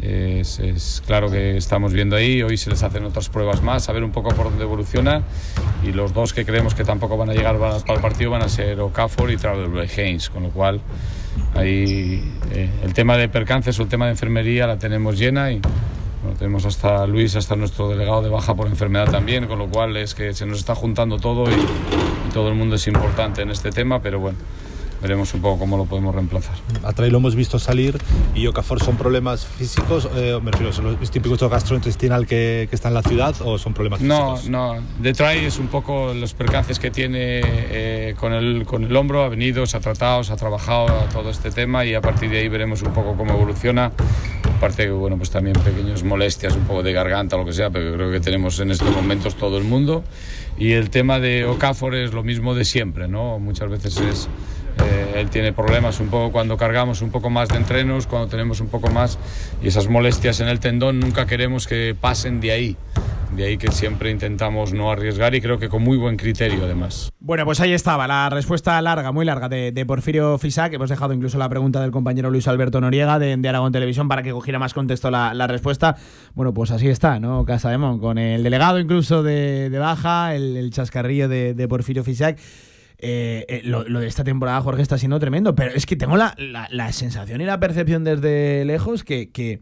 es, claro que estamos viendo ahí, hoy se les hacen otras pruebas más, a ver un poco por dónde evoluciona. Y los dos que creemos que tampoco van a llegar para el partido van a ser Okafor y Travel Haynes, con lo cual ahí eh, el tema de percances o el tema de enfermería la tenemos llena y tenemos hasta Luis, hasta nuestro delegado de baja por enfermedad también, con lo cual es que se nos está juntando todo y, y todo el mundo es importante en este tema, pero bueno veremos un poco cómo lo podemos reemplazar. A Trail lo hemos visto salir y Okafor son problemas físicos, eh, me refiero, ¿son los típicos gastrointestinal que, que está en la ciudad o son problemas físicos? No, no, de Trail es un poco los percances que tiene eh, con, el, con el hombro, ha venido, se ha tratado, se ha trabajado todo este tema y a partir de ahí veremos un poco cómo evoluciona. Aparte, bueno, pues también pequeñas molestias, un poco de garganta, lo que sea, pero creo que tenemos en estos momentos todo el mundo. Y el tema de Okafor es lo mismo de siempre, ¿no? Muchas veces es eh, él tiene problemas un poco cuando cargamos un poco más de entrenos, cuando tenemos un poco más y esas molestias en el tendón nunca queremos que pasen de ahí. De ahí que siempre intentamos no arriesgar y creo que con muy buen criterio además. Bueno, pues ahí estaba la respuesta larga, muy larga de, Porfirio Fisac. Hemos dejado incluso la pregunta del compañero Luis Alberto Noriega de, Aragón Televisión para que cogiera más contexto la, respuesta. Bueno, pues así está, ¿no? Casa de con el delegado incluso de, Baja, el, el chascarrillo de, Porfirio Fisac. Eh, eh, lo, de esta temporada, Jorge, está siendo tremendo. Pero es que tengo la, sensación y la percepción desde lejos que, que,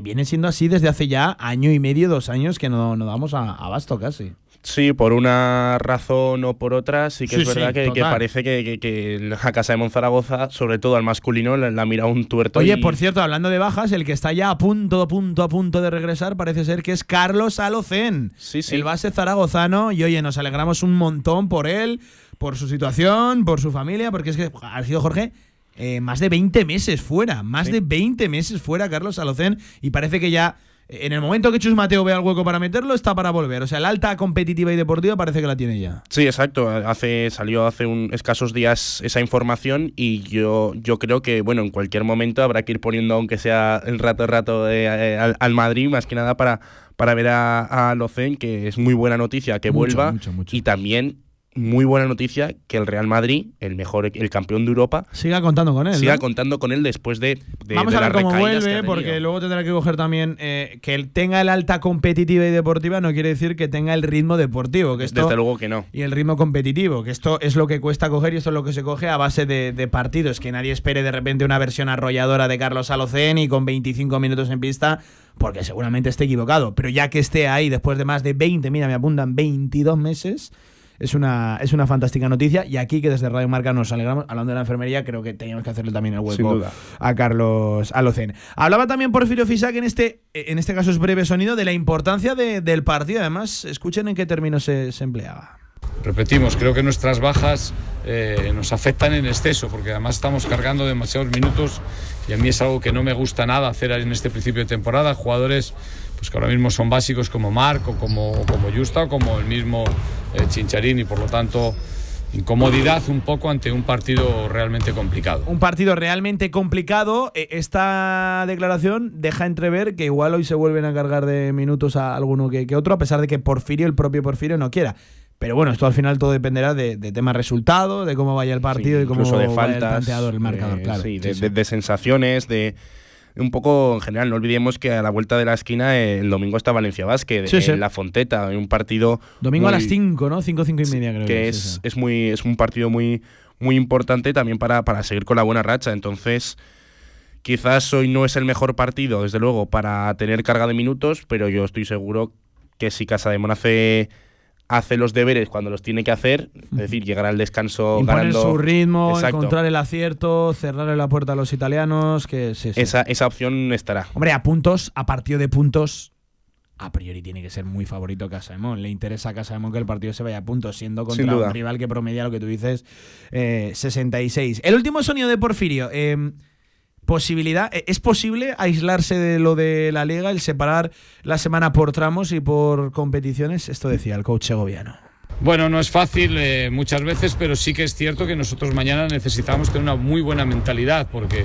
viene siendo así desde hace ya año y medio, dos años, que no, no damos a, abasto casi. Sí, por una razón o por otra, sí que es verdad que, parece que, la Casa de Monzaragoza, sobre todo al masculino, la, mira un tuerto. Oye, por cierto, hablando de bajas, el que está ya a punto, a punto, a punto de regresar parece ser que es Carlos Alocén, sí, sí. el base zaragozano, y oye, nos alegramos un montón por él por su situación, por su familia, porque es que ha sido Jorge eh, más de 20 meses fuera, más de 20 meses fuera Carlos Salocén y parece que ya en el momento que Chus Mateo vea el hueco para meterlo, está para volver. O sea, la alta competitiva y deportiva parece que la tiene ya. Sí, exacto. Hace, salió hace un, escasos días esa información y yo, yo creo que, bueno, en cualquier momento habrá que ir poniendo, aunque sea el rato rato eh, al, Madrid, más que nada para, para ver a, a Locen, que es muy buena noticia que vuelva. y también muy buena noticia que el Real Madrid, el mejor, el campeón de Europa, siga contando con él. Siga contando con él después de, de Vamos a ver cómo vuelve, que porque luego tendrá que coger también eh, que él tenga el alta competitiva y deportiva no quiere decir que tenga el ritmo deportivo. Que esto, Desde luego que no. Y el ritmo competitivo, que esto es lo que cuesta coger y esto es lo que se coge a base de, de partidos. Que nadie espere de repente una versión arrolladora de Carlos Alocen y con 25 minutos en pista porque seguramente esté equivocado. Pero ya que esté ahí después de más de 20, mira, me apuntan 22 meses, es una, es una fantástica noticia. Y aquí que desde Radio Marca nos alegramos, hablando de la enfermería, creo que teníamos que hacerle también el hueco a Carlos Alocen. Hablaba también Porfirio Fisac en este, en este caso es breve sonido, de la importancia del partido. Además, escuchen en qué términos se, empleaba. Repetimos, creo que nuestras bajas eh, nos afectan en exceso, porque además estamos cargando demasiados minutos y a mí es algo que no me gusta nada hacer en este principio de temporada. Jugadores pues que ahora mismo son básicos como Marco, como, como Justa o como el mismo eh, Chincharín y por lo tanto incomodidad un poco ante un partido realmente complicado. Un partido realmente complicado. E, esta declaración deja entrever que igual hoy se vuelven a cargar de minutos a alguno que, otro, a pesar de que Porfirio, el propio Porfirio, no quiera. Pero bueno, esto al final todo dependerá de, de tema resultado, de cómo vaya el partido y cómo de vaya faltas, el el marcador, claro. Sí, de, sensaciones, de un poco en general. No olvidemos que a la vuelta de la esquina el domingo está Valencia Basket, en La Fonteta, un partido. Domingo a las 5, ¿no? 5, 5 y media, creo. Que es, es, muy, es un partido muy, muy importante también para, para seguir con la buena racha. Entonces. Quizás hoy no es el mejor partido, desde luego, para tener carga de minutos, pero yo estoy seguro que si Casa de Mon hace los deberes cuando los tiene que hacer, es decir, llegar al descanso Imponer su ritmo, encontrar el acierto, cerrarle la puerta a los italianos, que Esa, esa opción estará. Hombre, a puntos, a partido de puntos, a priori tiene que ser muy favorito Casaemón. Le interesa a Casaemón que el partido se vaya a puntos, siendo contra un rival que promedia lo que tú dices, 66. Eh, el último sonido de Porfirio. Eh, posibilidad, eh, ¿es posible aislarse de lo de la liga, el separar la semana por tramos y por competiciones? Esto decía el coach segoviano. Bueno, no es fácil eh, muchas veces, pero sí que es cierto que nosotros mañana necesitamos tener una muy buena mentalidad porque,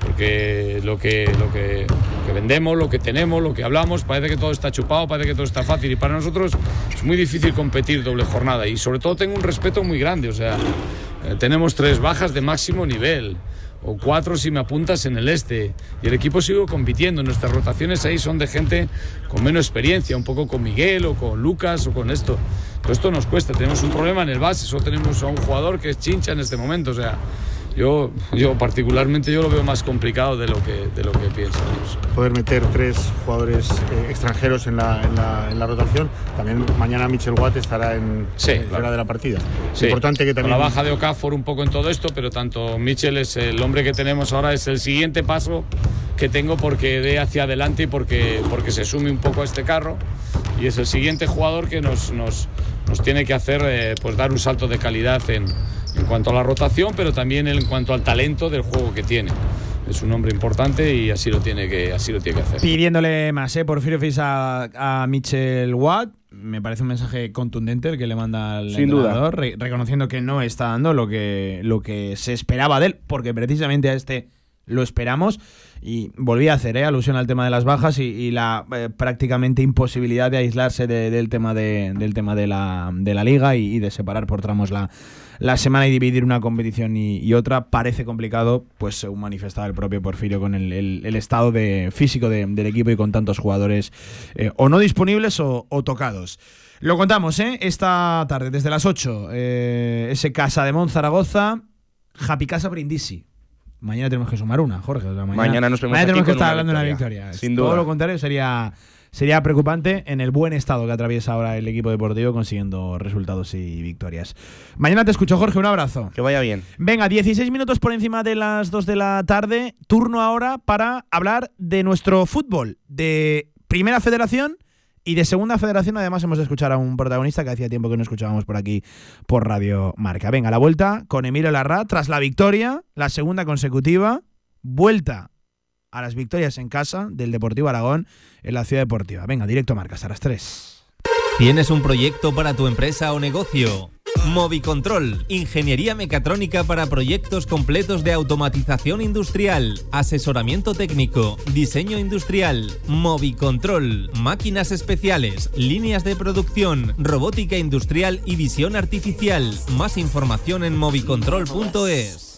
porque lo, que, lo, que, vendemos, lo que tenemos, lo que hablamos, parece que todo está chupado, parece que todo está fácil y para nosotros es muy difícil competir doble jornada y sobre todo tengo un respeto muy grande, o sea, eh, tenemos tres bajas de máximo nivel o cuatro si me apuntas en el este. Y el equipo sigue compitiendo. Nuestras rotaciones ahí son de gente con menos experiencia, un poco con Miguel o con Lucas o con esto. Todo esto nos cuesta. Tenemos un problema en el base, solo tenemos a un jugador que es chincha en este momento. O sea, yo, yo particularmente yo lo veo más complicado de lo que, de lo que pienso. Poder meter tres jugadores eh, extranjeros en la, en, la, rotación. También mañana Michel Watt estará en, fuera de la partida. Es importante que también... la baja de Okafor un poco en todo esto, pero tanto Michel es el hombre que tenemos ahora, es el siguiente paso que tengo porque dé hacia adelante y porque, porque se sume un poco a este carro. Y es el siguiente jugador que nos, nos, nos tiene que hacer eh, pues dar un salto de calidad en en cuanto a la rotación, pero también en cuanto al talento del juego que tiene. Es un hombre importante y así lo tiene que, así lo tiene que hacer. Pidiéndole más, ¿eh? Porfirio Fis a, a Mitchell Watt. Me parece un mensaje contundente el que le manda al Sin entrenador, reconociendo que no está dando lo que, lo que se esperaba de él, porque precisamente a este lo esperamos. Y volví a hacer ¿eh? alusión al tema de las bajas y, la eh, prácticamente imposibilidad de aislarse del tema de, del tema de la, de la liga y, de separar por tramos la, la semana y dividir una competición y, otra. Parece complicado, pues según manifestaba el propio Porfirio, con el, estado de físico del equipo y con tantos jugadores eh, o no disponibles o, tocados. Lo contamos, ¿eh? Esta tarde, desde las 8, ese Casa de Mon Zaragoza, Happy Casa Brindisi. Mañana tenemos que sumar una, Jorge. mañana, nos mañana tenemos que estar hablando de una victoria. Sin Todo lo contrario sería, sería preocupante en el buen estado que atraviesa ahora el equipo deportivo consiguiendo resultados y victorias. Mañana te escucho, Jorge. Un abrazo. Que vaya bien. Venga, 16 minutos por encima de las 2 de la tarde. Turno ahora para hablar de nuestro fútbol, de Primera Federación y de segunda federación, además, hemos de escuchar a un protagonista que hacía tiempo que no escuchábamos por aquí por Radio Marca. Venga, la vuelta con Emilio Larra, tras la victoria, la segunda consecutiva, vuelta a las victorias en casa del Deportivo Aragón en la Ciudad Deportiva. Venga, directo Marca, hasta las 3. ¿Tienes un proyecto para tu empresa o negocio? Movicontrol, ingeniería mecatrónica para proyectos completos de automatización industrial, asesoramiento técnico, diseño industrial, Movicontrol, máquinas especiales, líneas de producción, robótica industrial y visión artificial. Más información en movicontrol.es.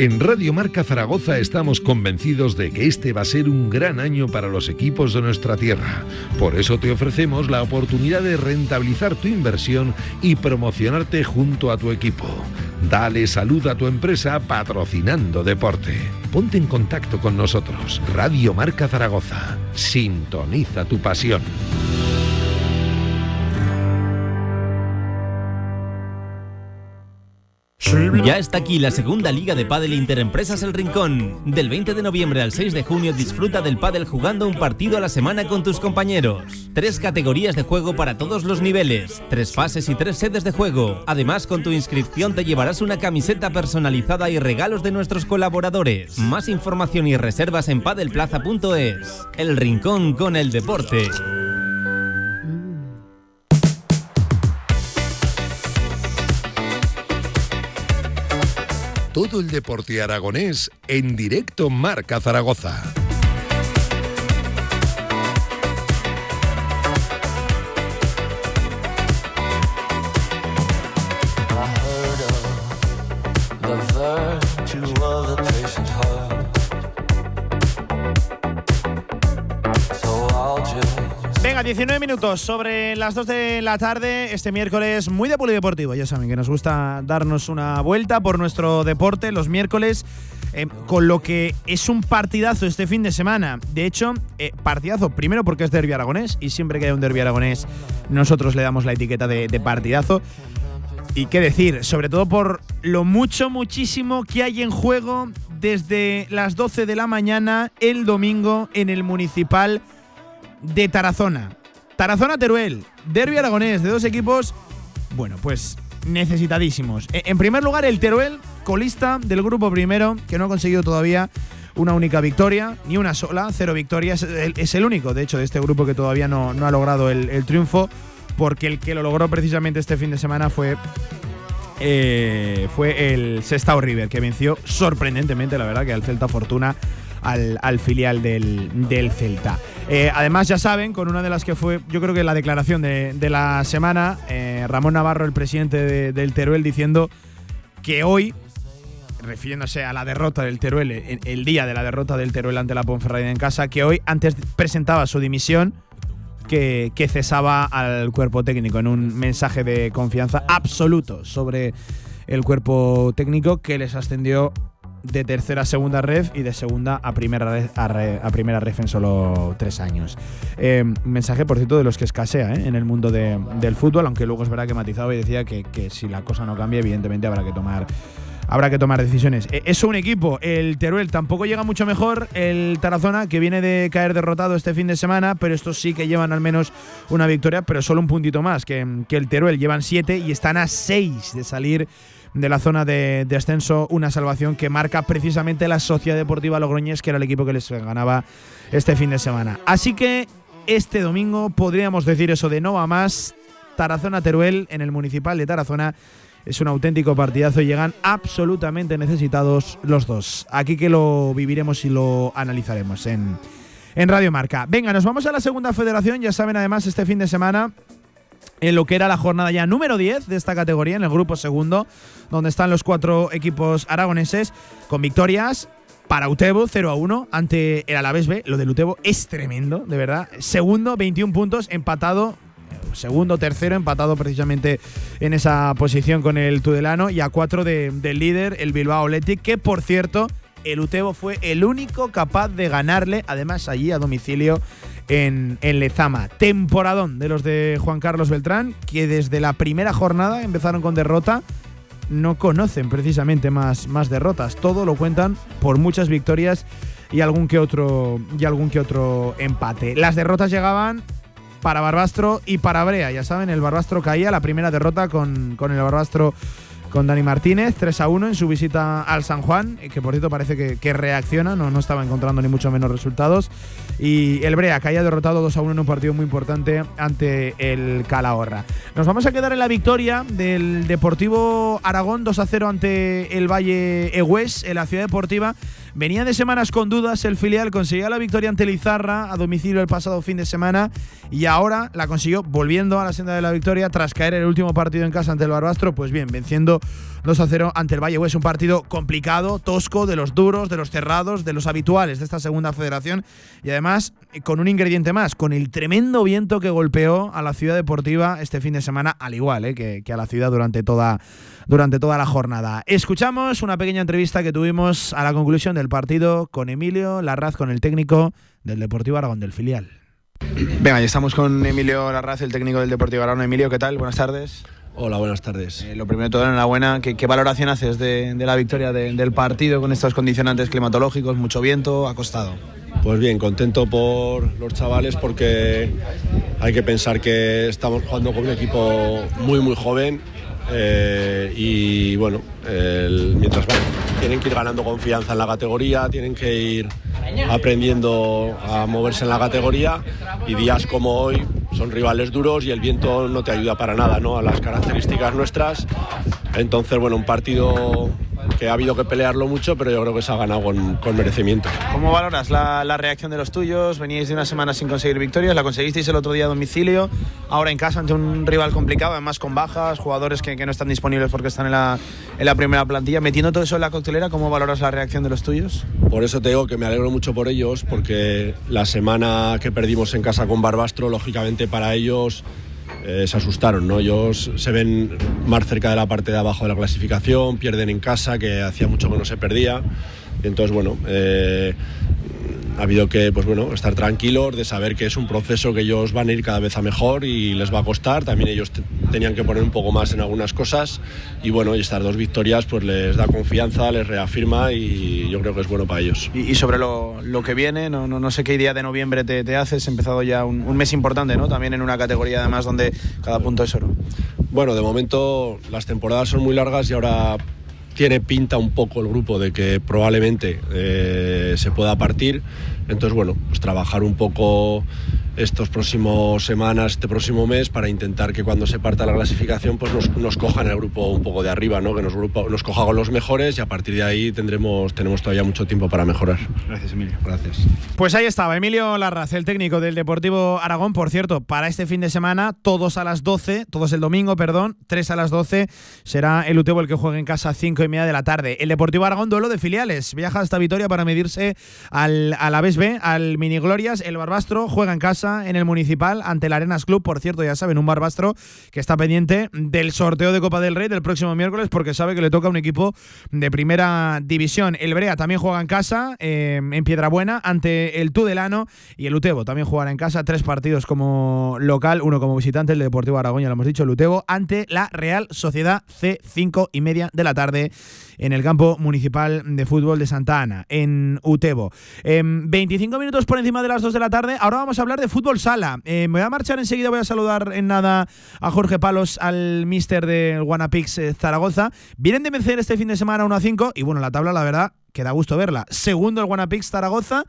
En Radio Marca Zaragoza estamos convencidos de que este va a ser un gran año para los equipos de nuestra tierra. Por eso te ofrecemos la oportunidad de rentabilizar tu inversión y promocionarte junto a tu equipo. Dale salud a tu empresa patrocinando deporte. Ponte en contacto con nosotros. Radio Marca Zaragoza. Sintoniza tu pasión. Ya está aquí la segunda liga de pádel Interempresas El Rincón. Del 20 de noviembre al 6 de junio disfruta del pádel jugando un partido a la semana con tus compañeros. Tres categorías de juego para todos los niveles, tres fases y tres sedes de juego. Además, con tu inscripción te llevarás una camiseta personalizada y regalos de nuestros colaboradores. Más información y reservas en padelplaza.es. El Rincón con el deporte. Todo el deporte aragonés en directo Marca Zaragoza. 19 minutos sobre las 2 de la tarde, este miércoles muy de polideportivo. Ya saben que nos gusta darnos una vuelta por nuestro deporte los miércoles. eh, con lo que es un partidazo este fin de semana. De hecho, eh, partidazo primero porque es derbi aragonés y siempre que hay un derbi aragonés nosotros le damos la etiqueta de, de partidazo. Y qué decir, sobre todo por lo mucho, muchísimo que hay en juego desde las 12 de la mañana el domingo en el municipal de Tarazona. Tarazona-Teruel, derbi aragonés de dos equipos, bueno, pues necesitadísimos. E- En primer lugar, el Teruel, colista del grupo primero, que no ha conseguido todavía una única victoria, ni una sola, cero victorias. Es el, único, de hecho, de este grupo que todavía no, no ha logrado el, el triunfo, porque el que lo logró precisamente este fin de semana fue eh, fue el Sestao River, que venció sorprendentemente, la verdad, que al Celta Fortuna, al, al filial del, del Celta. Eh, además, ya saben, con una de las que fue, yo creo que la declaración de, de la semana, eh, Ramón Navarro, el presidente de- del Teruel, diciendo que hoy, refiriéndose a la derrota del Teruel, en- el día de la derrota del Teruel ante la Ponferradina en casa, que hoy antes presentaba su dimisión que, que cesaba al cuerpo técnico en un mensaje de confianza absoluto sobre el cuerpo técnico que les ascendió de tercera a segunda ref y de segunda a primera ref, a, primera ref en solo tres años. Eh, mensaje, por cierto, de los que escasea ¿eh? en el mundo de- del fútbol, aunque luego es verdad que matizaba y decía que, que si la cosa no cambia, evidentemente habrá que tomar habrá que tomar decisiones. Eh, Es un equipo, el Teruel tampoco llega mucho mejor, el Tarazona que viene de caer derrotado este fin de semana, pero estos sí que llevan al menos una victoria, pero solo un puntito más que, que el Teruel, llevan siete y están a seis de salir de la zona de, de ascenso, una salvación que marca precisamente la Sociedad Deportiva Logroñés, que era el equipo que les ganaba este fin de semana. Así que este domingo podríamos decir eso de no va más, Tarazona-Teruel en el municipal de Tarazona. Es un auténtico partidazo y llegan absolutamente necesitados los dos. Aquí que lo viviremos y lo analizaremos en, en Radio Marca. Venga, nos vamos a la segunda federación. Ya saben, además, este fin de semana en lo que era la jornada ya número 10 de esta categoría, en el grupo segundo, donde están los cuatro equipos aragoneses con victorias. Para Utebo, 0 a 1 ante el Alavés B. Lo del Utebo es tremendo, de verdad. Segundo, 21 puntos, empatado segundo, tercero, empatado precisamente en esa posición con el Tudelano y a cuatro del líder, el Bilbao Athletic, que por cierto, el Utebo fue el único capaz de ganarle, además allí a domicilio en, en, Lezama. Temporadón de los de Juan Carlos Beltrán, que desde la primera jornada empezaron con derrota. No conocen precisamente más, más derrotas. Todo lo cuentan por muchas victorias y algún que otro y algún que otro empate. Las derrotas llegaban para Barbastro y para Brea. Ya saben, el Barbastro caía, la primera derrota con, con el Barbastro con Dani Martínez, 3 a 1 en su visita al San Juan, que por cierto parece que, reacciona, no, no estaba encontrando ni mucho menos resultados. Y el Brea, que haya derrotado 2 a 1 en un partido muy importante ante el Calahorra. Nos vamos a quedar en la victoria del Deportivo Aragón 2 a 0 ante el Valle Egués en la ciudad deportiva. Venía de semanas con dudas, el filial conseguía la victoria ante Lizarra a domicilio el pasado fin de semana y ahora la consiguió volviendo a la senda de la victoria tras caer el último partido en casa ante el Barbastro, pues bien, venciendo 2 a 0 ante el Valle Es un partido complicado, tosco, de los duros, de los cerrados, de los habituales de esta segunda federación y además con un ingrediente más, con el tremendo viento que golpeó a la ciudad deportiva este fin de semana, al igual eh, que, que a la ciudad durante toda durante toda la jornada. Escuchamos una pequeña entrevista que tuvimos a la conclusión del partido con Emilio Larraz, con el técnico del Deportivo Aragón del filial. Venga, ya estamos con Emilio Larraz, el técnico del Deportivo Aragón. Emilio, ¿qué tal? Buenas tardes. Hola, buenas tardes. Eh, lo primero de todo, enhorabuena. ¿Qué, qué valoración haces de, la victoria del partido con estos condicionantes climatológicos? Mucho viento, ha costado. Pues bien, contento por los chavales porque hay que pensar que estamos jugando con un equipo muy, muy joven eh, y bueno, mientras van, tienen que ir ganando confianza en la categoría, tienen que ir aprendiendo a moverse en la categoría y días como hoy son rivales duros y el viento no te ayuda para nada ¿no? a las características nuestras. Entonces, bueno, un partido que ha habido que pelearlo mucho, pero yo creo que se ha ganado con, merecimiento. ¿Cómo valoras la, reacción de los tuyos? Veníais de una semana sin conseguir victorias, la conseguisteis el otro día a domicilio, ahora en casa ante un rival complicado, además con bajas, jugadores que, no están disponibles porque están en la, en la primera plantilla. Metiendo todo eso en la coctelera, ¿cómo valoras la reacción de los tuyos? Por eso te digo que me alegro mucho por ellos, porque la semana que perdimos en casa con Barbastro, lógicamente para ellos eh, se asustaron, ¿no? Ellos se ven más cerca de la parte de abajo de la clasificación, pierden en casa, que hacía mucho que no se perdía. Entonces, bueno, eh, ha habido que pues bueno, estar tranquilos de saber que es un proceso que ellos van a ir cada vez a mejor y les va a costar. También ellos tenían que poner un poco más en algunas cosas y bueno, y estas dos victorias pues les da confianza, les reafirma y yo creo que es bueno para ellos. Y, sobre lo, lo, que viene, no, no, no, sé qué día de noviembre te, te haces, empezado ya un, un, mes importante, ¿no? También en una categoría además donde cada punto es oro. Bueno, de momento las temporadas son muy largas y ahora tiene pinta un poco el grupo de que probablemente eh, se pueda partir. Entonces, bueno, pues trabajar un poco estos próximos semanas, este próximo mes, para intentar que cuando se parta la clasificación, pues nos, nos cojan el grupo un poco de arriba, ¿no? que nos, grupo, nos coja con los mejores y a partir de ahí tendremos, tenemos todavía mucho tiempo para mejorar. Gracias, Emilio. Gracias. Pues ahí estaba, Emilio Larraz, el técnico del Deportivo Aragón. Por cierto, para este fin de semana, todos a las 12, todos el domingo, perdón, 3 a las 12, será el Utebo el que juegue en casa a 5 y media de la tarde. El Deportivo Aragón, duelo de filiales. Viaja hasta Vitoria para medirse al, a la B, al Mini Glorias. El Barbastro juega en casa en el Municipal ante el Arenas Club. Por cierto, ya saben, un Barbastro que está pendiente del sorteo de Copa del Rey del próximo miércoles porque sabe que le toca un equipo de primera división. El Brea también juega en casa eh, en Piedrabuena ante el Tudelano y el Utebo también jugará en casa. Tres partidos como local, uno como visitante, el Deportivo Aragón, ya lo hemos dicho, el Utebo ante la Real Sociedad C5 y media de la tarde en el campo municipal de fútbol de Santa Ana, en Utebo. 25 em, minutos por encima de las 2 de la tarde, ahora vamos a hablar de fútbol sala. Eh, me voy a marchar enseguida, voy a saludar en nada a Jorge Palos, al mister de Guanapix eh, Zaragoza. Vienen de vencer este fin de semana 1 a 5 y bueno, la tabla la verdad que da gusto verla. Segundo el Guanapix Zaragoza,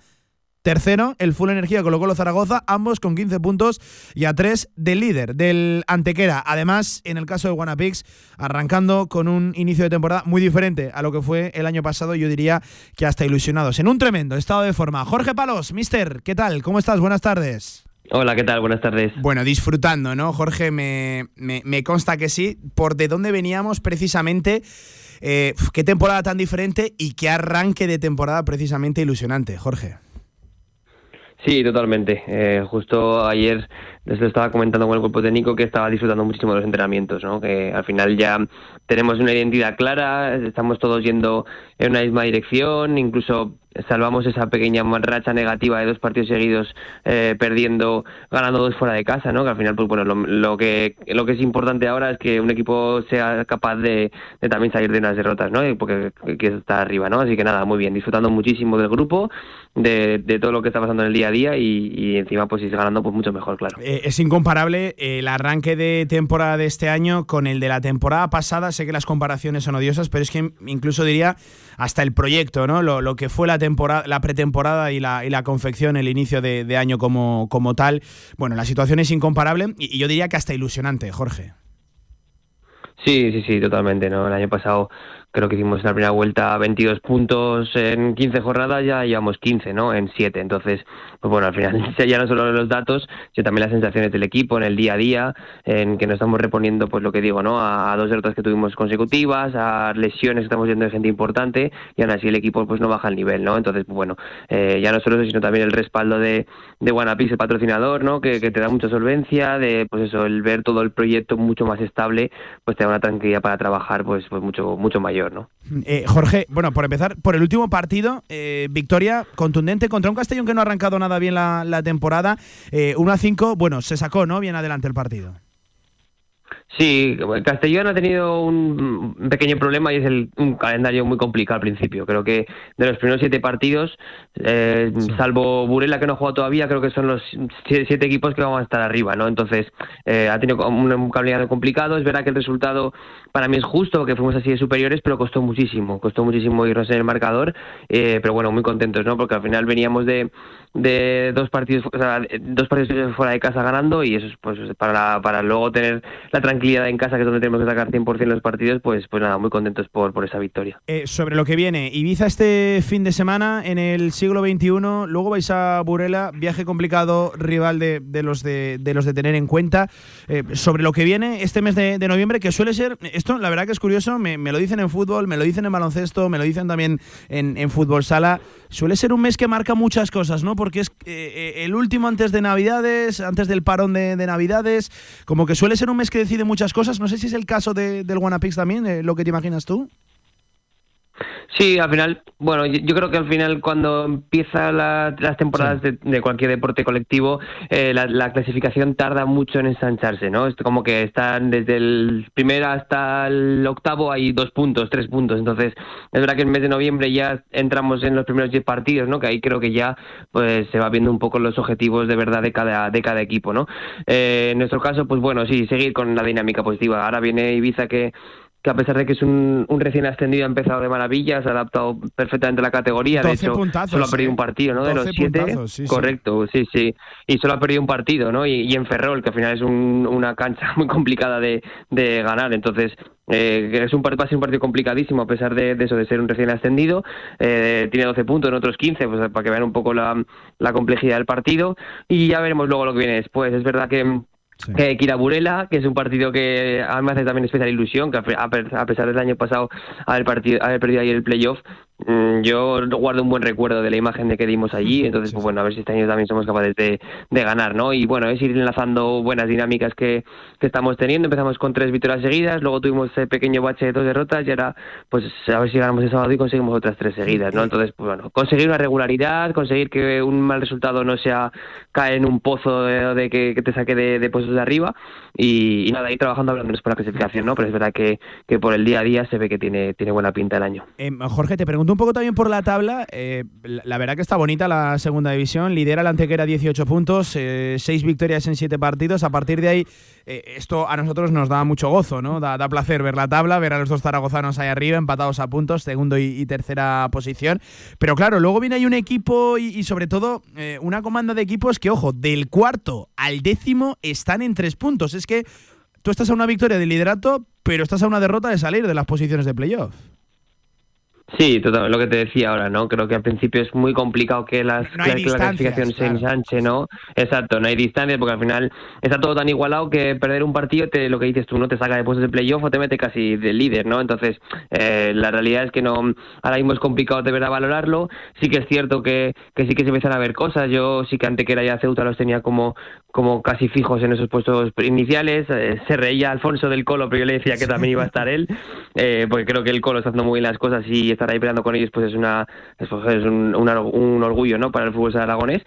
Tercero, el Full Energía colocó los Zaragoza, ambos con 15 puntos y a 3 del líder, del Antequera. Además, en el caso de Guanapix, arrancando con un inicio de temporada muy diferente a lo que fue el año pasado, yo diría que hasta ilusionados. En un tremendo estado de forma. Jorge Palos, mister, ¿qué tal? ¿Cómo estás? Buenas tardes. Hola, ¿qué tal? Buenas tardes. Bueno, disfrutando, ¿no? Jorge, me, me, consta que sí. ¿Por de dónde veníamos precisamente? Eh, ¿Qué temporada tan diferente y qué arranque de temporada precisamente ilusionante, Jorge? Sí, totalmente. Eh, justo ayer les estaba comentando con el cuerpo técnico que estaba disfrutando muchísimo de los entrenamientos, ¿no? que al final ya tenemos una identidad clara, estamos todos yendo en una misma dirección, incluso salvamos esa pequeña racha negativa de dos partidos seguidos eh, perdiendo, ganando dos fuera de casa, ¿no? Que al final, pues bueno, lo, que lo que es importante ahora es que un equipo sea capaz de, también salir de unas derrotas, ¿no? Porque que está arriba, ¿no? Así que nada, muy bien, disfrutando muchísimo del grupo, de, todo lo que está pasando en el día a día y, encima pues si ganando pues mucho mejor, claro. Es incomparable el arranque de temporada de este año con el de la temporada pasada. Sé que las comparaciones son odiosas, pero es que incluso diría hasta el proyecto, ¿no? Lo, que fue la temporada, la pretemporada y la, y la confección, el inicio de, año como, como tal. Bueno, la situación es incomparable y, yo diría que hasta ilusionante, Jorge. Sí, sí, sí, totalmente, ¿no? El año pasado creo que hicimos la primera vuelta 22 puntos en 15 jornadas, ya llevamos 15, ¿no? En 7. Entonces, pues bueno, al final ya no solo los datos, sino también las sensaciones del equipo en el día a día, en que nos estamos reponiendo, pues lo que digo, ¿no? A, dos derrotas que tuvimos consecutivas, a lesiones que estamos viendo de gente importante, y aún así el equipo pues no baja el nivel, ¿no? Entonces, pues bueno, eh, ya no solo eso, sino también el respaldo de, de Wanapix, el patrocinador, ¿no? Que, que te da mucha solvencia, de, pues eso, el ver todo el proyecto mucho más estable, pues te da una tranquilidad para trabajar, pues, pues mucho, mucho mayor. Eh, Jorge, bueno, por empezar, por el último partido, eh, victoria contundente contra un Castellón que no ha arrancado nada bien la, temporada. 1 eh, a 5, bueno, se sacó, ¿no? Bien adelante el partido. Sí, Castellón ha tenido un pequeño problema y es el, un calendario muy complicado al principio. Creo que de los primeros siete partidos, eh, salvo Burela que no ha jugado todavía, creo que son los siete equipos que vamos a estar arriba, ¿no? Entonces eh, ha tenido un, calendario complicado. Es verdad que el resultado para mí es justo, porque fuimos así de superiores, pero costó muchísimo, costó muchísimo irnos en el marcador. Eh, pero bueno, muy contentos, ¿no? Porque al final veníamos de de dos partidos, dos partidos fuera de casa ganando y eso es pues para, para luego tener la tranquilidad en casa que es donde tenemos que sacar 100% los partidos, pues pues nada, muy contentos por, por esa victoria. Eh, sobre lo que viene, Ibiza este fin de semana en el siglo XXI, luego vais a Burela, viaje complicado, rival de, de los de, de, los de tener en cuenta. Eh, sobre lo que viene este mes de, noviembre, que suele ser, esto la verdad que es curioso, me, me, lo dicen en fútbol, me lo dicen en baloncesto, me lo dicen también en, en fútbol sala, suele ser un mes que marca muchas cosas, ¿no? Porque es eh, eh, el último antes de Navidades, antes del parón de, Navidades, como que suele ser un mes que decide muchas cosas. No sé si es el caso de, del Wanapix también, eh, lo que te imaginas tú. Sí, al final, bueno, yo, creo que al final cuando empieza las temporadas de, cualquier deporte colectivo, eh, la, clasificación tarda mucho en ensancharse, ¿no? Es como que están desde el primero hasta el octavo hay dos puntos, tres puntos. Entonces, es verdad que en el mes de noviembre ya entramos en los primeros diez partidos, ¿no? Que ahí creo que ya pues se va viendo un poco los objetivos de verdad de cada, de cada equipo, ¿no? Eh, en nuestro caso, pues bueno, sí, seguir con la dinámica positiva. Ahora viene Ibiza que que a pesar de que es un, recién ascendido ha empezado de maravilla, se ha adaptado perfectamente a la categoría, de hecho solo ha perdido un partido, ¿no? De los siete, correcto, sí. sí, y solo ha perdido un partido, ¿no? Y, en Ferrol, que al final es una cancha muy complicada de, ganar, entonces eh, es un, va a ser un partido complicadísimo a pesar de, eso, de ser un recién ascendido. Eh, tiene 12 puntos, en otros 15, pues, para que vean un poco la, la complejidad del partido. Y ya veremos luego lo que viene después. Es verdad que que Kiraburela, que es un partido que a mí me hace también especial ilusión, que a pesar del año pasado haber, partido, haber perdido ahí el playoff, yo guardo un buen recuerdo de la imagen de que dimos allí, entonces, pues bueno, a ver si este año también somos capaces de, ganar, ¿no? Y bueno, es ir enlazando buenas dinámicas que, estamos teniendo. Empezamos con tres victorias seguidas, luego tuvimos ese pequeño bache de dos derrotas y ahora, pues a ver si ganamos el sábado y conseguimos otras tres seguidas, ¿no? Entonces, pues bueno, conseguir una regularidad, conseguir que un mal resultado no sea caer en un pozo de, que, te saque de, puestos de arriba y, nada, ir trabajando hablando por la clasificación, ¿no? Pero es verdad que, que por el día a día se ve que tiene, tiene buena pinta el año. Eh, Jorge, te pregunto un poco también por la tabla. Eh, la, verdad que está bonita la segunda división. Lidera la Antequera 18 puntos, eh, 6 victorias en 7 partidos. A partir de ahí, eh, esto a nosotros nos da mucho gozo, ¿no? Da, placer ver la tabla, ver a los dos zaragozanos ahí arriba, empatados a puntos, segundo y, tercera posición. Pero claro, luego viene ahí un equipo y, sobre todo eh, una comanda de equipos que, ojo, del cuarto al décimo están en tres puntos. Es que tú estás a una victoria de liderato, pero estás a una derrota de salir de las posiciones de playoff. Sí, total, lo que te decía ahora, ¿no? Creo que al principio es muy complicado que, las, No hay que la clasificación se ensanche, ¿no? Exacto, no hay distancias porque al final está todo tan igualado que perder un partido, te, lo que dices tú, no te saca de puestos de playoff o te mete casi del líder, ¿no? Entonces, eh, la realidad es que no ahora mismo es complicado de verdad valorarlo. Sí que es cierto que, que sí que se empiezan a ver cosas. Yo sí que ante que era ya Ceuta los tenía como, como casi fijos en esos puestos iniciales. Eh, se reía Alfonso del Colo, pero yo le decía que también iba a estar él, eh, porque creo que el Colo está haciendo muy bien las cosas y estar ahí peleando con ellos pues es una es, un, un orgullo ¿no? para el fútbol aragonés.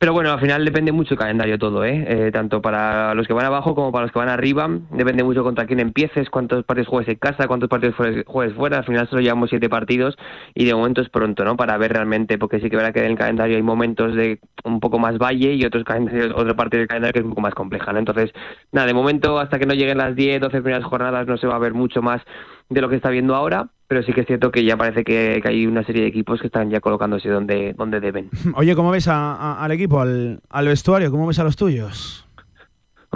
Pero bueno, al final depende mucho el calendario todo, ¿eh? ¿eh? Tanto para los que van abajo como para los que van arriba. Depende mucho contra quién empieces, cuántos partidos juegues en casa, cuántos partidos juegues fuera. Al final solo llevamos siete partidos y de momento es pronto, ¿no? Para ver realmente, porque sí que verá que en el calendario hay momentos de un poco más valle y otros otra parte del calendario que es un poco más compleja, ¿no? Entonces, nada, de momento hasta que no lleguen las 10, 12 primeras jornadas no se va a ver mucho más de lo que está viendo ahora, pero sí que es cierto que ya parece que, hay una serie de equipos que están ya colocándose donde, donde deben. Oye, ¿cómo ves al equipo, al vestuario? ¿Cómo ves a los tuyos?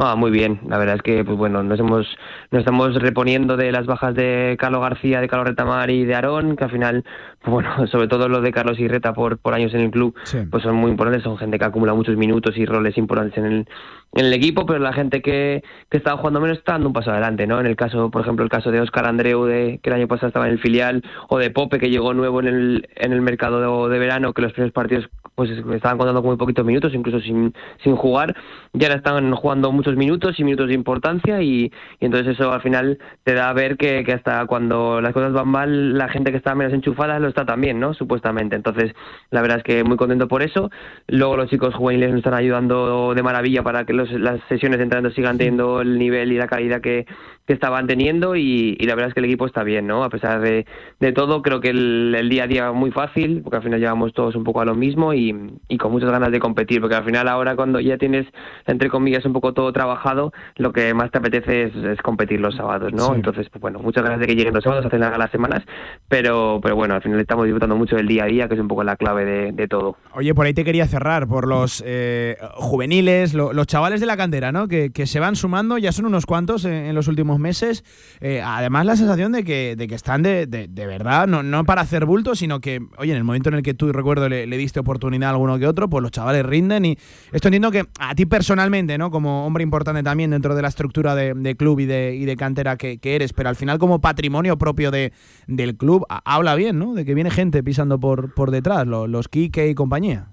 Ah, muy bien. La verdad es que, pues bueno, nos hemos, nos estamos reponiendo de las bajas de Carlos García, de Carlos Retamar y de Aarón, que al final, pues bueno, sobre todo los de Carlos y Reta por, por años en el club, sí. pues son muy importantes. Son gente que acumula muchos minutos y roles importantes en el, en el equipo, pero la gente que, que está jugando menos está dando un paso adelante, ¿no? En el caso, por ejemplo, el caso de Oscar Andreu, de, que el año pasado estaba en el filial, o de Pope, que llegó nuevo en el, en el mercado de, de verano, que los primeros partidos pues estaban contando con muy poquitos minutos, incluso sin, sin jugar, ya ahora están jugando muchos minutos y minutos de importancia y, y entonces eso al final te da a ver que, que, hasta cuando las cosas van mal, la gente que está menos enchufada lo está también, ¿no? Supuestamente. Entonces, la verdad es que muy contento por eso. Luego los chicos juveniles nos están ayudando de maravilla para que los, las sesiones de sigan teniendo el nivel y la calidad que, que estaban teniendo y, y, la verdad es que el equipo está bien, ¿no? A pesar de, de todo, creo que el, el, día a día muy fácil, porque al final llevamos todos un poco a lo mismo y, y, con muchas ganas de competir, porque al final ahora cuando ya tienes, entre comillas, un poco todo trabajado, lo que más te apetece es, es competir los sábados, ¿no? Sí. Entonces, pues bueno, muchas ganas de que lleguen los sábados, hacen las semanas, pero, pero bueno, al final estamos disfrutando mucho del día a día, que es un poco la clave de, de todo. Oye, por ahí te quería cerrar, por los eh, juveniles, lo, los chavales de la cantera, ¿no? Que, que, se van sumando, ya son unos cuantos en, en los meses. Eh, además, la sensación de que, de que están de, de, verdad, no, no para hacer bulto, sino que, oye, en el momento en el que tú, recuerdo, le, diste oportunidad a alguno que otro, pues los chavales rinden. Y esto entiendo que a ti personalmente, ¿no? Como hombre importante también dentro de la estructura de, de club y de, y de cantera que, que, eres, pero al final, como patrimonio propio de, del club, habla bien, ¿no? De que viene gente pisando por, por detrás, los, los Kike y compañía.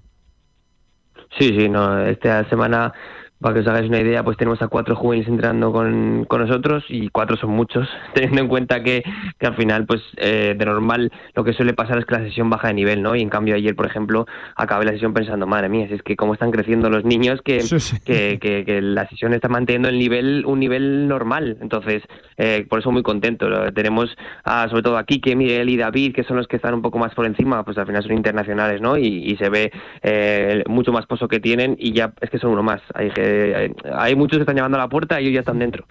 Sí, sí, no, esta semana para que os hagáis una idea, pues tenemos a cuatro juveniles entrando con, con nosotros y cuatro son muchos, teniendo en cuenta que, que al final, pues eh, de normal lo que suele pasar es que la sesión baja de nivel, ¿no? Y en cambio ayer, por ejemplo, acabé la sesión pensando, madre mía, si es que cómo están creciendo los niños que, sí, sí. que, que, que, la sesión está manteniendo el nivel un nivel normal. Entonces, eh, por eso muy contento. Tenemos a, sobre todo a Quique, Miguel y David, que son los que están un poco más por encima, pues al final son internacionales, ¿no? Y, y se ve eh, mucho más pozo que tienen y ya es que son uno más. Hay que eh, hay muchos que están llamando a la puerta y ellos ya están dentro.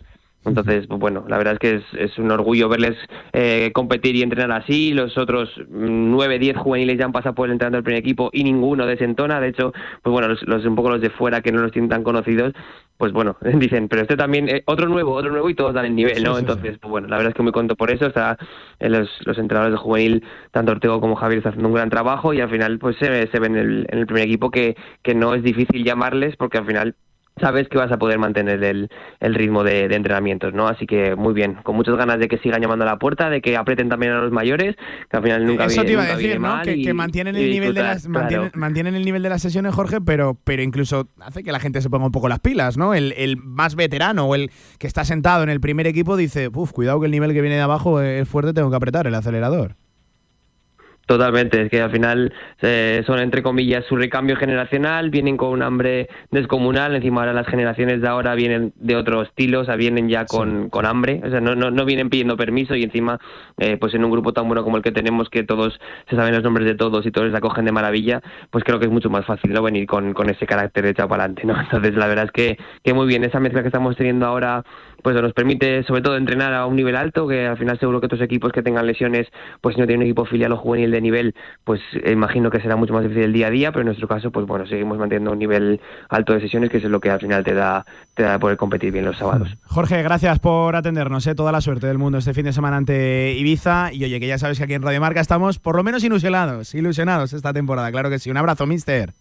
Entonces, pues bueno, la verdad es que es, es un orgullo verles eh, competir y entrenar así. Los otros nueve, diez juveniles ya han pasado por el entrenamiento del primer equipo y ninguno desentona. De hecho, pues bueno, los, los, un poco los de fuera que no los tienen tan conocidos, pues bueno, dicen, pero este también, eh, otro nuevo, otro nuevo y todos dan el nivel, ¿no? Sí, sí, Entonces, sí. pues bueno, la verdad es que muy contento por eso. Está eh, los, los entrenadores de juvenil, tanto Ortego como Javier, están haciendo un gran trabajo y al final, pues se, se ven en el, en el primer equipo que, que no es difícil llamarles porque al final sabes que vas a poder mantener el, el ritmo de, de, entrenamientos, ¿no? Así que muy bien, con muchas ganas de que sigan llamando a la puerta, de que aprieten también a los mayores, que al final nunca Eso te iba a decir, ¿no? Que, que, mantienen el nivel de las claro. mantienen, mantienen, el nivel de las sesiones, Jorge, pero, pero incluso hace que la gente se ponga un poco las pilas, ¿no? El, el más veterano o el que está sentado en el primer equipo dice, uff, cuidado que el nivel que viene de abajo es fuerte, tengo que apretar el acelerador. Totalmente, es que al final eh, son entre comillas su recambio generacional, vienen con un hambre descomunal, encima ahora las generaciones de ahora vienen de otro estilo, o sea, vienen ya con, sí. con hambre, o sea, no, no, no, vienen pidiendo permiso y encima, eh, pues en un grupo tan bueno como el que tenemos, que todos se saben los nombres de todos y todos les acogen de maravilla, pues creo que es mucho más fácil no venir con, con ese carácter echado para adelante, ¿no? Entonces la verdad es que, que muy bien, esa mezcla que estamos teniendo ahora pues nos permite sobre todo entrenar a un nivel alto, que al final seguro que otros equipos que tengan lesiones, pues si no tienen un equipo filial o juvenil de nivel, pues eh, imagino que será mucho más difícil el día a día, pero en nuestro caso, pues bueno, seguimos manteniendo un nivel alto de sesiones, que es lo que al final te da, te da poder competir bien los sábados. Jorge, gracias por atendernos, ¿eh? toda la suerte del mundo este fin de semana ante Ibiza. Y oye, que ya sabes que aquí en Radio Marca estamos por lo menos ilusionados, ilusionados esta temporada, claro que sí. Un abrazo, mister.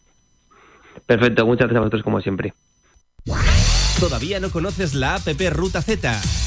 Perfecto, muchas gracias a vosotros como siempre. ¿Todavía no conoces la APP Ruta Z?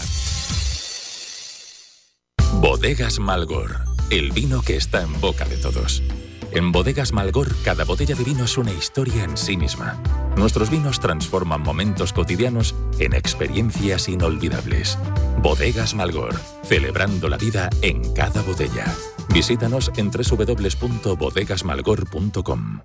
Bodegas Malgor, el vino que está en boca de todos. En Bodegas Malgor, cada botella de vino es una historia en sí misma. Nuestros vinos transforman momentos cotidianos en experiencias inolvidables. Bodegas Malgor, celebrando la vida en cada botella. Visítanos en www.bodegasmalgor.com.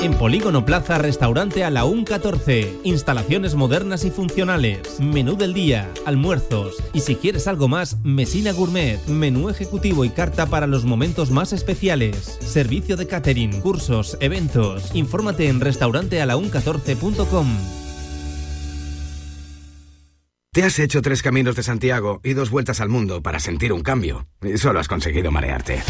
En Polígono Plaza, restaurante a la UN 14. Instalaciones modernas y funcionales. Menú del día, almuerzos. Y si quieres algo más, Mesina Gourmet. Menú ejecutivo y carta para los momentos más especiales. Servicio de catering, cursos, eventos. Infórmate en restaurantealaun14.com. Te has hecho tres caminos de Santiago y dos vueltas al mundo para sentir un cambio. Y solo has conseguido marearte.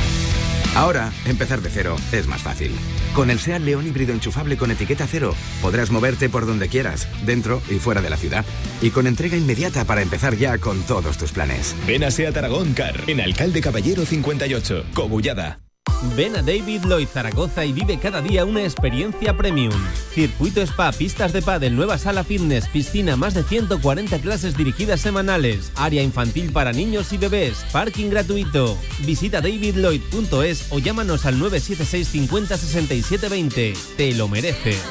Ahora, empezar de cero es más fácil. Con el SEAT León híbrido enchufable con etiqueta cero, podrás moverte por donde quieras, dentro y fuera de la ciudad. Y con entrega inmediata para empezar ya con todos tus planes. Ven a SEAT Aragón Car, en Alcalde Caballero 58, Cobullada. Ven a David Lloyd Zaragoza y vive cada día una experiencia premium. Circuito Spa, pistas de pádel, nueva sala fitness, piscina, más de 140 clases dirigidas semanales, área infantil para niños y bebés, parking gratuito. Visita davidlloyd.es o llámanos al 976 50 67 20. Te lo mereces.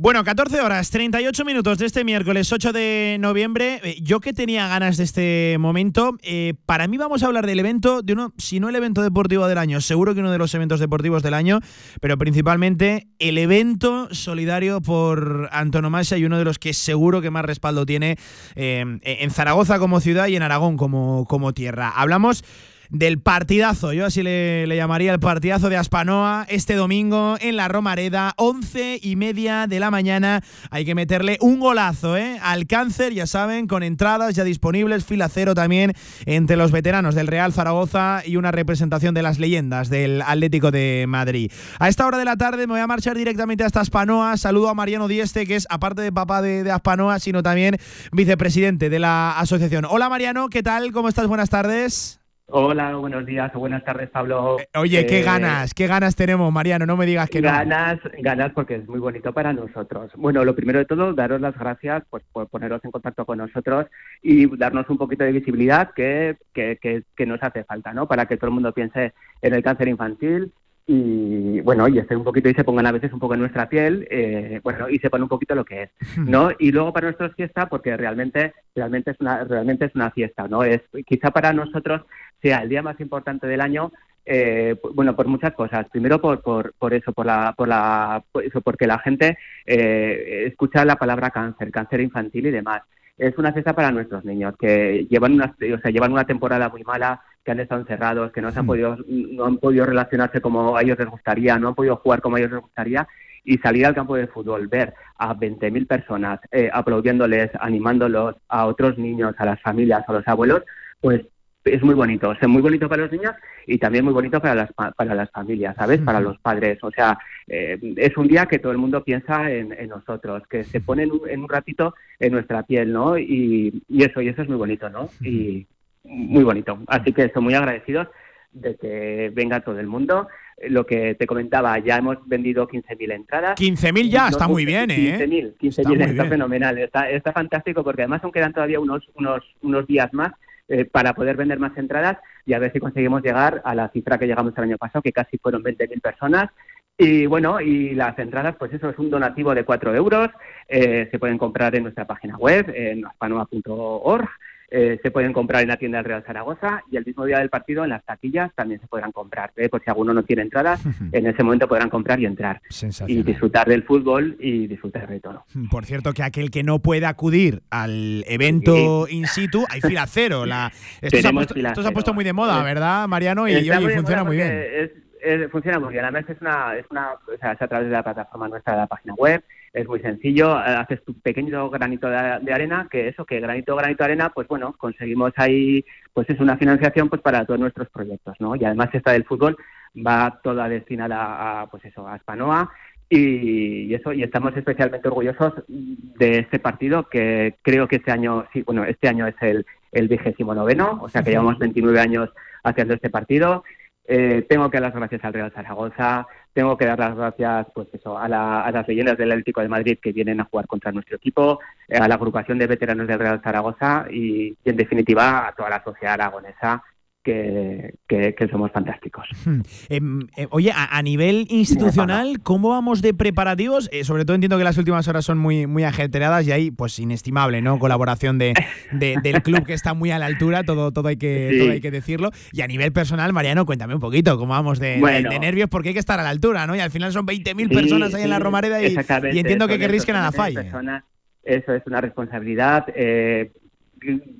Bueno, 14 horas, 38 minutos de este miércoles 8 de noviembre. Eh, Yo que tenía ganas de este momento, eh, para mí vamos a hablar del evento, de uno, si no el evento deportivo del año, seguro que uno de los eventos deportivos del año, pero principalmente el evento solidario por antonomasia y uno de los que seguro que más respaldo tiene eh, en Zaragoza como ciudad y en Aragón como, como tierra. Hablamos del partidazo, yo así le, llamaría el partidazo de Aspanoa este domingo en la Romareda, once y media de la mañana. Hay que meterle un golazo ¿eh? al cáncer, ya saben, con entradas ya disponibles, fila cero también entre los veteranos del Real Zaragoza y una representación de las leyendas del Atlético de Madrid. A esta hora de la tarde me voy a marchar directamente hasta Aspanoa. Saludo a Mariano Dieste, que es aparte de papá de, de Aspanoa, sino también vicepresidente de la asociación. Hola Mariano, ¿qué tal? ¿Cómo estás? Buenas tardes. Hola, buenos días o buenas tardes, Pablo. Oye, qué ganas, qué ganas tenemos, Mariano, no me digas que ganas, no. Ganas, porque es muy bonito para nosotros. Bueno, lo primero de todo, daros las gracias pues, por poneros en contacto con nosotros y darnos un poquito de visibilidad que, que, que, que nos hace falta, ¿no? Para que todo el mundo piense en el cáncer infantil y bueno, y esté un poquito y se pongan a veces un poco en nuestra piel, eh, bueno, y sepan un poquito lo que es, ¿no? Y luego para nosotros fiesta, porque realmente, realmente es una, realmente es una fiesta, ¿no? Es quizá para nosotros sea el día más importante del año, eh, bueno, por muchas cosas. Primero por, por, por eso, por la, por la, por eso, porque la gente eh, escucha la palabra cáncer, cáncer infantil y demás. Es una fiesta para nuestros niños que llevan una, o sea, llevan una temporada muy mala, que han estado encerrados, que no se han podido, no han podido relacionarse como a ellos les gustaría, no han podido jugar como a ellos les gustaría y salir al campo de fútbol, ver a 20.000 personas eh, aplaudiéndoles, animándolos a otros niños, a las familias, a los abuelos, pues es muy bonito, es muy bonito para los niños y también muy bonito para las, para las familias, ¿sabes? Para los padres. O sea, eh, es un día que todo el mundo piensa en, en nosotros, que se pone en un, en un, ratito en nuestra piel, ¿no? Y, y, eso, y eso es muy bonito, ¿no? Y muy bonito. Así que estoy muy agradecidos de que venga todo el mundo. Lo que te comentaba, ya hemos vendido 15.000 entradas. 15.000 ya, está muy bien, ¿eh? 15.000, 15.000 está, está, está fenomenal, está, está fantástico porque además aún quedan todavía unos, unos, unos días más eh, para poder vender más entradas y a ver si conseguimos llegar a la cifra que llegamos el año pasado, que casi fueron 20.000 personas. Y bueno, y las entradas, pues eso es un donativo de 4 euros. Eh, se pueden comprar en nuestra página web, en aspanoa.org. Eh, se pueden comprar en la tienda del Real Zaragoza y el mismo día del partido en las taquillas también se podrán comprar. ¿eh? Por si alguno no tiene entradas, en ese momento podrán comprar y entrar. Y disfrutar del fútbol y disfrutar de todo. Por cierto, que aquel que no puede acudir al evento in situ, hay fila cero. La... Esto, se ha, puesto, esto se ha puesto muy de moda, ¿verdad, Mariano? Y, y funciona muy bien. Es, funciona muy bien. Además, es una, es una, o sea, es a través de la plataforma nuestra de la página web es muy sencillo, eh, haces tu pequeño granito de, arena, que eso, que granito, granito de arena, pues bueno, conseguimos ahí, pues es una financiación pues para todos nuestros proyectos, ¿no? Y además esta del fútbol va toda destinada a, pues eso, a Spanoa y, eso, y estamos especialmente orgullosos de este partido que creo que este año, sí, bueno, este año es el, el vigésimo noveno, o sea que llevamos 29 años haciendo este partido. Eh, tengo que dar las gracias al Real Zaragoza, tengo que dar las gracias pues eso, a, las leyendas del Atlético de Madrid que vienen a jugar contra nuestro equipo, eh, a la agrupación de veteranos del Real Zaragoza y, en definitiva a toda la sociedad aragonesa que, somos fantásticos. Hmm. Em, eh, oye, a, nivel institucional, ¿cómo vamos de preparativos? Eh, sobre todo entiendo que las últimas horas son muy, muy ajetreadas y hay, pues, inestimable, ¿no? Colaboración de, del club que está muy a la altura, todo, todo, hay que, todo hay que decirlo. Y a nivel personal, Mariano, cuéntame un poquito cómo vamos de, nervios, porque hay que estar a la altura, ¿no? Y al final son 20.000 personas ahí en la Romareda y, entiendo que querréis que nada falle. eso es una responsabilidad. Eh,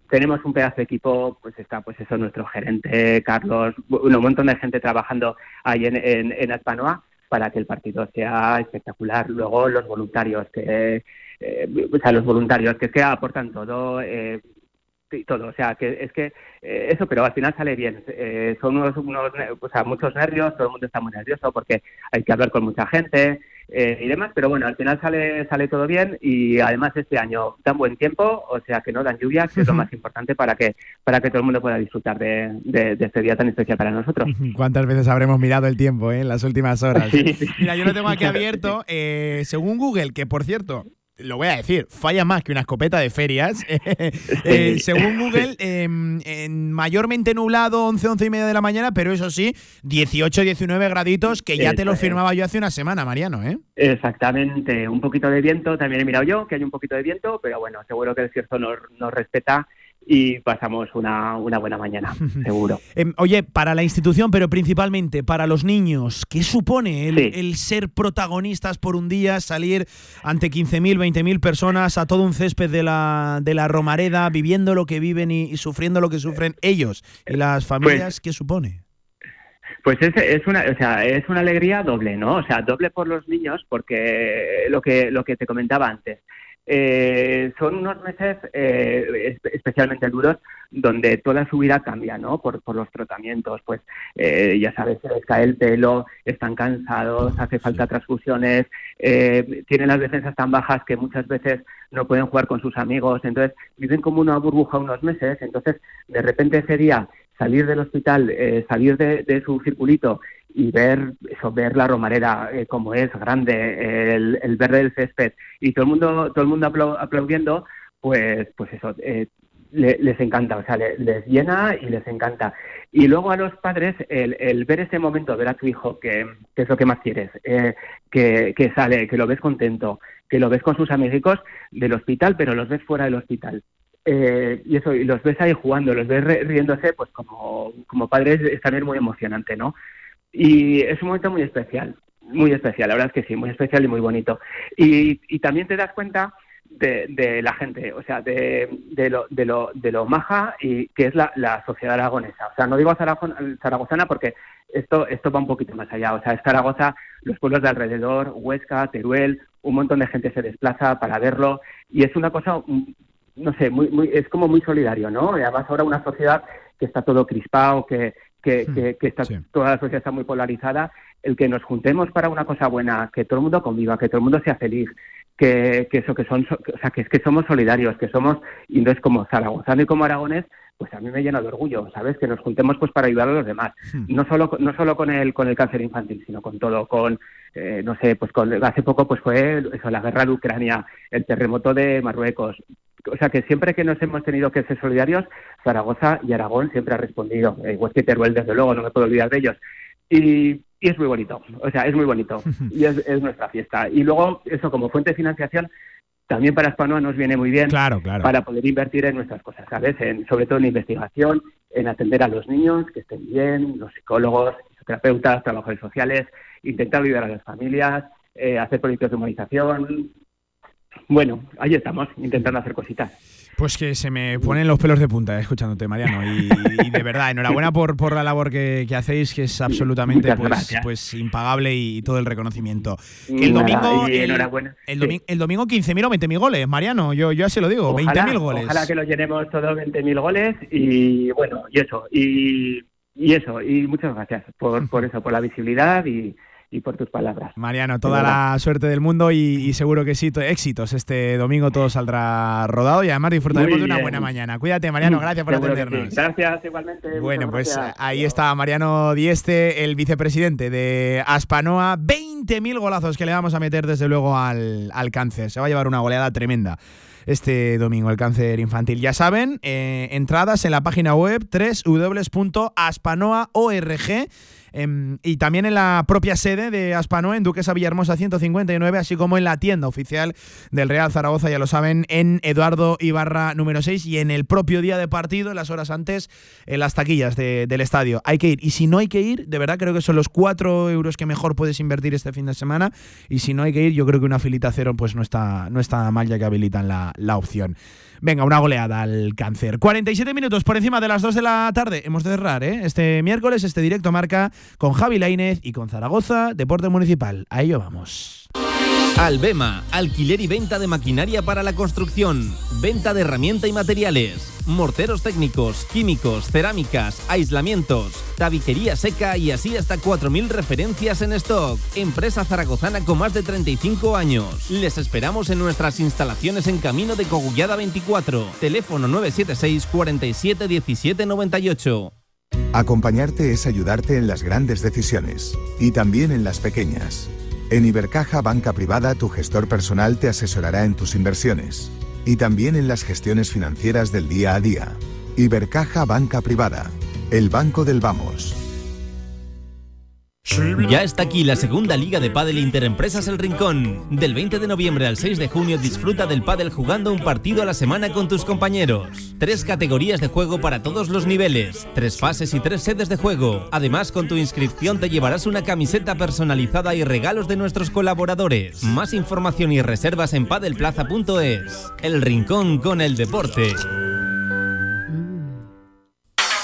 tenemos un pedazo de equipo, pues está pues eso nuestro gerente Carlos, un montón de gente trabajando ahí en, en, en Aspanoa para que el partido sea espectacular. Luego los voluntarios que eh, o sea, los voluntarios que se aportan todo, eh, todo, o sea, que es que eh, eso, pero al final sale bien. Eh, son unos, unos, o sea, muchos nervios, todo el mundo está muy nervioso porque hay que hablar con mucha gente, eh, y demás, pero bueno, al final sale, sale todo bien y además este año dan buen tiempo, o sea que no dan lluvias, que es lo más importante para que, para que todo el mundo pueda disfrutar de, este día tan especial para nosotros. ¿Cuántas veces habremos mirado el tiempo en las últimas horas? Mira, yo lo tengo aquí abierto, según Google, que por cierto, lo voy a decir, falla más que una escopeta de ferias. Eh, según Google, em, en mayormente nublado, 11, 11 y media de la mañana, pero eso sí, 18, 19 graditos, que ya te lo firmaba yo hace una semana, Mariano, ¿eh? Exactamente, un poquito de viento, también he mirado yo que hay un poquito de viento, pero bueno, seguro que el cierto nos, nos respeta y pasamos una, buena mañana, seguro. Em, oye, para la institución, pero principalmente para los niños, ¿qué supone el, ser protagonistas por un día, salir ante 15.000, 20.000 personas a todo un césped de la, de la Romareda, viviendo lo que viven y, sufriendo lo que sufren ellos y las familias? Pues ¿Qué supone? Pues es, es, una, o sea, es una alegría doble, ¿no? O sea, doble por los niños, porque lo que, lo que te comentaba antes, eh, son unos meses eh, especialmente duros donde toda su vida cambia, ¿no? Por, los tratamientos, pues eh, ya sabes, se les cae el pelo, están cansados, hace falta transfusiones, tienen las defensas tan bajas que muchas veces no pueden jugar con sus amigos, entonces viven como una burbuja unos meses, entonces de repente ese día salir del hospital, salir de, su circulito y ver eso, ver la romarera eh, como es grande, el, verde del césped y todo el mundo todo el mundo aplaudiendo, pues pues eso eh, les encanta, o sea, les, llena y les encanta. Y luego a los padres, el, ver ese momento, ver a tu hijo, que, es lo que más quieres, eh, que, que, sale, que lo ves contento, que lo ves con sus amigos del hospital, pero los ves fuera del hospital. y eso, y los ves ahí jugando, los ves riéndose, pues como, como padres es muy emocionante, ¿no? Y es un momento muy especial, muy especial, la verdad es que sí, muy especial y muy bonito. Y, y también te das cuenta de, de, la gente, o sea, de, de, lo, de, lo, de lo maja y que es la, sociedad aragonesa. O sea, no digo zaragozana porque esto, esto va un poquito más allá. O sea, es Zaragoza, los pueblos de alrededor, Huesca, Teruel, un montón de gente se desplaza para verlo y es una cosa, no sé, muy, muy, es como muy solidario, ¿no? Y además ahora una sociedad que está todo crispado, que, que, que, está, toda la sociedad está muy polarizada, el que nos juntemos para una cosa buena, que todo el mundo conviva, que todo el mundo sea feliz, que, que eso que son, o sea, que es que somos solidarios, que somos, y no es como zaragozano y como aragones, pues a mí me llena de orgullo, ¿sabes? Que nos juntemos pues para ayudar a los demás. No solo no solo con el con el cáncer infantil, sino con todo, con eh, no sé, pues con hace poco pues fue eso, la guerra de Ucrania, el terremoto de Marruecos, o sea que siempre que nos hemos tenido que ser solidarios, Zaragoza y Aragón siempre ha respondido. Eh, igual que Teruel, desde luego, no me puedo olvidar de ellos. Y, y es muy bonito, o sea, es muy bonito y es, es nuestra fiesta. Y luego, eso como fuente de financiación, también para Spanoa nos viene muy bien Claro, claro. para poder invertir en nuestras cosas, ¿sabes? En, sobre todo en investigación, en atender a los niños, que estén bien, los psicólogos, terapeutas, trabajadores sociales, intentar ayudar a las familias, eh, hacer proyectos de humanización. Bueno, ahí estamos, intentando hacer cositas. Pues que se me ponen los pelos de punta eh, escuchándote, Mariano. Y, y de verdad, enhorabuena por, por la labor que, que hacéis, que es absolutamente pues, pues impagable y todo el reconocimiento. Que el domingo, el, el, Sí. domi- el domingo 15.000 o 20.000 goles, Mariano. Yo, yo así lo digo, Ojalá, 20.000 goles. Ojalá que lo llenemos todos 20.000 goles y bueno, y eso, y, y eso, y muchas gracias por, por eso, por la visibilidad y, y por tus palabras. Mariano, toda la suerte del mundo y, y seguro que sí, to- éxitos. Este domingo todo saldrá rodado y además disfrutaremos de una buena mañana. Cuídate, Mariano, gracias por Seguro que sí. atendernos. Gracias, igualmente. Bueno, pues gracias. ahí está Mariano Dieste, el vicepresidente de Aspanoa. 20.000 golazos que le vamos a meter desde luego al, al cáncer. Se va a llevar una goleada tremenda este domingo, el cáncer infantil. Ya saben, eh, entradas en la página web www.aspanoa.org. em, y también en la propia sede de Aspanoa, en Duquesa Villahermosa 159, así como en la tienda oficial del Real Zaragoza, ya lo saben, en Eduardo Ibarra número 6 y en el propio día de partido, en las horas antes, en las taquillas de- del estadio. Hay que ir. Y si no hay que ir, de verdad creo que son los 4 euros que mejor puedes invertir este fin de semana. Y si no hay que ir, yo creo que una filita cero pues no está, no está mal ya que habilitan la, la opción. Venga, una goleada al cáncer. 47 minutos por encima de las 2 de la tarde. Hemos de cerrar, ¿eh? Este miércoles, este directo marca con Javi Lainez y con Zaragoza, Deporte Municipal. A ello vamos. Albema, alquiler y venta de maquinaria para la construcción, venta de herramienta y materiales, morteros técnicos, químicos, cerámicas, aislamientos, tabiquería seca y así hasta 4.000 referencias en stock. Empresa zaragozana con más de 35 años. Les esperamos en nuestras instalaciones en Camino de Cogullada 24. Teléfono 976 47 17 98. Acompañarte es ayudarte en las grandes decisiones y también en las pequeñas. En Ibercaja Banca Privada tu gestor personal te asesorará en tus inversiones y también en las gestiones financieras del día a día. Ibercaja Banca Privada, el banco del vamos. Ya está aquí la segunda liga de pádel Interempresas El Rincón. Del 20 de noviembre al 6 de junio disfruta del pádel jugando un partido a la semana con tus compañeros. Tres categorías de juego para todos los niveles, tres fases y tres sedes de juego. Además, con tu inscripción te llevarás una camiseta personalizada y regalos de nuestros colaboradores. Más información y reservas en padelplaza.es. El Rincón con el deporte.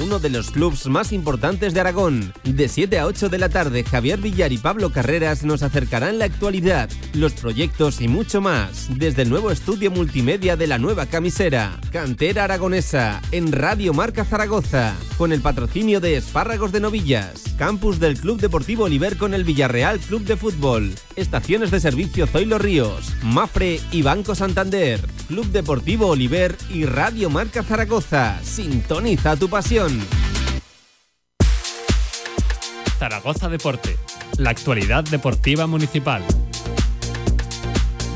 Uno de los clubs más importantes de Aragón. De 7 a 8 de la tarde, Javier Villar y Pablo Carreras nos acercarán la actualidad, los proyectos y mucho más. Desde el nuevo estudio multimedia de la nueva camisera. Cantera Aragonesa, en Radio Marca Zaragoza. Con el patrocinio de Espárragos de Novillas. Campus del Club Deportivo Oliver con el Villarreal Club de Fútbol. Estaciones de servicio Zoilo Ríos, Mafre y Banco Santander. Club Deportivo Oliver y Radio Marca Zaragoza. Sintoniza tu pasión. Zaragoza Deporte, la actualidad deportiva municipal.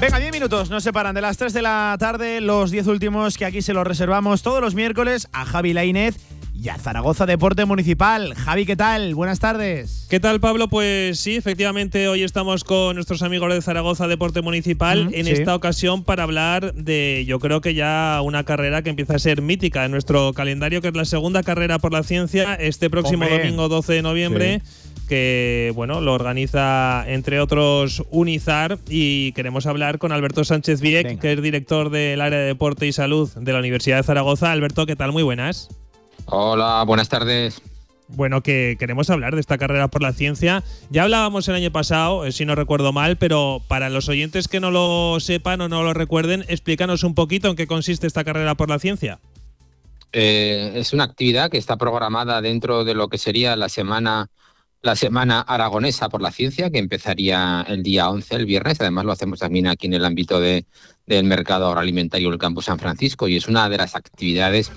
Venga, 10 minutos nos separan de las 3 de la tarde, los 10 últimos que aquí se los reservamos todos los miércoles a Javi Lainez y a Zaragoza Deporte Municipal. Javi, ¿qué tal? Buenas tardes. ¿Qué tal, Pablo? Pues sí, efectivamente, hoy estamos con nuestros amigos de Zaragoza Deporte Municipal, en sí. esta ocasión para hablar de, yo creo que ya una carrera que empieza a ser mítica en nuestro calendario, que es la segunda carrera por la ciencia, este próximo Hombre. domingo 12 de noviembre. que bueno, lo organiza entre otros Unizar y queremos hablar con Alberto Sánchez Vieck, que es director del área de deporte y salud de la Universidad de Zaragoza. Alberto, ¿qué tal? Muy buenas. Hola, buenas tardes. Bueno, que queremos hablar de esta carrera por la ciencia. Ya hablábamos el año pasado, eh, si no recuerdo mal, pero para los oyentes que no lo sepan o no lo recuerden, explícanos un poquito en qué consiste esta carrera por la ciencia. Eh, es una actividad que está programada dentro de lo que sería la semana la Semana Aragonesa por la Ciencia, que empezaría el día 11, el viernes. Además, lo hacemos también aquí en el ámbito de, del mercado agroalimentario del Campo San Francisco y es una de las actividades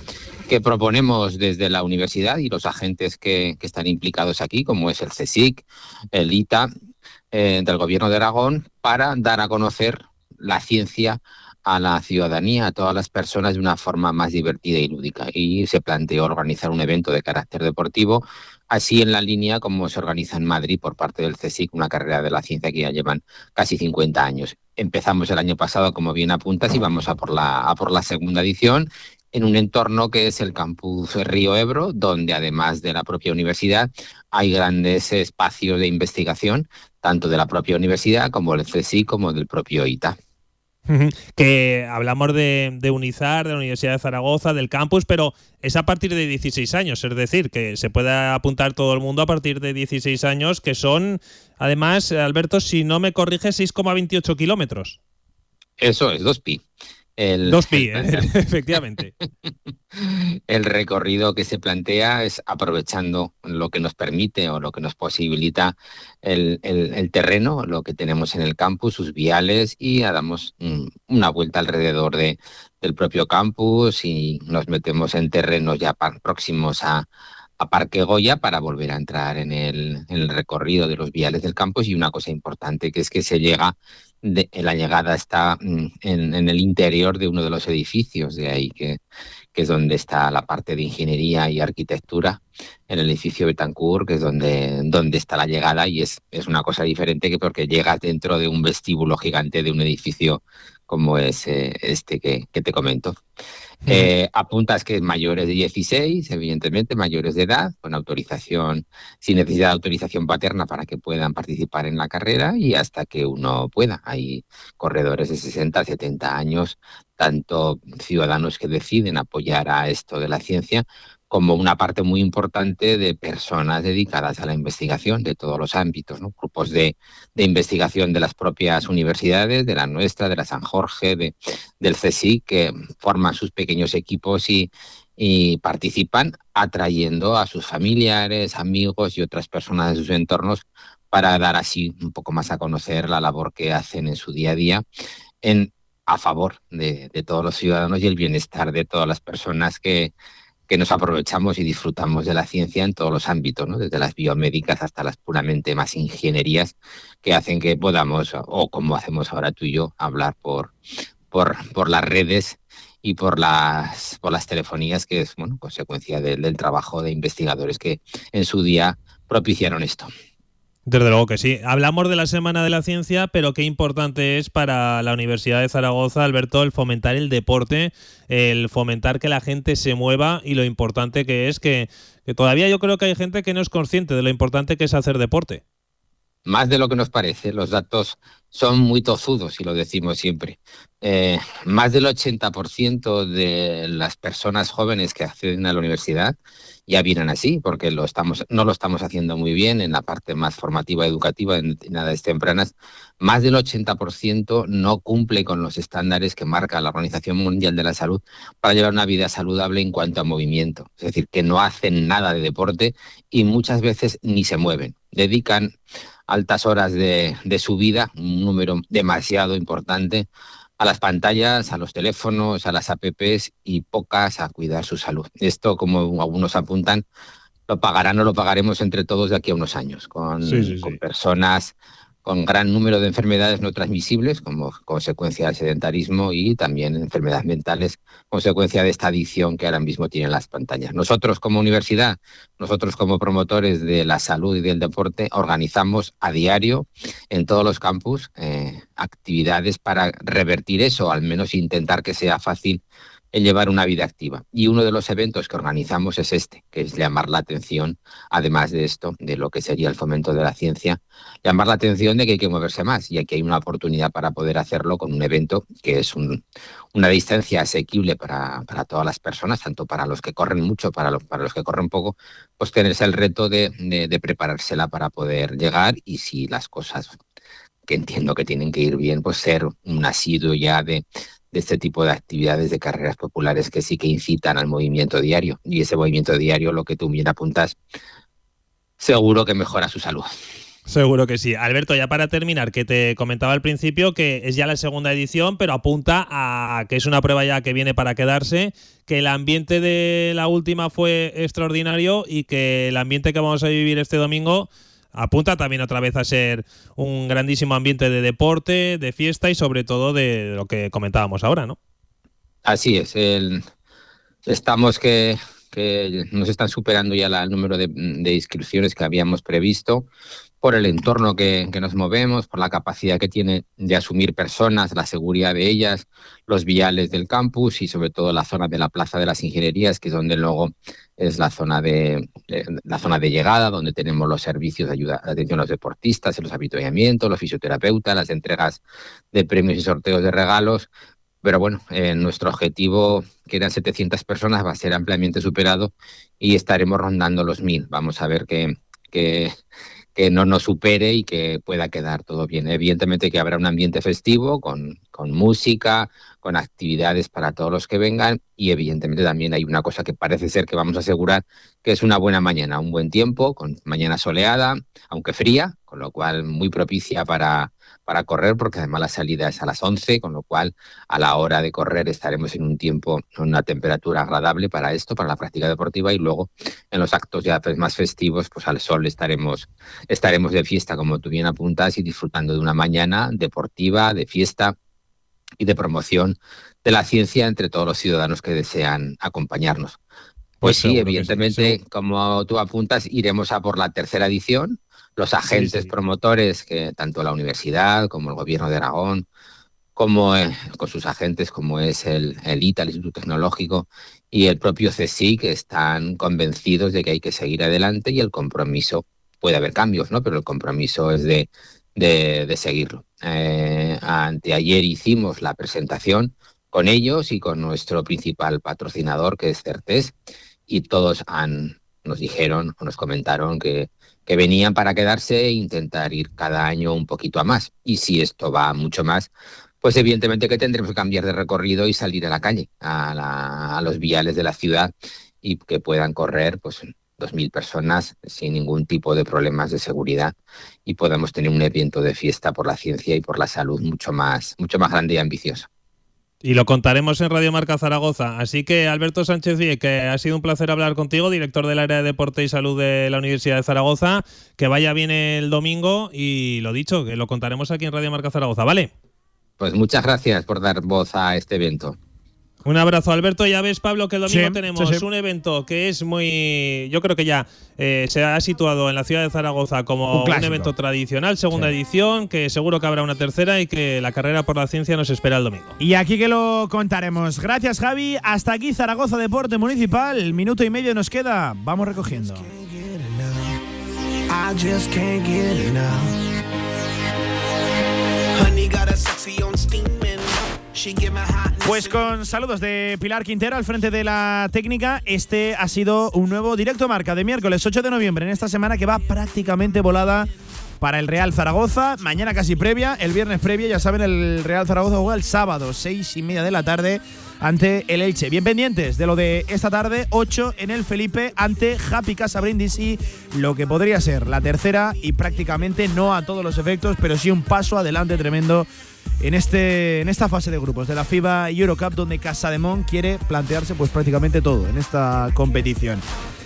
que proponemos desde la universidad y los agentes que, están implicados aquí, como es el CSIC, el ITA, eh, del Gobierno de Aragón, para dar a conocer la ciencia a la ciudadanía, a todas las personas de una forma más divertida y lúdica. Y se planteó organizar un evento de carácter deportivo así en la línea como se organiza en Madrid por parte del CSIC, una carrera de la ciencia que ya llevan casi 50 años. Empezamos el año pasado, como bien apuntas, y vamos a por la, por la segunda edición en un entorno que es el campus Río Ebro, donde además de la propia universidad hay grandes espacios de investigación, tanto de la propia universidad como del CSIC como del propio ITA que hablamos de, UNIZAR, de la Universidad de Zaragoza, del campus, pero es a partir de 16 años, es decir, que se puede apuntar todo el mundo a partir de 16 años, que son, además, Alberto, si no me corrige, 6,28 kilómetros. Eso es, dos pi. Dos pi, efectivamente. El recorrido que se plantea es aprovechando lo que nos permite o lo que nos posibilita el, terreno, lo que tenemos en el campus, sus viales y damos una vuelta alrededor de, del propio campus y nos metemos en terrenos ya próximos a, a Parque Goya para volver a entrar en el, en el, recorrido de los viales del campus y una cosa importante que es que se llega la llegada está mm, en, el interior de uno de los edificios, de ahí que, que, es donde está la parte de ingeniería y arquitectura, en el edificio Betancourt, que es donde, donde está la llegada, y es, es una cosa diferente que porque llegas dentro de un vestíbulo gigante de un edificio como es eh, este que, que te comento. Eh, apuntas que mayores de 16, evidentemente, mayores de edad, con autorización, sin necesidad de autorización paterna para que puedan participar en la carrera y hasta que uno pueda. Hay corredores de 60, 70 años, tanto ciudadanos que deciden apoyar a esto de la ciencia como una parte muy importante de personas dedicadas a la investigación de todos los ámbitos, grupos de, investigación de las propias universidades, de la nuestra, de la San Jorge, de, del CSI, que forman sus pequeños equipos y, participan atrayendo a sus familiares, amigos y otras personas de sus entornos para dar así un poco más a conocer la labor que hacen en su día a día a favor de todos los ciudadanos y el bienestar de todas las personas que, que nos aprovechamos y disfrutamos de la ciencia en todos los ámbitos, ¿no? desde las biomédicas hasta las puramente más ingenierías que hacen que podamos, o como hacemos ahora tú y yo, hablar por, por, por las redes y por las, por las telefonías, que es bueno, consecuencia del trabajo de investigadores que en su día propiciaron esto. Desde luego que sí. Hablamos de la Semana de la Ciencia, pero qué importante es para la Universidad de Zaragoza, Alberto, el fomentar el deporte, el fomentar que la gente se mueva y lo importante que es que, todavía yo creo que hay gente que no es consciente de lo importante que es hacer deporte. Más de lo que nos parece, los datos son muy tozudos y lo decimos siempre. Eh, más del 80% de las personas jóvenes que acceden a la universidad ya vienen así, porque no lo estamos haciendo muy bien en la parte más formativa educativa, en edades tempranas. Más del 80% no cumple con los estándares que marca la Organización Mundial de la Salud para llevar una vida saludable en cuanto a movimiento. Es decir, que no hacen nada de deporte y muchas veces ni se mueven. Dedican altas horas de, de su vida, un número demasiado importante, a las pantallas, a los teléfonos, a las apps y pocas a cuidar su salud. Esto, como algunos apuntan, lo pagarán o lo pagaremos entre todos de aquí a unos años, con, con personas con gran número de enfermedades no transmisibles como consecuencia del sedentarismo y también enfermedades mentales, consecuencia de esta adicción que ahora mismo tienen las pantallas. Nosotros como universidad, nosotros como promotores de la salud y del deporte, organizamos a diario en todos los campus eh, actividades para revertir eso, al menos intentar que sea fácil el llevar una vida activa. Y uno de los eventos que organizamos es este, que es llamar la atención, además de esto, de lo que sería el fomento de la ciencia, llamar la atención de que hay que moverse más y aquí hay una oportunidad para poder hacerlo con un evento que es una distancia asequible para, todas las personas, tanto para los que corren mucho, para los, para los que corren poco, pues tenerse el reto de, de preparársela para poder llegar y si las cosas que entiendo que tienen que ir bien, pues ser un asiduo ya de, de este tipo de actividades de carreras populares que sí que incitan al movimiento diario. Y ese movimiento diario, lo que tú bien apuntas, seguro que mejora su salud. Seguro que sí. Alberto, ya para terminar, que te comentaba al principio que es ya la segunda edición, pero apunta a que es una prueba ya que viene para quedarse, que el ambiente de la última fue extraordinario y que el ambiente que vamos a vivir este domingo apunta también otra vez a ser un grandísimo ambiente de deporte, de fiesta y sobre todo de lo que comentábamos ahora, ¿no? Así es. estamos que, nos están superando ya el número de inscripciones que habíamos previsto por el entorno que, nos movemos, por la capacidad que tiene de asumir personas, la seguridad de ellas, los viales del campus y sobre todo la zona de la Plaza de las Ingenierías, que es donde luego es la zona de, la zona de llegada, donde tenemos los servicios de ayuda, atención a los deportistas, los habituallamientos, los fisioterapeutas, las entregas de premios y sorteos de regalos. Pero bueno, eh, nuestro objetivo, que eran 700 personas, va a ser ampliamente superado y estaremos rondando los 1000. Vamos a ver qué, qué, que no nos supere y que pueda quedar todo bien. Evidentemente que habrá un ambiente festivo con, con, música, con actividades para todos los que vengan y evidentemente también hay una cosa que parece ser que vamos a asegurar, que es una buena mañana, un buen tiempo, con mañana soleada, aunque fría, con lo cual muy propicia para, para correr, porque además la salida es a las 11, con lo cual a la hora de correr estaremos en un tiempo, en una temperatura agradable para esto, para la práctica deportiva, y luego en los actos ya pues, más festivos, pues al sol estaremos, estaremos de fiesta, como tú bien apuntas, y disfrutando de una mañana deportiva, de fiesta y de promoción de la ciencia entre todos los ciudadanos que desean acompañarnos. Pues, pues sí, evidentemente, como tú apuntas, iremos a por la tercera edición los agentes promotores, que tanto la universidad como el gobierno de Aragón, como eh, con sus agentes como es el, el ITA, el Instituto Tecnológico, y el propio CSIC están convencidos de que hay que seguir adelante y el compromiso, puede haber cambios, ¿no? pero el compromiso es de, de, seguirlo. Eh, anteayer hicimos la presentación con ellos y con nuestro principal patrocinador, que es Certes, y todos han, nos dijeron o nos comentaron que que venían para quedarse e intentar ir cada año un poquito a más. Y si esto va mucho más, pues evidentemente que tendremos que cambiar de recorrido y salir a la calle, a, los viales de la ciudad y que puedan correr pues 2.000 personas sin ningún tipo de problemas de seguridad y podamos tener un evento de fiesta por la ciencia y por la salud mucho más, mucho más grande y ambicioso. Y lo contaremos en Radio Marca Zaragoza. Así que Alberto Sánchez Vie, que ha sido un placer hablar contigo, director del área de deporte y salud de la Universidad de Zaragoza. Que vaya bien el domingo y lo dicho, que lo contaremos aquí en Radio Marca Zaragoza, ¿vale? Pues muchas gracias por dar voz a este evento. Un abrazo, Alberto. Ya ves, Pablo, que el domingo tenemos un evento que es muy. Yo creo que ya eh, se ha situado en la ciudad de Zaragoza como un, evento tradicional, segunda edición, que seguro que habrá una tercera y que la carrera por la ciencia nos espera el domingo. Y aquí que lo contaremos. Gracias, Javi. Hasta aquí Zaragoza Deporte Municipal. Minuto y medio nos queda. Vamos recogiendo. Pues con saludos de Pilar Quintero al frente de la técnica, este ha sido un nuevo directo marca de miércoles 8 de noviembre en esta semana que va prácticamente volada para el Real Zaragoza. Mañana casi previa, el viernes previa, ya saben, el Real Zaragoza juega el sábado, seis y media de la tarde, ante el Elche. Bien pendientes de lo de esta tarde, 8 en el Felipe, ante Happy Casa Brindisi, lo que podría ser la tercera y prácticamente no a todos los efectos, pero sí un paso adelante tremendo en, este, en esta fase de grupos de la FIBA Eurocup, donde Casademón quiere plantearse pues prácticamente todo en esta competición.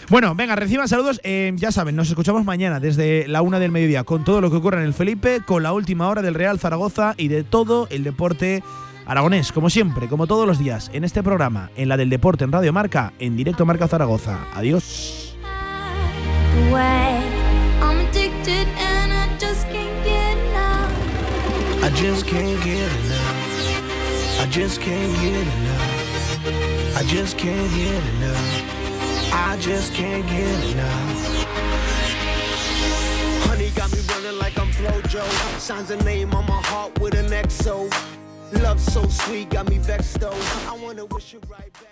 Bueno, venga, reciban saludos. Eh, ya saben, nos escuchamos mañana desde la una del mediodía con todo lo que ocurre en el Felipe, con la última hora del Real Zaragoza y de todo el deporte aragonés, como siempre, como todos los días, en este programa, en la del deporte en Radio Marca, en directo Marca Zaragoza. Adiós. I just can't get enough. I just can't get enough. I just can't get enough. I just can't get enough. Honey got me running like I'm Flojo. Signs a name on my heart with an XO. Love so sweet, got me vexed though. I wanna wish you right back.